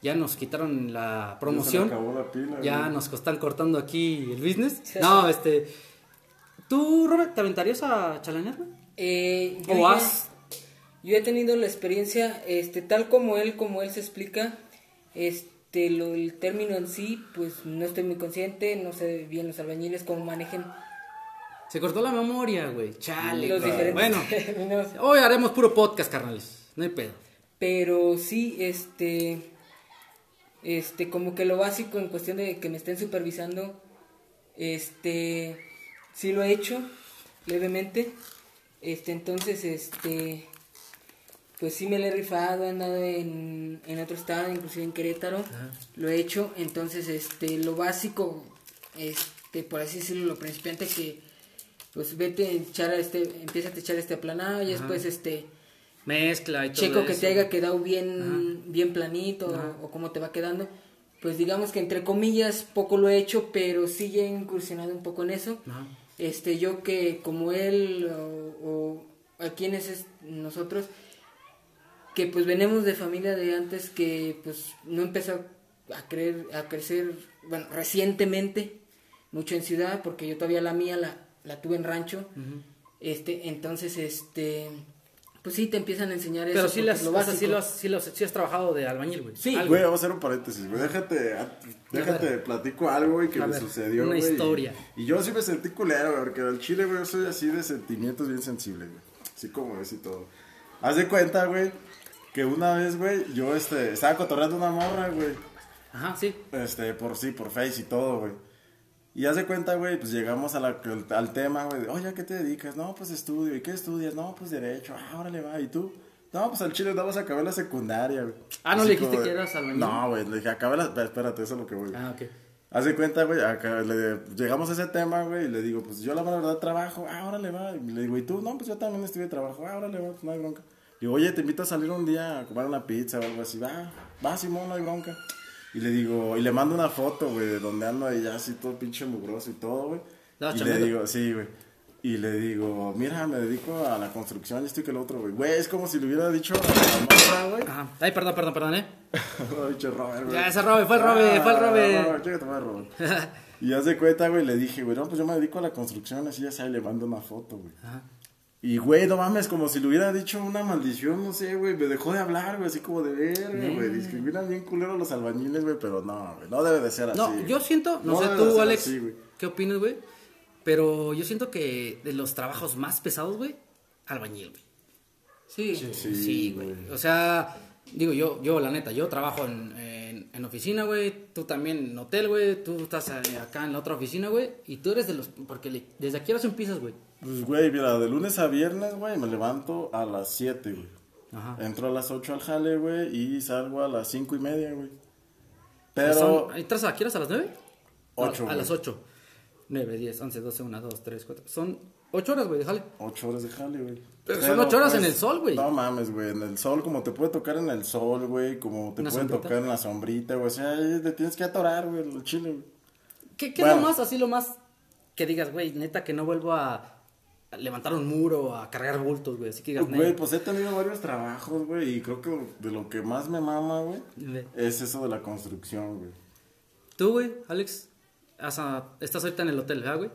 ya nos quitaron la promoción. Se me acabó la pila, Ya nos están cortando aquí el business. No, este. ¿Tú, Robert, te aventarías a chalanear, güey? Eh, ¿O has? yo he tenido la experiencia, este, tal como él, como él se explica, este, lo, el término en sí, pues no estoy muy consciente, no sé bien los albañiles cómo manejen Se cortó la memoria, güey. Chale. los diferentes Bueno, términos. hoy haremos puro podcast, carnales. No hay pedo. Pero sí, este, este, como que lo básico en cuestión de que me estén supervisando, este, sí lo he hecho levemente, este, entonces, este, pues sí me lo he rifado, he andado en, en otro estado, inclusive en Querétaro, lo he hecho, entonces, este, lo básico, este, por así decirlo, lo principiante que, pues vete a echar a este, empieza a echar este aplanado y después, este, Mezcla y todo checo que te haya quedado bien, bien planito o, o cómo te va quedando. Pues digamos que entre comillas poco lo he hecho, pero sí he incursionado un poco en eso. Ajá. Este, yo que como él o, o a quienes es nosotros, que pues venimos de familia de antes que pues no empezó a creer, a crecer, bueno, recientemente, mucho en ciudad, porque yo todavía la mía la, la tuve en rancho. Este, entonces, este, pues sí te empiezan a enseñar eso. Pero sí, las, lo o sea, básico. sí, sí, lo has- sí has trabajado de albañil, güey. Sí. Algo. Güey, vamos a hacer un paréntesis, güey. Déjate, a- déjate, platico algo, güey, que A me ver, sucedió, una güey, y- historia. Y, yo sí me sentí culero, güey, porque al chile, güey, yo soy así de sentimientos bien sensibles, güey. Así como es y todo. Haz de cuenta, güey, que una vez, güey, yo, este, estaba cotorreando una morra, güey. Ajá, sí. Este, por sí, por Face y todo, güey. Y haz de cuenta, güey, pues llegamos a la- al tema, güey, oye, ¿a qué te dedicas? No, pues estudio. ¿Y qué estudias? No, pues derecho. Ah, órale, va. ¿Y tú? No, pues al chile nada más acabé la secundaria, güey. Ah, ¿no Así le dijiste como que eras albañil? No, güey, le dije, acabé la... Espérate, eso es lo que voy. Ah, ok. Haz de cuenta, güey, acá le- llegamos a ese tema, güey, y le digo, pues yo la verdad trabajo, ah, órale, va. Y le digo, ¿y tú? No, pues yo también estuve de trabajo, ah, órale, va, pues no hay bronca. Digo, oye, te invito a salir un día a comer una pizza o algo así, va, va, Simón, no hay bronca. Y le digo, y le mando una foto, güey, de donde ando ahí ya así todo pinche mugroso y todo, güey. Y le digo, sí, güey. Y le digo, mira, me dedico a la construcción y esto y que lo otro, güey. Güey, es como si le hubiera dicho a la morra, güey. Ajá. Ay, perdón, perdón, perdón, ¿eh? No, pinche Robert, güey. Ya, ese Robe, fue el Robe, fue el Robe. Ah, Robert, chécate, madre, Robert. Y haz de cuenta, güey, le dije, güey, no, pues yo me dedico a la construcción, así ya sabes, le mando una foto, güey. Ajá. Y, güey, no mames, como si le hubiera dicho una maldición, no sé, güey, me dejó de hablar, güey, así como de verga, güey. Discriminan bien culero a los albañiles, güey, pero no, güey, no debe de ser así. No, yo siento, no, sé tú, Alex, así. ¿qué opinas, güey? Pero yo siento que de los trabajos más pesados, güey, albañil, güey. Sí. Sí, Sí, güey. O sea, digo, yo, yo, la neta, yo trabajo en, en, en oficina, güey. Tú también en hotel, güey. Tú estás eh, acá en la otra oficina, güey. Y tú eres de los. Porque le- desde aquí ahora empiezas, güey. Pues, güey, mira, de lunes a viernes, güey, me levanto a las 7, güey. Ajá. Entro a las 8 al jale, güey, y salgo a las 5 y media, güey. Pero. Pero... ¿Entras a qué horas? ¿A las 9? Ocho, A, güey. las 8. 9, 10, 11, 12, 1, 2, 3, 4. Son 8 horas, güey, déjale. Ocho horas de jale, güey. Pero son ocho horas en el sol, güey. No mames, güey. En el sol, como te puede tocar en el sol, güey. Como te ¿Una puede sombrita? tocar en la sombrita, güey. O sea, ahí te tienes que atorar, güey, el chile, güey. ¿Qué, qué Bueno. es lo más, así lo más que digas, güey, neta, que no vuelvo a, a levantar un muro, a cargar bultos, güey? Así que digas, Güey, pues he tenido varios trabajos, güey. Y creo que de lo que más me mama, güey, Ve. es eso de la construcción, güey. Tú, güey, Alex, has, ah, estás ahorita en el hotel, ¿verdad, güey?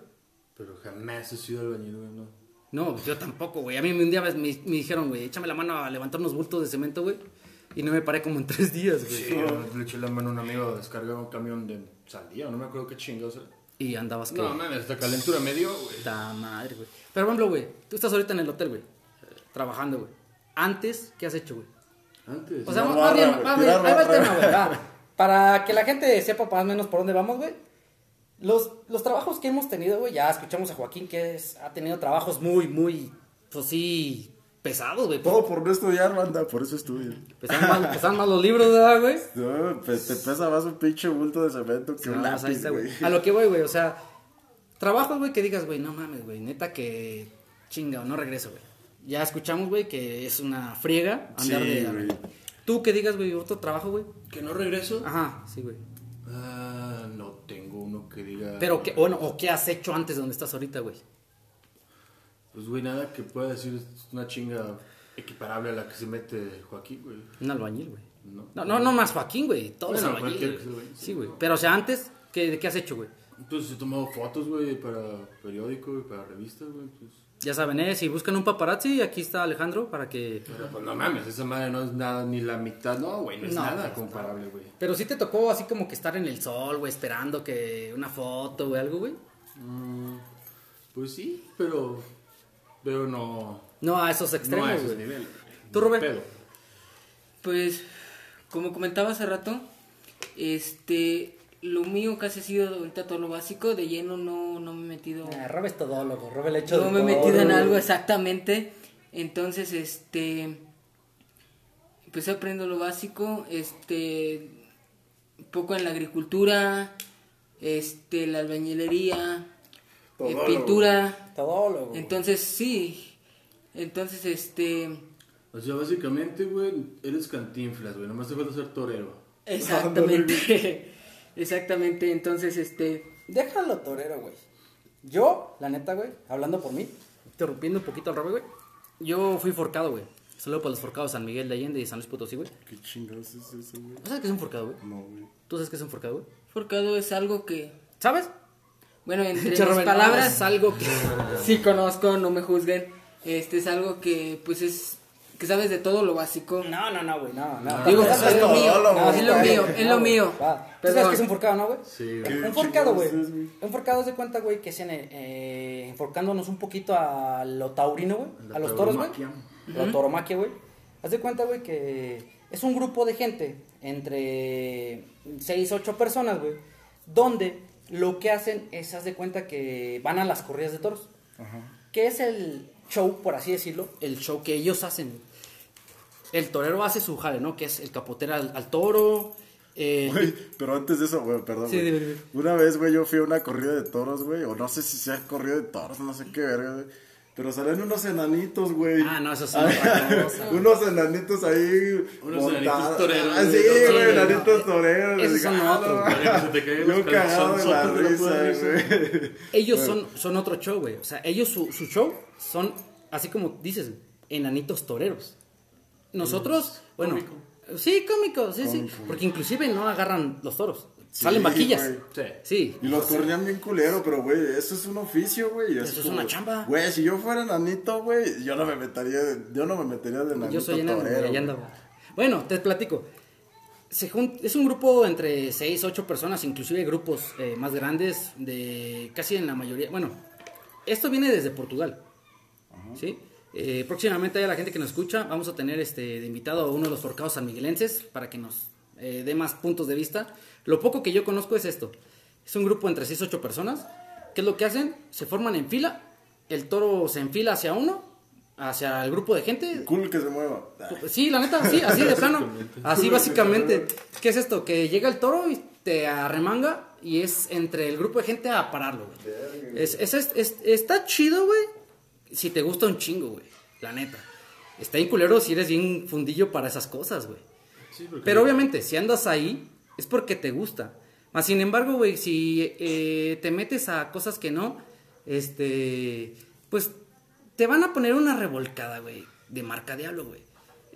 Pero jamás he sido albañil, güey, no. No, yo tampoco, güey. A mí un día me, me dijeron, güey, échame la mano a levantar unos bultos de cemento, güey. Y no me paré como en tres días, güey. Sí, yo le eché la mano a un amigo a descargar un camión de sandía, no me acuerdo qué chingados era. Y andabas que... No, mames, esta calentura me dio, güey. Madre, güey. Pero, por ejemplo, güey, tú estás ahorita en el hotel, güey. Trabajando, güey. Antes, ¿qué has hecho, güey? Antes. O sea, más bien, más bien, ahí va el barra. tema, güey. va. Para que la gente sepa más o menos por dónde vamos, güey. Los, los trabajos que hemos tenido, güey, ya escuchamos a Joaquín que es, ha tenido trabajos muy, muy, pues sí, pesados, güey. Todo por no estudiar, banda, por eso estudio. Pesaban más, pesaban más los libros, ¿verdad, güey? No, pe- te pesa más un pinche bulto de cemento que un No, pues ahí lápiz, está, güey. A lo que voy, güey, o sea, trabajos, güey, que digas, güey, no mames, güey, neta que chinga o no regreso, güey. Ya escuchamos, güey, que es una friega andar Sí, de... güey. Tú que digas, güey, otro trabajo, güey. ¿Que no regreso? Ajá, sí, güey. Ah, no tengo uno que diga. Pero, ¿qué, bueno, o qué has hecho antes de donde estás ahorita, güey? Pues, güey, nada que pueda decir es una chinga equiparable a la que se mete Joaquín, güey. Un albañil, güey. No. No, no, no más Joaquín, güey. Todos Bueno, güey. albañil, Sí, güey. Pero, o sea, antes, ¿qué, ¿de qué has hecho, güey? Entonces he tomado fotos, güey, para periódico y para revistas, güey. Pues. Ya saben, ¿eh? Si buscan un paparazzi, aquí está Alejandro para que... Pero pues no mames, esa madre no es nada ni la mitad, no, güey, no es No, nada pues, comparable, güey. Pero sí te tocó así como que estar en el sol, güey, esperando que una foto, güey, algo, güey. Mm, pues sí, pero. Pero no. No a esos no extremos, a esos güey. niveles. ¿Tú, Rubén? Pedo. Pues, como comentaba hace rato, este, lo mío casi ha sido ahorita todo lo básico, de lleno no, no me he metido, Ah, Robe es todólogo, Robe le hecho no me he metido en algo exactamente, entonces, este, empecé aprendiendo lo básico, este, un poco en la agricultura, este, la albañilería, eh, pintura, Todólogo. entonces sí, entonces, este, O sea, básicamente, güey, eres cantinflas, güey. Nomás te falta ser torero. Exactamente. Exactamente. Entonces, este. Déjalo torero, güey. Yo, la neta, güey, hablando por mí, interrumpiendo un poquito al Robert, güey. Yo fui forcado, güey. Saludo para los forcados San Miguel de Allende y San Luis Potosí, güey. ¿Qué chingados es eso, güey? ¿Sabes qué es un forcado, güey? No, güey. ¿Tú sabes qué es un forcado, güey? Forcado es algo que. ¿Sabes? Bueno, entre mis palabras, es algo que... sí conozco, no me juzguen. Este es algo que, pues es. Que sabes de todo lo básico. No, no, no, güey, no, no. Digo, es lo no, mío, es lo mío, es lo mío. ¿Tú sabes qué es un forcado, no, güey? Sí, ¿Qué Un forcado, güey. Un forcado es de cuenta, güey, que es en, eh, enforcándonos un poquito a lo taurino, güey. A los toros, güey. La tauromaquia, güey. Haz de cuenta, güey, que es un grupo de gente entre 6, 8 personas, güey. Donde lo que hacen es, haz de cuenta que van a las corridas de toros. Que es el show, por así decirlo, el show que ellos hacen. El torero hace su jale, ¿no? Que es el capotear al, al toro. eh, pero antes de eso, güey, perdón, Sí, dime. Una vez, güey, yo fui a una corrida de toros, güey, o no sé si sea corrida de toros, no sé qué verga, güey. Pero salen unos enanitos, güey. Ah, no, eso es otra cosa, güey. unos enanitos ahí. Unos montados. enanitos toreros, Ah, sí, güey. enanitos toreros. Esos son ah, otros, Yo cagado de la risa, güey. Ellos son, son otro show, güey. O sea, ellos, su, su show son, así como dices, enanitos toreros. Nosotros, bueno, sí, cómicos, sí, sí. Porque inclusive no agarran los toros. Sí, Salen vaquillas. Sí. Sí. Y los corrían bien culero, pero güey, eso es un oficio, güey. Eso es una chamba. Güey, si yo fuera enanito, güey, yo no me metería, de- yo no me metería de enanito Yo soy torero, güey. ando. Bueno, te platico. Se jun- es un grupo entre 6, 8 personas, inclusive grupos eh, más grandes, de casi en la mayoría. Bueno, esto viene desde Portugal. ¿sí? Eh, próximamente a la gente que nos escucha, vamos a tener este, de invitado a uno de los forcados sanmiguelenses para que nos eh, dé más puntos de vista. Lo poco que yo conozco es esto. Es un grupo entre 6 8 personas. ¿Qué es lo que hacen? Se forman en fila. El toro se enfila hacia uno, hacia el grupo de gente. Cool que se mueva. Sí, la neta, sí, así de plano. Así básicamente. ¿Qué es esto? Que llega el toro y te arremanga y es entre el grupo de gente a pararlo, güey. Es, es- es- es- está chido, güey, si te gusta un chingo, güey. La neta. Está bien culero si eres bien fundillo para esas cosas, güey. Sí, Pero obviamente, si andas ahí, es porque te gusta. Más sin embargo, güey, si eh, te metes a cosas que no, este, pues te van a poner una revolcada, güey, de marca diablo, güey.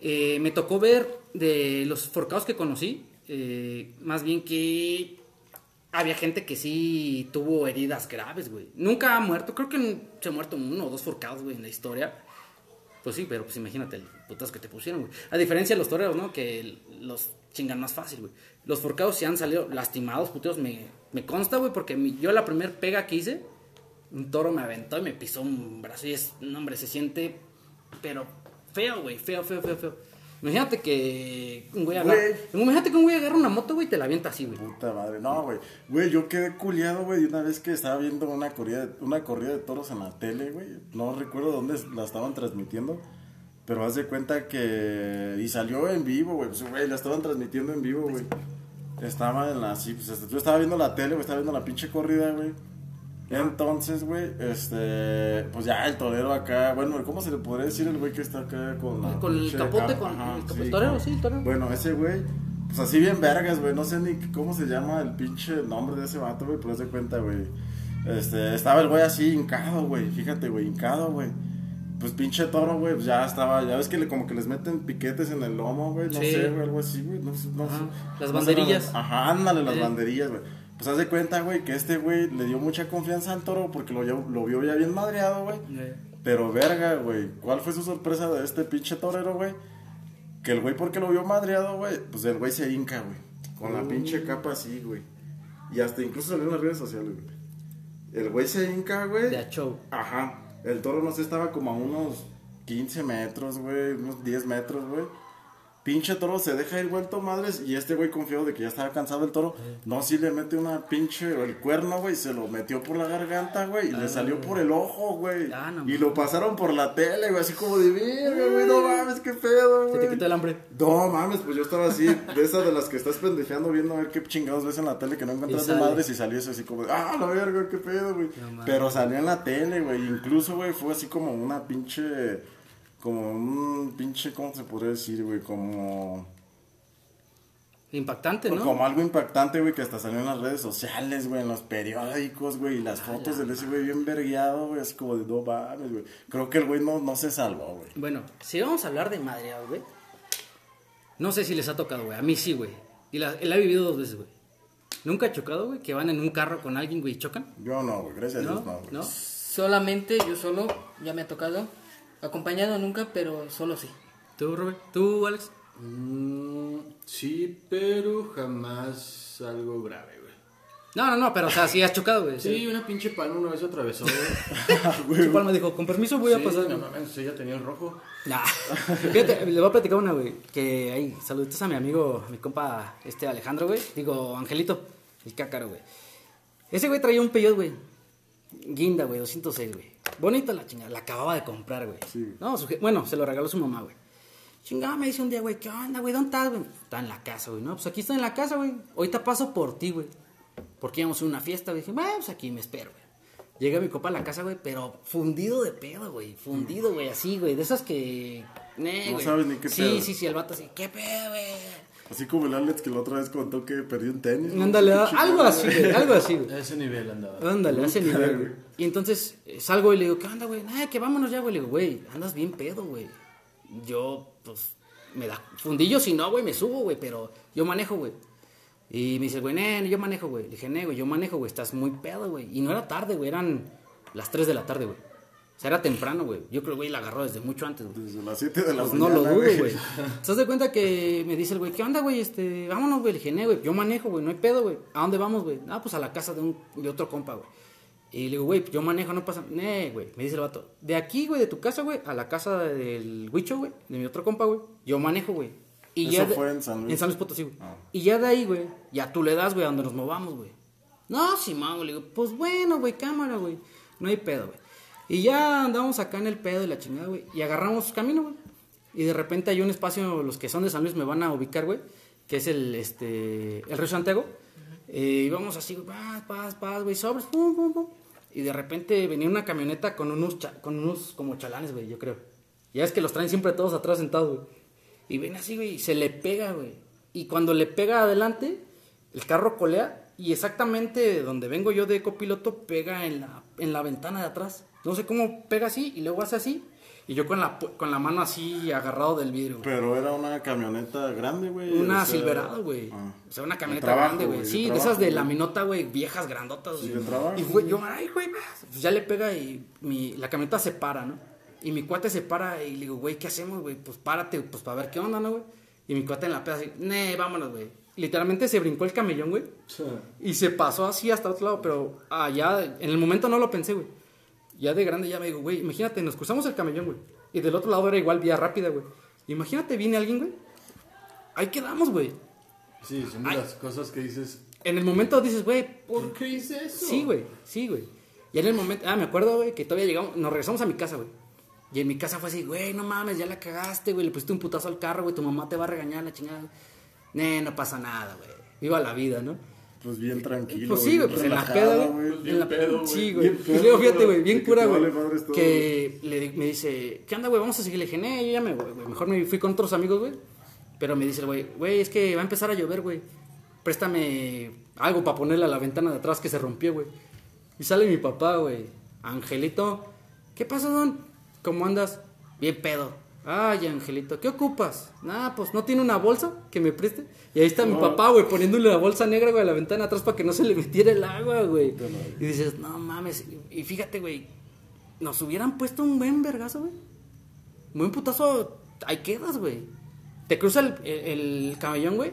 Eh, me tocó ver de los forcados que conocí, eh, más bien que había gente que sí tuvo heridas graves, güey. Nunca ha muerto, creo que se ha muerto uno o dos forcados, güey, en la historia. Pues sí, pero pues imagínate el putazo que te pusieron, güey. A diferencia de los toreros, ¿no? Que el- los chingan más fácil, güey. Los forcados sí han salido lastimados, puteos, me, me consta, güey, porque mi- yo la primer pega que hice, un toro me aventó y me pisó un brazo y es, no, hombre, se siente, pero feo, güey, feo, feo, feo, feo. Imagínate que un güey agarra, imagínate que un güey agarra una moto, güey, y te la avienta así, güey. Puta madre, no, güey. Güey, yo quedé culiado, güey, de una vez que estaba viendo una corrida, una corrida de toros en la tele, güey. No recuerdo dónde la estaban transmitiendo. Pero haz de cuenta que. Y salió en vivo, güey. Pues, güey, la estaban transmitiendo en vivo, güey. Estaba en la. Sí, pues este, yo estaba viendo la tele, güey. Estaba viendo la pinche corrida, güey. Entonces, güey, este. Pues ya el torero acá. Bueno, ¿cómo se le podría decir el güey que está acá con la. Con el capote, con Ajá, el capote. sí, Torero, con- sí, torero. Bueno, ese güey. Pues así bien vergas, güey. No sé ni cómo se llama el pinche nombre de ese vato, güey. Pero haz de cuenta, güey. Este, estaba el güey así hincado, güey. Fíjate, güey, hincado, güey. Pues pinche toro, güey, pues ya estaba, ya ves que le, como que les meten piquetes en el lomo, güey, no Sí. sé, güey, algo así, güey, no, sé, no sé. las banderillas. Ajá, ándale, las Sí. banderillas, güey. Pues haz de cuenta, güey, que este güey le dio mucha confianza al toro porque lo, lo vio ya bien madreado, güey. Pero verga, güey, ¿cuál fue su sorpresa de este pinche torero, güey? Que el güey, porque lo vio madreado, güey, pues el güey se hinca, güey. Con la pinche capa así, güey. Y hasta incluso salió en las redes sociales, güey. El güey se hinca, güey. De show. Ajá. El toro, no sé, estaba como a unos 15 metros, güey. Unos 10 metros, güey. Pinche toro se deja ir vuelto madres. Y este güey confiado de que ya estaba cansado el toro. No, sí le mete una pinche. El cuerno, güey. Se lo metió por la garganta, güey. Y le salió por el ojo, güey. Ah, no y lo pasaron por la tele, güey. Así como de verga, güey. No mames, qué pedo, Se güey. te quitó el hambre. No mames, pues yo estaba así, de esas de las que estás pendejeando viendo a ver qué chingados ves en la tele que no encuentras de madres y salió eso así como de, ah, la verga, qué pedo, güey. No. Pero salió en la tele, güey, incluso, güey, fue así como una pinche, como un pinche, ¿cómo se podría decir, güey? Como... Impactante, ¿no? Como algo impactante, güey, que hasta salió en las redes sociales, güey, en los periódicos, güey, y las fotos de ese güey bien vergueado, güey, así como de no mames, güey. Creo que el güey no, no se salvó, güey. Bueno, si vamos a hablar de madreado, güey. No sé si les ha tocado, güey. A mí sí, güey. Y la, la he vivido dos veces, güey. Nunca he chocado, güey, que van en un carro con alguien, güey, y chocan. Yo no, güey, gracias a. Dios no, güey. ¿No? Solamente yo solo, ya me ha tocado. Acompañado nunca, pero solo sí. ¿Tú, Robert? ¿Tú, Alex? Mm, sí, pero jamás algo grave, güey. No, no, no, pero o sea, sí has chocado, güey. Sí, una pinche palma una vez atravesó, güey. Su palma dijo, con permiso voy a Sí, pasar. No mames, ella tenía el rojo. Nah. Fíjate, le voy a platicar una, güey. Que ahí, saluditos a mi amigo, a mi compa, este Alejandro, güey. Digo, Angelito, el cácaro, güey. Ese güey traía un Peugeot, güey. Guinda, güey, 206, güey. Bonita la chingada, la acababa de comprar, güey. Sí. No, su bueno, se lo regaló su mamá, güey. Chingada, me dice un día, güey, ¿qué onda, güey? ¿Dónde estás, güey? Está en la casa, güey. No, pues aquí estoy en la casa, güey. Ahorita paso por ti, güey. Porque íbamos a una fiesta, güey. Dije, bueno, pues aquí me espero, güey. Llega mi copa a la casa, güey, pero fundido de pedo, güey. Fundido, güey, así, güey. De esas que. Ne, No güey. sabes ni qué sí, pedo. Sí, sí, el vato así, ¿qué pedo, güey? Así como el Alex que la otra vez contó que perdió un tenis. Ándale, algo así, güey. Algo así, güey. A ese nivel andaba. Ándale, a ese nivel, güey. Y entonces eh, salgo y le digo, ¿qué onda, güey? Ay, que vámonos ya, güey. Le digo, güey, andas bien pedo, güey. Yo, pues, me da fundillo si no, güey, me subo, güey, pero yo manejo, güey. Y me dice, güey, nen, yo manejo, güey. Le dije, ne, güey, yo manejo, güey, estás muy pedo, güey. Y no era tarde, güey, eran las 3 de la tarde, güey. O sea, era temprano, güey. Yo creo, güey, la agarró desde mucho antes, güey. Desde las 7 de la Pues no lo dudo, güey. ¿Te de cuenta que me dice el güey, ¿qué onda, güey? Este, vámonos, güey. Dije, "Nee, güey, yo manejo, güey, no hay pedo, güey. ¿A dónde vamos, güey? Ah, pues a la casa de, un, de otro compa, güey. Y le digo, güey, yo manejo, no pasa. Nee, güey. Me dice el vato, de aquí, güey, de tu casa, güey, a la casa del Huicho, güey, de mi otro compa, güey. Yo manejo, güey. Y Eso ya de- fue en San Luis. En San Luis Potosí, güey. Ah. Y ya de ahí, güey, ya tú le das, güey, a donde nos movamos, güey. No, sí, güey. Le digo, pues bueno, güey, cámara, güey. No hay pedo, güey. Y ya andamos acá en el pedo de la chingada, güey. Y agarramos camino, güey. Y de repente hay un espacio, los que son de San Luis me van a ubicar, güey. Que es el, este, el Río Santiago. Eh, y vamos así, paz, paz, paz, güey, sobres, pum, pum, pum. Y de repente venía una camioneta con unos, con unos como chalanes, güey, yo creo. Ya es que los traen siempre todos atrás sentados, güey. Y viene así, güey, y se le pega, güey. Y cuando le pega adelante, el carro colea y exactamente donde vengo yo de copiloto pega en la, en la ventana de atrás. No sé cómo pega así y luego hace así. Y yo con la, con la mano así agarrado del vidrio, güey. Pero era una camioneta grande, güey. Una o sea, Silverado, güey. ah. O sea, una camioneta trabajo, grande, güey. Sí, de, esas de güey. laminota, güey, viejas grandotas. Sí, güey. de trabajo, Y güey, yo, ay, güey, pues ya le pega y mi, la camioneta se para, ¿no? Y mi cuate se para y le digo, güey, ¿qué hacemos, güey? Pues párate, pues para ver qué onda, ¿no, güey? Y mi cuate en la peda así, nee, vámonos, güey. Literalmente se brincó el camellón, güey. Y se pasó así hasta otro lado, pero allá, en el momento no lo pensé, güey. Ya de grande ya me digo, güey, imagínate, nos cruzamos el camellón, güey. Y del otro lado era igual vía rápida, güey. Imagínate, viene alguien, güey. Ahí quedamos, güey. Sí, son de Ay. las cosas que dices. En el momento dices, güey, ¿Por qué hice eso? Sí, güey, sí, güey. Y en el momento, ah, me acuerdo, güey, que todavía llegamos, nos regresamos a mi casa, güey. Y en mi casa fue así, güey, no mames, ya la cagaste, güey, le pusiste un putazo al carro, güey, tu mamá te va a regañar la chingada. Nee, no pasa nada, güey. Viva la vida, ¿no? Pues bien tranquilo. Pues sí, güey, pues en la peda, güey. bien en la- pedo, güey. Sí, güey. Bien Y pedo, luego, fíjate, güey, bien cura, güey. Que le me dice, ¿qué onda, güey? Vamos a seguir. Le dije, nee, yo ya me voy, güey. Mejor me fui con otros amigos, güey. Pero me dice el güey, güey, es que va a empezar a llover, güey. Préstame algo para ponerle a la ventana de atrás que se rompió, güey. Y sale mi papá, güey. Angelito, ¿qué pasa, don? ¿Cómo andas? Bien pedo. Ay, Angelito, ¿qué ocupas? Nada, pues no tiene una bolsa que me preste. Y ahí está mi papá, güey, poniéndole la bolsa negra, güey, a la ventana atrás para que no se le metiera el agua, güey. Y dices, no mames. Y fíjate, güey, nos hubieran puesto un buen vergazo, güey. Un buen putazo, ahí quedas, güey. Te cruza el, el, el camellón, güey.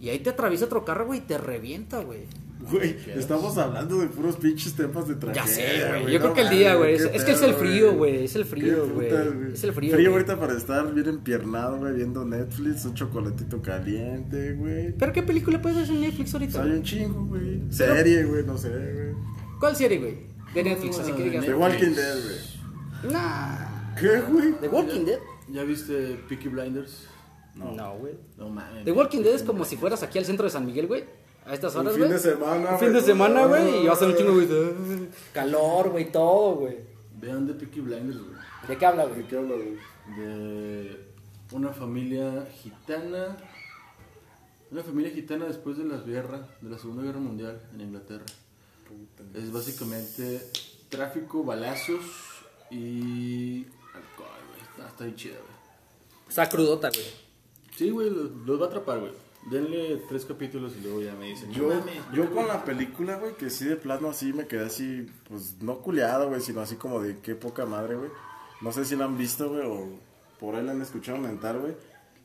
Y ahí te atraviesa otro carro, güey, y te revienta, güey. Güey, estamos hablando de puros pinches temas de tragedia. Ya sé, güey. Yo no creo que el día, güey. Es, que es el frío, güey. Es el frío, Qué güey. Es el frío. Frío ahorita para estar bien empiernado, güey, viendo Netflix, un chocolatito caliente, güey. ¿Pero qué película puedes ver en Netflix ahorita? Hay un chingo, güey. Serie, güey, no sé, güey. ¿Cuál serie, güey? De Netflix, así que digas. The Walking Dead, güey. Nah. ¿Qué, güey? The Walking Dead. ¿Ya viste Peaky Blinders? No, güey. No mames. The Walking Dead es como si fueras aquí al centro de San Miguel, güey. A estas horas, fin güey. de semana, Un fin de güey. semana, güey. Y va a ser un chingo, güey. de- Calor, güey, todo, güey. Vean de Peaky Blinders, güey. ¿De qué habla, ¿De güey? qué habla, güey? de una familia gitana. Una familia gitana después de la guerra, de la Segunda Guerra Mundial en Inglaterra. Es básicamente tráfico, balazos y alcohol, güey. Está, está bien chida, güey. Está crudota, güey. Sí, güey, los, los va a atrapar, güey. Denle tres capítulos y luego ya me dicen. Yo, "No mames, yo con la película, güey, que sí de plano así me quedé así, pues no culeado, güey, sino así como de qué poca madre, güey. No sé si la han visto, güey, o por ahí la han escuchado mentar, güey.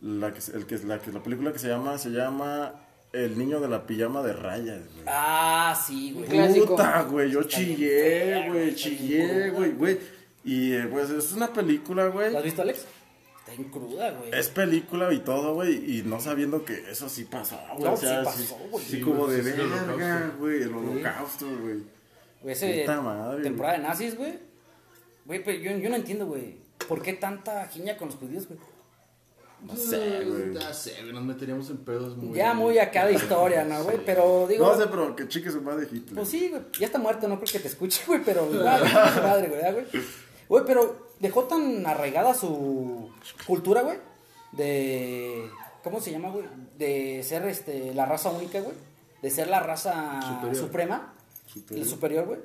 La que, el que, la que la película que se llama, se llama El niño de la pijama de rayas, güey. Ah, sí, güey. Clásico. Puta, güey, yo chillé, güey, chillé, güey, güey. Y eh, pues es una película, güey. ¿La has visto, Alex? Bien cruda, güey. Es película y todo, güey, y no sabiendo que eso sí pasó, güey. No, o sea, sí pasó, güey. Sí, Sí, como de verga, holocausto. güey, el holocausto, güey. Güey, ese Puta madre, temporada de nazis, güey. Güey, pero yo, yo no entiendo, güey. ¿Por qué tanta giña con los judíos, güey? No sé, güey. Ya sé, güey, nos meteríamos en pedos muy. Ya muy acá de historia, ¿no, güey? Pero digo... No sé, pero que chique su madre Hitler. Pues sí, güey. Ya está muerto, no creo que te escuche, güey, pero igual, chinga su madre, güey, ¿verdad, güey. Güey, pero dejó tan arraigada su cultura, güey, de ¿cómo se llama, güey? De ser este la raza única, güey, de ser la raza Superior. suprema, Superior. el superior, güey.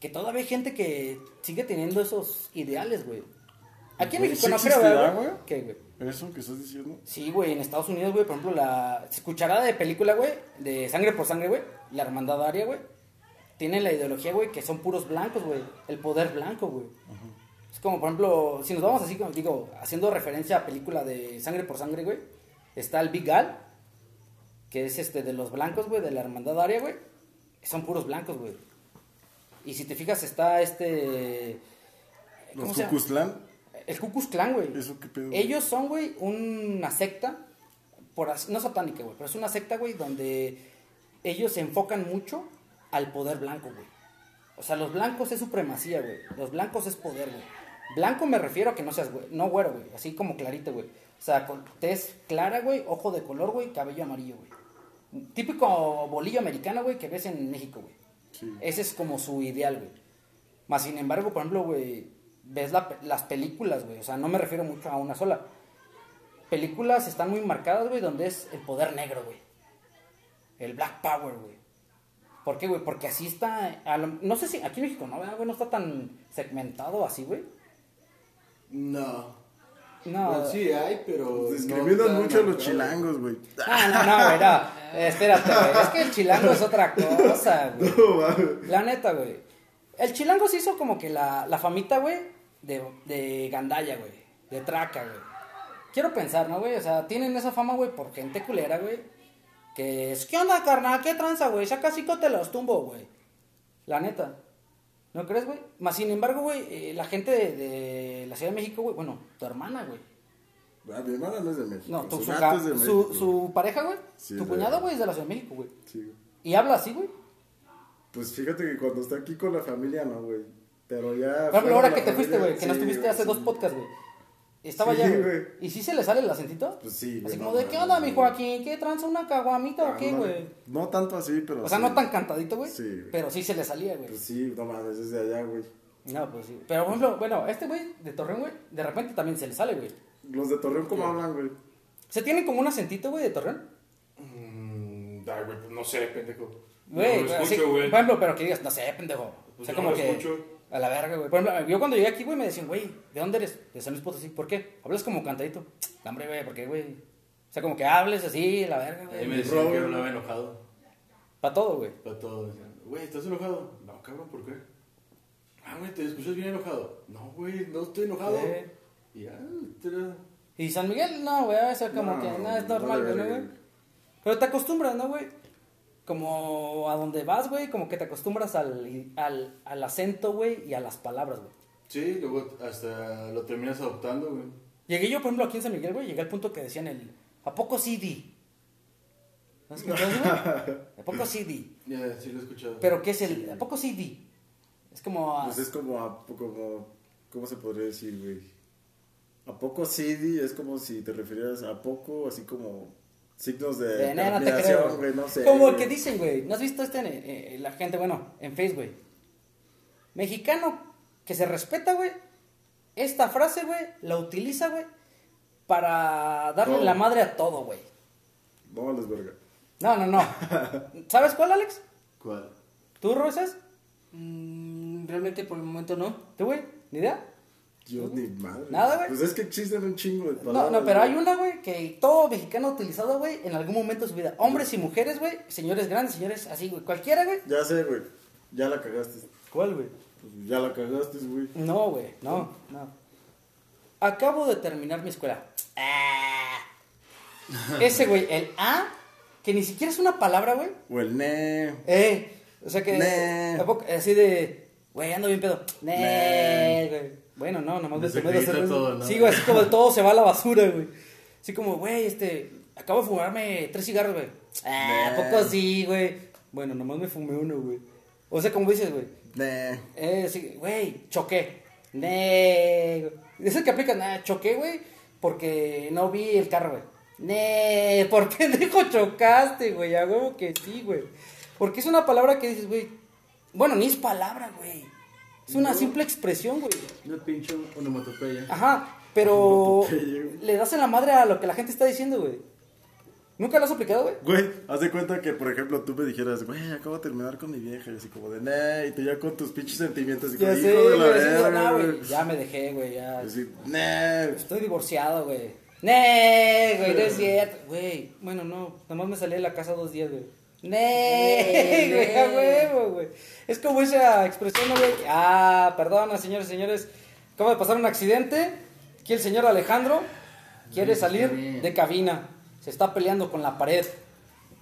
Que todavía hay gente que sigue teniendo esos ideales, güey. Aquí en México ¿sí no creo, güey. ¿Qué, güey? ¿Eso que estás diciendo? Sí, güey, en Estados Unidos, güey, por ejemplo, la escuchará de película, güey, de sangre por sangre, güey, la hermandad aria, güey, tiene la ideología, güey, que son puros blancos, güey, el poder blanco, güey. Es como, por ejemplo, si nos vamos así, como digo, haciendo referencia a película de sangre por sangre, güey, está el Big Al, que es este de los blancos, güey, de la hermandad aria, güey, son puros blancos, güey. Y si te fijas, está este... ¿cómo Los llama? Cucuzlán. El Ku Klux Klan, güey. ¿Eso qué pedo? Ellos son, güey, una secta, por no satánica, güey, pero es una secta, güey, donde ellos se enfocan mucho al poder blanco, güey. O sea, los blancos es supremacía, güey. Los blancos es poder, güey. Blanco me refiero a que no seas, güey, no güero, güey, así como clarito, güey. O sea, con tez clara, güey, ojo de color, güey, cabello amarillo, güey. Típico bolillo americano, güey, que ves en México, güey. Sí. Ese es como su ideal, güey. Más sin embargo, por ejemplo, güey, ves la las películas, güey. O sea, no me refiero mucho a una sola. Películas están muy marcadas, güey, donde es el poder negro, güey. El Black Power, güey. ¿Por qué, güey? Porque así está. lo- no sé si aquí en México, ¿no? ¿verdad, güey? No está tan segmentado así, güey. No. No. Pues sí hay, pero. Discriminan no mucho a los chilangos, güey. Ah, no, no, güey, no. Espérate, güey. Es que el chilango es otra cosa, güey. No, mames. La neta, güey. El chilango se hizo como que la, la famita, güey, de, de gandalla, güey. De traca, güey. Quiero pensar, ¿no, güey? O sea, tienen esa fama, güey, por gente culera, güey. Que es, ¿qué onda, carnal? ¿Qué tranza, güey? Ya casi te los tumbo, güey. La neta. ¿No crees, güey? Más sin embargo, güey, eh, la gente de, de la Ciudad de México, güey, bueno, tu hermana, güey. Ah, mi hermana no es de México. No, tu, su su, gato ca- es de México. su pareja, güey. Sí, tu cuñado, güey, es de la Ciudad de México, güey. Sí, güey. Y habla así, güey. Pues fíjate que cuando está aquí con la familia, no, güey. Pero ya. Fuera ahora que te fuiste, güey, que no estuviste hace dos podcasts, güey. Estaba Sí, ya, güey. ¿Y sí se le sale el acentito? Pues sí, güey, Así no como de, ¿qué onda, mi. Joaquín? ¿Qué tranza una caguamita o qué, Ah, güey? No tanto así, pero. O sea, sí. no tan cantadito, güey. Sí, güey. Pero sí se le salía, güey. Pues sí, no mames, es de allá, güey. No, pues sí. Pero, por ejemplo, bueno, este güey de Torreón, güey, de repente también se le sale, güey. Los de Torreón, ¿cómo hablan, güey? ¿Se tiene como un acentito, güey, de Torreón? Mm, ay, güey, pues no sé, pendejo. Güey, no lo así, escucho, güey. por ejemplo, pero que digas, no sé, pendejo. o Pues sea, yo como lo que. escucho. A la verga, güey. Por ejemplo, yo cuando llegué aquí, güey, me decían, güey, ¿de dónde eres? De San Luis Potosí. ¿Por qué? Hablas como cantadito. "No, Hombre, güey, ¿por qué, güey? O sea, como que hables así, la verga, Ahí me güey. decían que hablaba enojado. Para todo, güey. Para todo. Decían, güey, ¿estás enojado? No, cabrón, ¿por qué? Ah, güey, ¿te escuchas bien enojado? No, güey, no estoy enojado. Y ya, te Y San Miguel, no, güey, o sea, como No, que nada, es no normal, güey, ¿no, verga. güey? Pero te acostumbras, ¿no, güey? Como a donde vas, güey, como que te acostumbras al, al, al acento, güey, y a las palabras, güey. Sí, luego hasta lo terminas adoptando, güey. Llegué yo, por ejemplo, aquí en San Miguel, güey, llegué al punto que decían el, ¿a poco CD? ¿No has escuchado güey? ¿A poco CD? Ya, sí lo he escuchado. ¿Pero qué es el, ¿a poco CD? Es como, a- Pues es como, a- como, ¿cómo se podría decir, güey? ¿A poco CD? Es como si te refirieras a poco, así como signos de, de nada, no te creo. güey, no sé. Como güey. que dicen, güey, ¿no has visto este, en, eh, la gente, bueno, en Facebook, güey? Mexicano que se respeta, güey, esta frase, güey, la utiliza, güey, para darle Todo. la madre a todo, güey. No vales verga. No, no, no. ¿Sabes cuál, Alex? ¿Cuál? ¿Tú, Rosas? Mm, realmente por el momento no. ¿Tú, güey? ¿Ni idea? Yo ni madre. Nada, güey. Pues es que existen un chingo de No, palabras. no, pero güey. hay una, güey, que todo mexicano ha utilizado, güey, en algún momento de su vida. Hombres y mujeres, güey, señores grandes, señores así, güey. Cualquiera, güey. Ya sé, güey. Ya la cagaste. ¿Cuál, güey? Pues ya la cagaste, güey. No, güey, no, no. Acabo de terminar mi escuela. Ah. Ese, güey, el A, que ni siquiera es una palabra, güey. O el ne. Eh, o sea que. Ne. tampoco- Así de. Güey, ando bien pedo. Ne. güey. Bueno, no, nomás me tomé dos cervezas. todo, ¿no? Sí, güey, así como el todo se va a la basura, güey. Así como, güey, este. Acabo de fumarme tres cigarros, güey. Ah, ¿a Ne. poco sí, güey? Bueno, nomás me fumé uno, güey. O sea, como dices, güey. Ne. Eh, sí, güey, choqué. Ne. Es el que aplican, ah, choqué, güey, porque no vi el carro, güey. Ne, ¿por qué dijo chocaste, güey? A huevo que sí, güey. Porque es una palabra que dices, güey. Bueno, ni es palabra, güey. Es una simple expresión, güey. Una pinche onomatopeya. Ajá, pero le das en la madre a lo que la gente está diciendo, güey. ¿Nunca lo has aplicado, güey? Güey, haz de cuenta que, por ejemplo, tú me dijeras, güey, acabo de terminar con mi vieja. Y así como de, ne. Y tú ya con tus pinches sentimientos. Y como, Ya hijo sé, de la güey. verga, "No, güey. güey, Ya me dejé, güey, ya. Y así, ne. Estoy divorciado, güey. ¡Nee, güey! No es cierto. Güey, bueno, no. Nomás me salí de la casa dos días, güey. ¡Nee, güey! A huevo, güey. Es como esa expresión, ¿no, güey? Ah, perdona, señores y señores. Acaba de pasar un accidente. Aquí el señor Alejandro quiere salir de cabina. Se está peleando con la pared.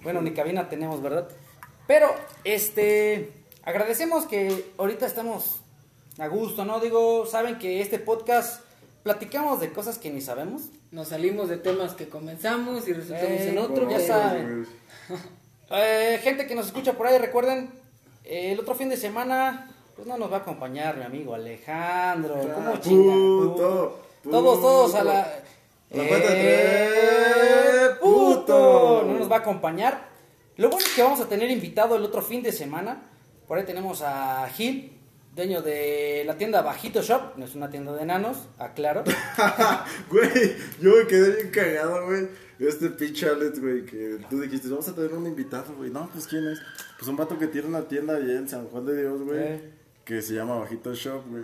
Bueno, ni cabina tenemos, ¿verdad? Pero, este. Agradecemos que ahorita estamos a gusto, ¿no? Digo, saben que este podcast platicamos de cosas que ni sabemos. Nos salimos de temas que comenzamos y resultamos Eh, en otro. ya saben. Eh, gente que nos escucha por ahí, recuerden, eh, el otro fin de semana, pues no nos va a acompañar mi amigo Alejandro. ¿Cómo Ah, chinga? puto, Todos, todos a la. La Eh, tres, puto. No nos va a acompañar. Lo bueno es que vamos a tener invitado el otro fin de semana. Por ahí tenemos a Gil, dueño de la tienda Bajito Shop. No es una tienda de enanos, aclaro. Güey, yo me quedé bien cagado, güey. Este pinche Alex, güey, que tú dijiste, vamos a tener un invitado, güey. No, pues ¿quién es? Pues un vato que tiene una tienda allá en San Juan de Dios, güey. Eh. Que se llama Bajito Shop, güey.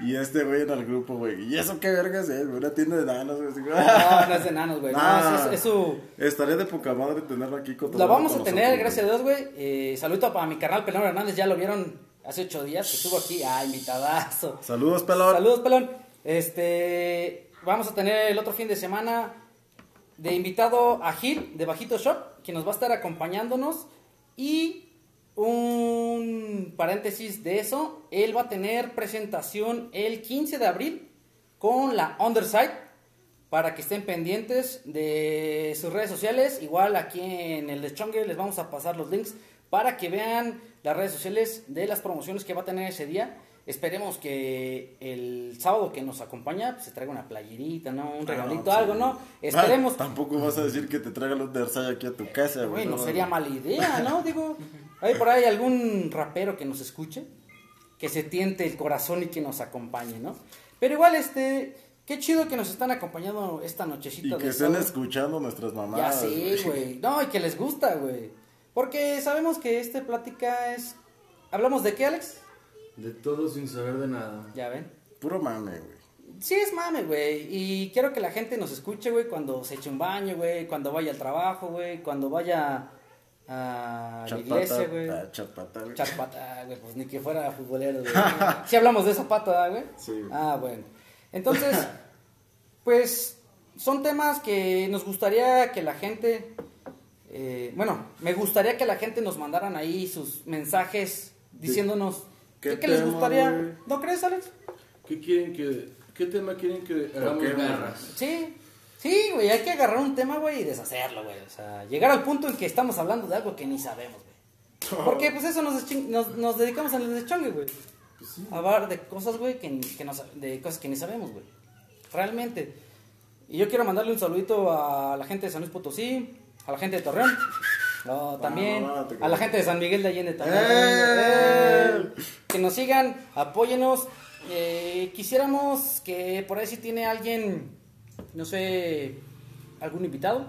Y este güey en el grupo, güey. ¿Y eso qué vergas es, güey? Una tienda de nanos, güey. No, no es de enanos, güey. No, Nah. es, es su. Estaría de poca madre tenerlo aquí con Lo vamos a tener, gracias a Dios, güey. Eh, saludo para mi carnal Pelón Hernández, ya lo vieron hace ocho días que estuvo aquí. Ah, invitadazo. Saludos, pelón. Saludos, Pelón. Este, vamos a tener el otro fin de semana de invitado a Gil de Bajito Shop, que nos va a estar acompañándonos. Y un paréntesis de eso, él va a tener presentación el 15 de abril con la Underside para que estén pendientes de sus redes sociales. Igual aquí en el Deschongue les vamos a pasar los links para que vean las redes sociales de las promociones que va a tener ese día. Esperemos que el sábado que nos acompaña pues, se traiga una playerita, ¿no? Un regalito, algo, ¿no? Esperemos. Ah, tampoco vas a decir que te traigan los Versailles aquí a tu casa, güey. Güey, no No, sería mala idea, ¿no? Digo, hay por ahí algún rapero que nos escuche, que se tiente el corazón y que nos acompañe, ¿no? Pero igual, este, qué chido que nos están acompañando esta nochecita. Y de que estén sábado. escuchando nuestras Ya mamadas. sí, güey. No, y que les gusta, güey. Porque sabemos que esta plática es... ¿Hablamos de qué, Alex? De todo sin saber de nada. Ya ven. Puro mame, güey. Sí, es mame, güey. Y quiero que la gente nos escuche, güey, cuando se eche un baño, güey, cuando vaya al trabajo, güey, cuando vaya a la iglesia, güey. ah, chapata, güey. Echar pata, güey, pues ni que fuera futbolero, güey. Sí hablamos de esa pata, güey. Sí, güey. Ah, bueno. Entonces, pues son temas que nos gustaría que la gente, eh, bueno, me gustaría que la gente nos mandaran ahí sus mensajes diciéndonos ¿Qué qué, qué les gustaría. güey? ¿No crees, Alex? ¿Qué quieren que... ¿Qué tema quieren que hagamos qué, garras? Sí. Sí, güey, hay que agarrar un tema, güey, y deshacerlo, güey. O sea, llegar al punto en que estamos hablando de algo que ni sabemos, güey. Porque, pues, eso nos, nos, nos dedicamos al deschongue, güey. A hablar de cosas, güey, que, que no sa- de cosas que ni sabemos, güey. Realmente. Y yo quiero mandarle un saludito a la gente de San Luis Potosí, a la gente de Torreón, no, también, no, a la gente de San Miguel de Allende también. ¡Eh! Eh, Que nos sigan, apóyenos eh, quisiéramos que por ahí si tiene alguien, no sé, algún invitado.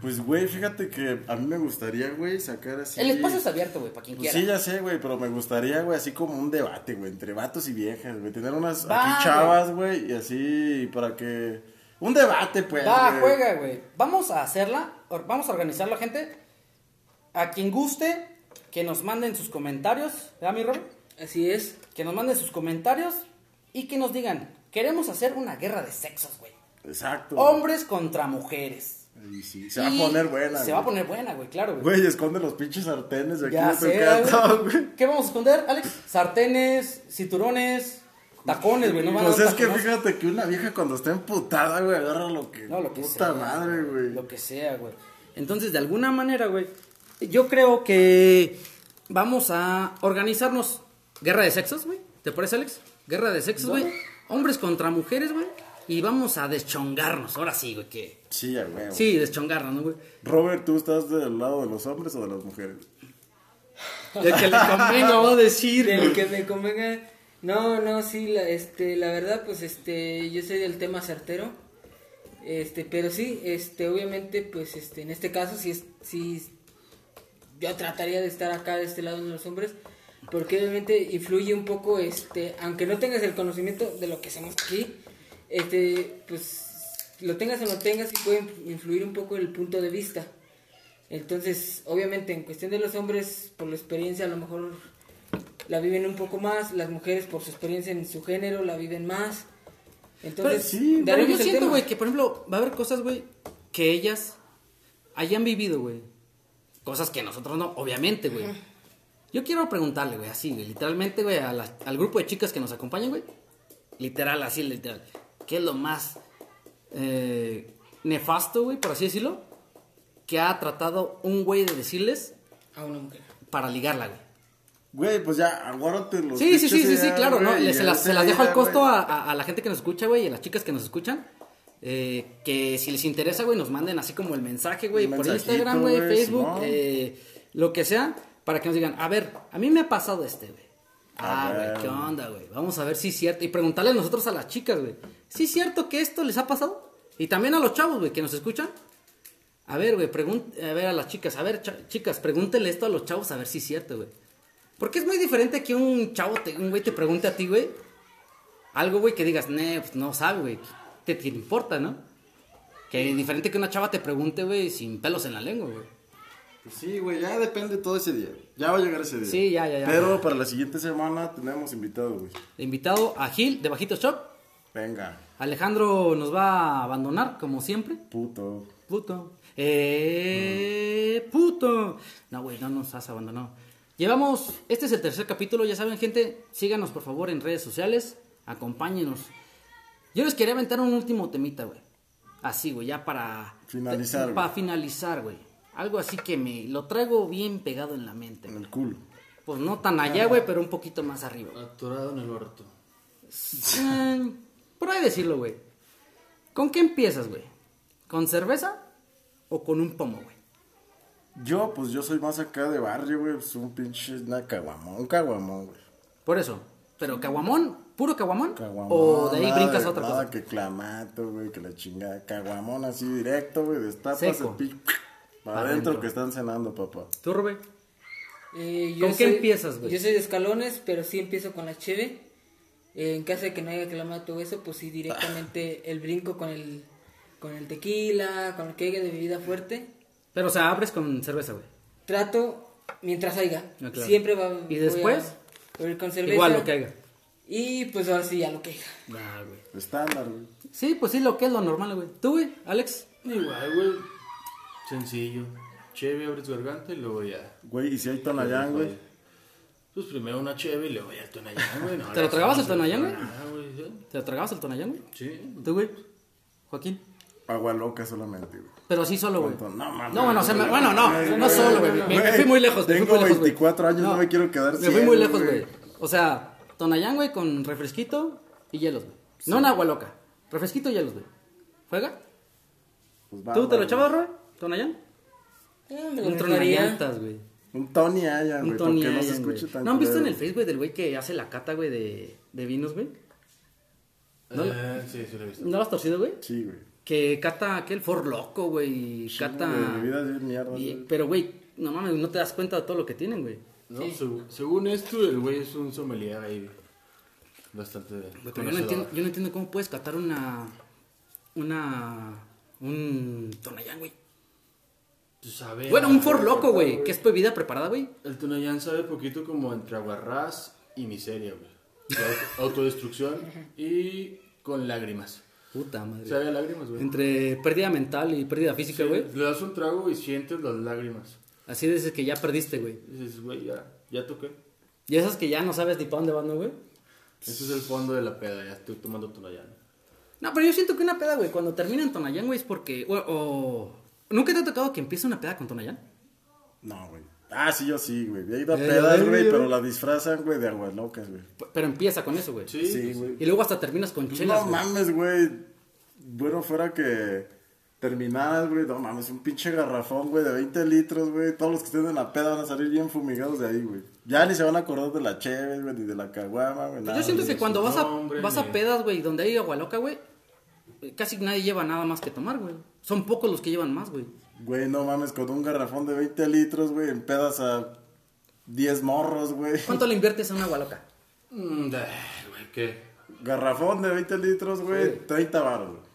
Pues, güey, fíjate que a mí me gustaría, güey, sacar así. El espacio es abierto, güey, para quien Pues quiera. sí, ya sé, güey, pero me gustaría, güey, así como un debate, güey, entre vatos y viejas, güey. Tener unas Va, aquí chavas, güey, y así para que... Un debate, pues. Va, güey. juega, güey. Vamos a hacerla, vamos a organizarla, gente. A quien guste, que nos manden sus comentarios, ¿verdad, mi Robert? Así es. Que nos manden sus comentarios y que nos digan, queremos hacer una guerra de sexos, güey. Exacto. Hombres contra mujeres. Y sí, se va Y a poner buena, Se va a poner buena, güey, claro, güey. Güey, esconde los pinches sartenes de aquí Ya sé, casa, güey. güey. ¿Qué vamos a esconder, Alex? Sartenes, cinturones, tacones, güey. No van a Pues es que fíjate que una vieja cuando está emputada, güey, agarra lo que... No, lo que Puta sea. madre, güey. Lo que sea, güey. Entonces, de alguna manera, güey, yo creo que vamos a organizarnos. Guerra de sexos, güey. ¿Te parece, Alex? Guerra de sexos, güey. Hombres contra mujeres, güey. Y vamos a deschongarnos. Ahora sí, güey, que... Sí, ya, güey. Sí, deschongarnos, ¿no, güey? Robert, ¿tú estás del lado de los hombres o de las mujeres? El que le convenga, vamos a decir, Del güey. que me convenga. No, no, sí, la, este, la verdad, pues, este, yo soy del tema certero. Este, pero sí, este, obviamente, pues, este, en este caso, sí, es, sí, yo trataría de estar acá de este lado de los hombres, porque obviamente influye un poco, este, aunque no tengas el conocimiento de lo que hacemos aquí, este, pues, lo tengas o no tengas, sí puede influir un poco el punto de vista. Entonces, obviamente, en cuestión de los hombres, por la experiencia, a lo mejor la viven un poco más, las mujeres, por su experiencia en su género, la viven más. Entonces, Pero sí, Pero yo siento, güey, que por ejemplo, va a haber cosas, güey, que ellas hayan vivido, güey. Cosas que nosotros no, obviamente, güey. Yo quiero preguntarle, güey, así, güey, literalmente, güey, a la- al grupo de chicas que nos acompañan, güey. Literal, así, literal. ¿Qué es lo más eh, nefasto, güey, por así decirlo? Que ha tratado un güey de decirles a una mujer. para ligarla, güey. Güey, pues ya, aguárate los Sí, sí, sí, sí, sí, claro, ¿no? se, las, ya se las dejo al costo güey. a, a- a la gente que nos escucha, güey, y a las chicas que nos escuchan. Eh, que si les interesa, güey, nos manden así como el mensaje, güey, por Instagram, güey, Facebook, eh, lo que sea, para que nos digan, a ver, a mí me ha pasado este, güey. Ah, güey. ¿qué onda, güey? Vamos a ver si es cierto. Y preguntarle nosotros a las chicas, güey. ¿Sí es cierto que esto les ha pasado? Y también a los chavos, güey, que nos escuchan. A ver, güey, a ver a las chicas, a ver, chicas, pregúntenle esto a los chavos a ver si es cierto, güey. Porque es muy diferente que un chavo, te, un güey te pregunte a ti, güey. Algo, güey, que digas, "Nee, pues no sabe, güey. ¿Qué te importa, no? Que es diferente que una chava te pregunte, güey, sin pelos en la lengua, güey. Pues sí, güey, ya depende todo ese día. Ya va a llegar ese día. Sí, ya, ya, ya. Pero para la siguiente semana tenemos invitado, güey. Invitado a Gil de Bajito Shop. Venga, Alejandro nos va a abandonar, como siempre. puto. Puto. Eh, puto. No, güey, no nos has abandonado. Llevamos, este es el tercer capítulo, ya saben, gente, síganos por favor en redes sociales, acompáñenos. Yo les quería aventar un último temita, güey. Así, güey, ya para... Finalizar, güey. Para finalizar, güey. Algo así que me lo traigo bien pegado en la mente. En el culo. Pues no tan allá, güey, pero un poquito más arriba. Atorado en el orto. Eh, por ahí decirlo, güey. ¿Con qué empiezas, güey? ¿Con cerveza o con un pomo, güey? Yo, pues yo soy más acá de barrio, güey. Pues un pinche, una caguamón, un caguamón, güey. Por eso. ¿Pero caguamón? ¿Puro caguamón? Caguamón. ¿O de ahí nada brincas de- otra nada cosa? que clamato, güey, que la chingada. Caguamón así directo, güey. Destapas Seco. el pinche. Para Pa' adentro que están cenando, papá. ¿Tú, Rubén? Eh, yo ¿Con qué empiezas, güey? Yo soy de escalones, pero sí empiezo con la cheve. Eh, en caso de que no haya clamato o eso, pues sí directamente el brinco con el con el tequila, con el que haya de bebida fuerte. Pero, o sea, abres con cerveza, güey. Trato mientras haya. Ah, claro. Siempre va ¿Y después? a- a con cerveza. Igual lo que haga. Y pues ahora sí, a lo que haya. Ah, güey. Estándar, güey. Sí, pues sí, lo que es lo normal, güey. ¿Tú, güey? ¿Alex? Igual, güey. Sencillo. Cheve, abres garganta y luego ya. Güey, y si hay Tonayán, güey. Pues primero una cheve y luego ya el tonayán, güey. No, ¿Te lo tragabas el tonayán, güey? Ah, güey, sí. ¿Te lo tragabas el tonayán, güey? Sí. ¿Tú, güey? Joaquín. Agua loca solamente, güey. Pero sí solo, güey. No, mames. No, bueno, o sea, me- bueno, no, no solo, güey. Me, fui muy lejos, fui Tengo muy lejos, güey. 24 años, no, me quiero quedar Me fui muy lejos, güey. O sea, Tonayán, güey, con refresquito y hielos, güey. No en agua loca. Refresquito y hielos, güey. ¿Juega? Pues va, ¿Tú te va, lo güey. echabas, Roy? ¿Tonayán? Eh, me lo Un güey. Un Tony Un güey. Tony porque no se Allen, escuche tan ¿No han visto en el Facebook del güey que hace la cata, güey, de, de vinos, güey? ¿No? Eh, sí, sí lo he visto. ¿No lo has torcido, güey? Sí, güey. Que cata aquel For Loco, güey. y Cata. güey, bebidas bien mierdas, y- güey. pero, güey, no mames, no te das cuenta de todo lo que tienen, güey. No, seg- según esto, el güey es un sommelier ahí. Bastante. Pero yo no, entiendo, yo no entiendo cómo puedes catar una. Una. Un Tonayán, güey. Tú sabes. Bueno, un For Loco, güey. Que es bebida preparada, güey. El Tunayán sabe poquito como entre aguarrás y miseria, güey. Auto- Autodestrucción y con lágrimas. Puta madre. Sabe a lágrimas, güey. Entre pérdida mental y pérdida física, Sí, güey. Le das un trago y sientes las lágrimas. Así dices que ya perdiste, güey. Dices, güey, ya, ya toqué. Y esas que ya no sabes ni para dónde van, ¿no, güey? Ese es el fondo de la peda, ya estoy tomando Tunayán. No, pero yo siento que una peda, güey, cuando termina en Tonayán, güey, es porque. O, o- ¿Nunca te ha tocado que empiece una peda con Tonayán? No, güey. Ah, sí, yo sí, güey. He ido a pedas, ya, güey, pero la disfrazan, güey, de aguas locas, güey. Pero empieza con eso, güey. Sí, Sí, güey. Y luego hasta terminas con chelas, No güey. mames, güey. Bueno, fuera que terminaras, güey. No mames, un pinche garrafón, güey, de 20 litros, güey. Todos los que estén en la peda van a salir bien fumigados de ahí, güey. Ya ni se van a acordar de la cheve, güey, ni de la caguama, güey. Pues nada, yo siento que cuando vas a, vas a pedas, güey, donde hay agua loca, güey, casi nadie lleva nada más que tomar, güey. Son pocos los que llevan más, güey. Güey, no mames, con un garrafón de 20 litros, güey, en pedas a 10 morros, güey. ¿Cuánto le inviertes a un agua loca? Mm, ay, güey, ¿qué? Garrafón de 20 litros, güey, 30 baros, güey.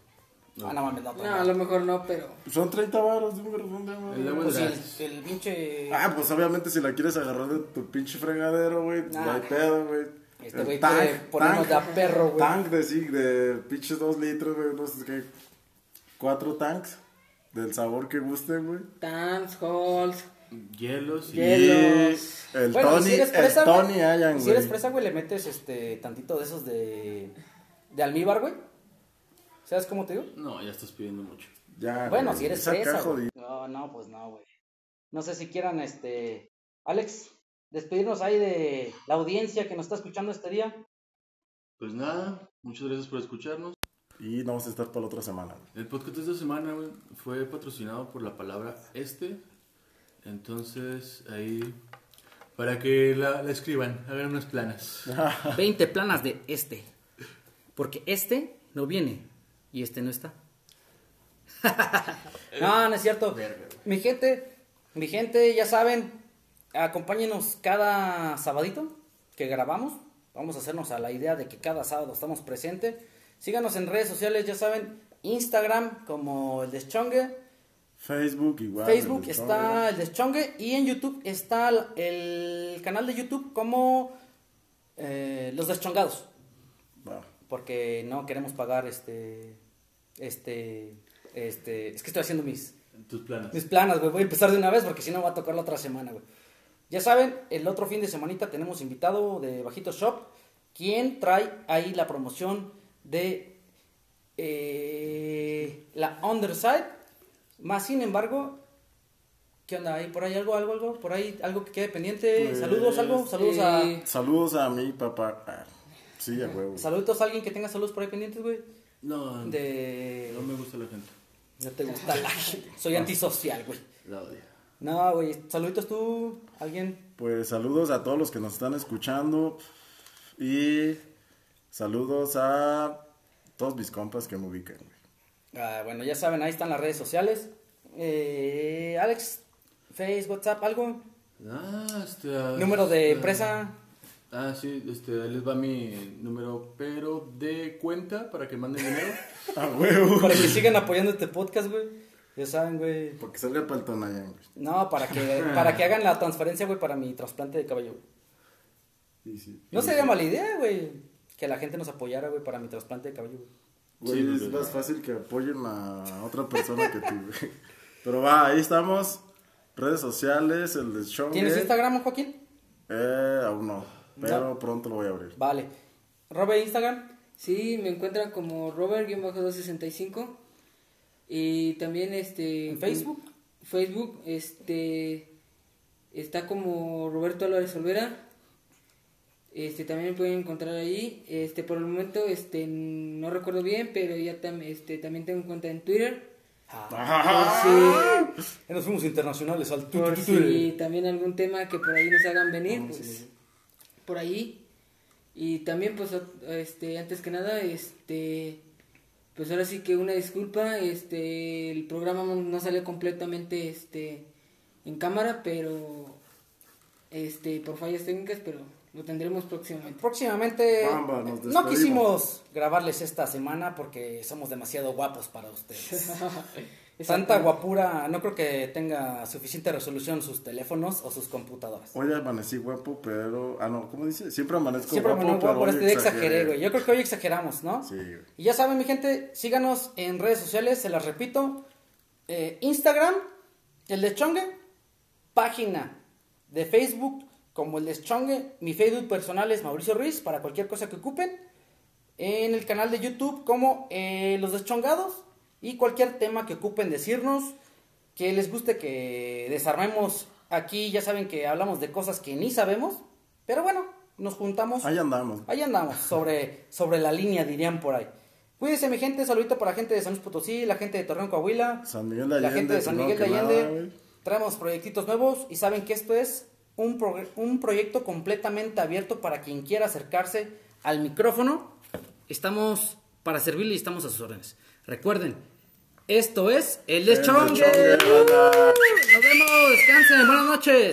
Ah, no mames, no. No, a lo mejor no, pero. Son 30 baros de un garrafón de agua. El güey. agua Pues es el, el pinche... Ah, pues obviamente si la quieres agarrar de tu pinche fregadero, güey, no Ah. hay pedo, güey. Este El güey quiere ponernos de a perro, güey. Tank de sí, de pinches dos litros, güey, no sé qué. Cuatro tanks del sabor que guste, güey. Dance, halls. Hielos y... Hielos. El Bueno, Tony, si fresa, el güey, Tony Si güey. eres fresa, güey, le metes este tantito de esos de de almíbar, güey. ¿Sabes cómo te digo? No, ya estás pidiendo mucho. Ya, Bueno, güey, si eres esa fresa. caja güey. de- No, no, pues no, güey. No sé si quieran este Alex despedirnos ahí de la audiencia que nos está escuchando este día. Pues nada, muchas gracias por escucharnos. Y vamos a estar para la otra semana. El podcast de esta semana, güey, fue patrocinado por la palabra este. Entonces, ahí... Para que la, la escriban, hagan unas planas. 20 planas de este. Porque este no viene y este no está. no, no es cierto. Mi gente, mi gente, ya saben, acompáñenos cada sabadito que grabamos. Vamos a hacernos a la idea de que cada sábado estamos presentes. Síganos en redes sociales, ya saben, Instagram como el Deschongue, Facebook igual. Facebook el está el Deschongue y en YouTube está el, canal de YouTube como eh, Los Deschongados. Porque no queremos pagar este. Este. Este. Es que estoy haciendo mis, Tus planas. mis planas, güey. Voy a empezar de una vez porque si no va a tocar la otra semana, güey. Ya saben, el otro fin de semanita tenemos invitado de Bajito Shop. Quien trae ahí la promoción de eh, la Underside. Más sin embargo, ¿qué onda? ¿Hay por ahí algo, algo, algo? ¿Por ahí algo que quede pendiente? Pues, saludos, algo. Saludos a. Saludos a mi papá. Ah, sí, a huevo. Saluditos a alguien que tenga saludos por ahí pendientes, güey. No, De. no me gusta la gente. No te gusta la gente. Soy antisocial, güey. La odio. No, güey. Saluditos tú, alguien. Pues saludos a todos los que nos están escuchando. Y saludos a todos mis compas que me ubican, güey. Ah, bueno, ya saben, ahí están las redes sociales. Eh, Alex, Face, WhatsApp, algo. Ah, este... ah, Número de ah, empresa. Ah, sí, este, ahí les va mi número, pero de cuenta para que manden dinero. A huevo. Para que sigan apoyando este podcast, güey. Ya saben, güey. Porque salga para el Tonayán, güey. No, para que, para que hagan la transferencia, güey, para mi trasplante de cabello. güey. Sí, sí. No sería mala idea, güey. Que la gente nos apoyara, güey, para mi trasplante de cabello, güey. Güey, Sí, es más fácil que apoyen a otra persona que tú, güey. Pero va, ahí estamos. Redes sociales, el de show. ¿Tienes Instagram, Joaquín? Eh, aún no. Pero No. pronto lo voy a abrir. Vale. Robe Instagram. Sí, me encuentran como Robert-265. Y también este. ¿En Facebook? Facebook, este. Está como Roberto Álvarez Olvera. Este, también me pueden encontrar ahí. Este, por el momento, este, no recuerdo bien, pero ya tam- este, también tengo cuenta en Twitter. Ah, Por si, Ya nos fuimos internacionales al Por tu. si también algún tema que por ahí nos hagan venir, pues por ahí. Y también, pues, este, antes que nada, este, pues ahora sí que una disculpa, este, el programa no- salió completamente, este, en cámara, pero, este, por fallas técnicas, pero lo tendremos próximamente. Próximamente Bamba, nos no quisimos grabarles esta semana porque somos demasiado guapos para ustedes. Tanta guapura, no creo que tenga suficiente resolución sus teléfonos o sus computadoras. Hoy amanecí guapo, pero. Ah, no, ¿cómo dice? Siempre amanezco Siempre guapo, guapo, pero este exageré, güey. Yo creo que hoy exageramos, ¿no? Sí, güey. Y ya saben, mi gente, síganos en redes sociales, se las repito. eh, Instagram, el Deschongue, página de Facebook como el Deschongue. Mi Facebook personal es Mauricio Ruiz para cualquier cosa que ocupen. En el canal de YouTube como eh, Los Deschongados y cualquier tema que ocupen decirnos, que les guste que desarmemos aquí. Ya saben que hablamos de cosas que ni sabemos, pero bueno, nos juntamos. Ahí andamos. Ahí andamos, sobre, sobre la línea, dirían por ahí. Cuídense, mi gente. Saludito para la gente de San Luis Potosí, la gente de Torreón, Coahuila, San Miguel de la gente de San Miguel de Allende. nada. Traemos proyectitos nuevos y saben que esto es un, un proyecto completamente abierto para quien quiera acercarse al micrófono. Estamos para servirle y estamos a sus órdenes. Recuerden, esto es El Deschongue. Nos vemos, descansen, buenas noches.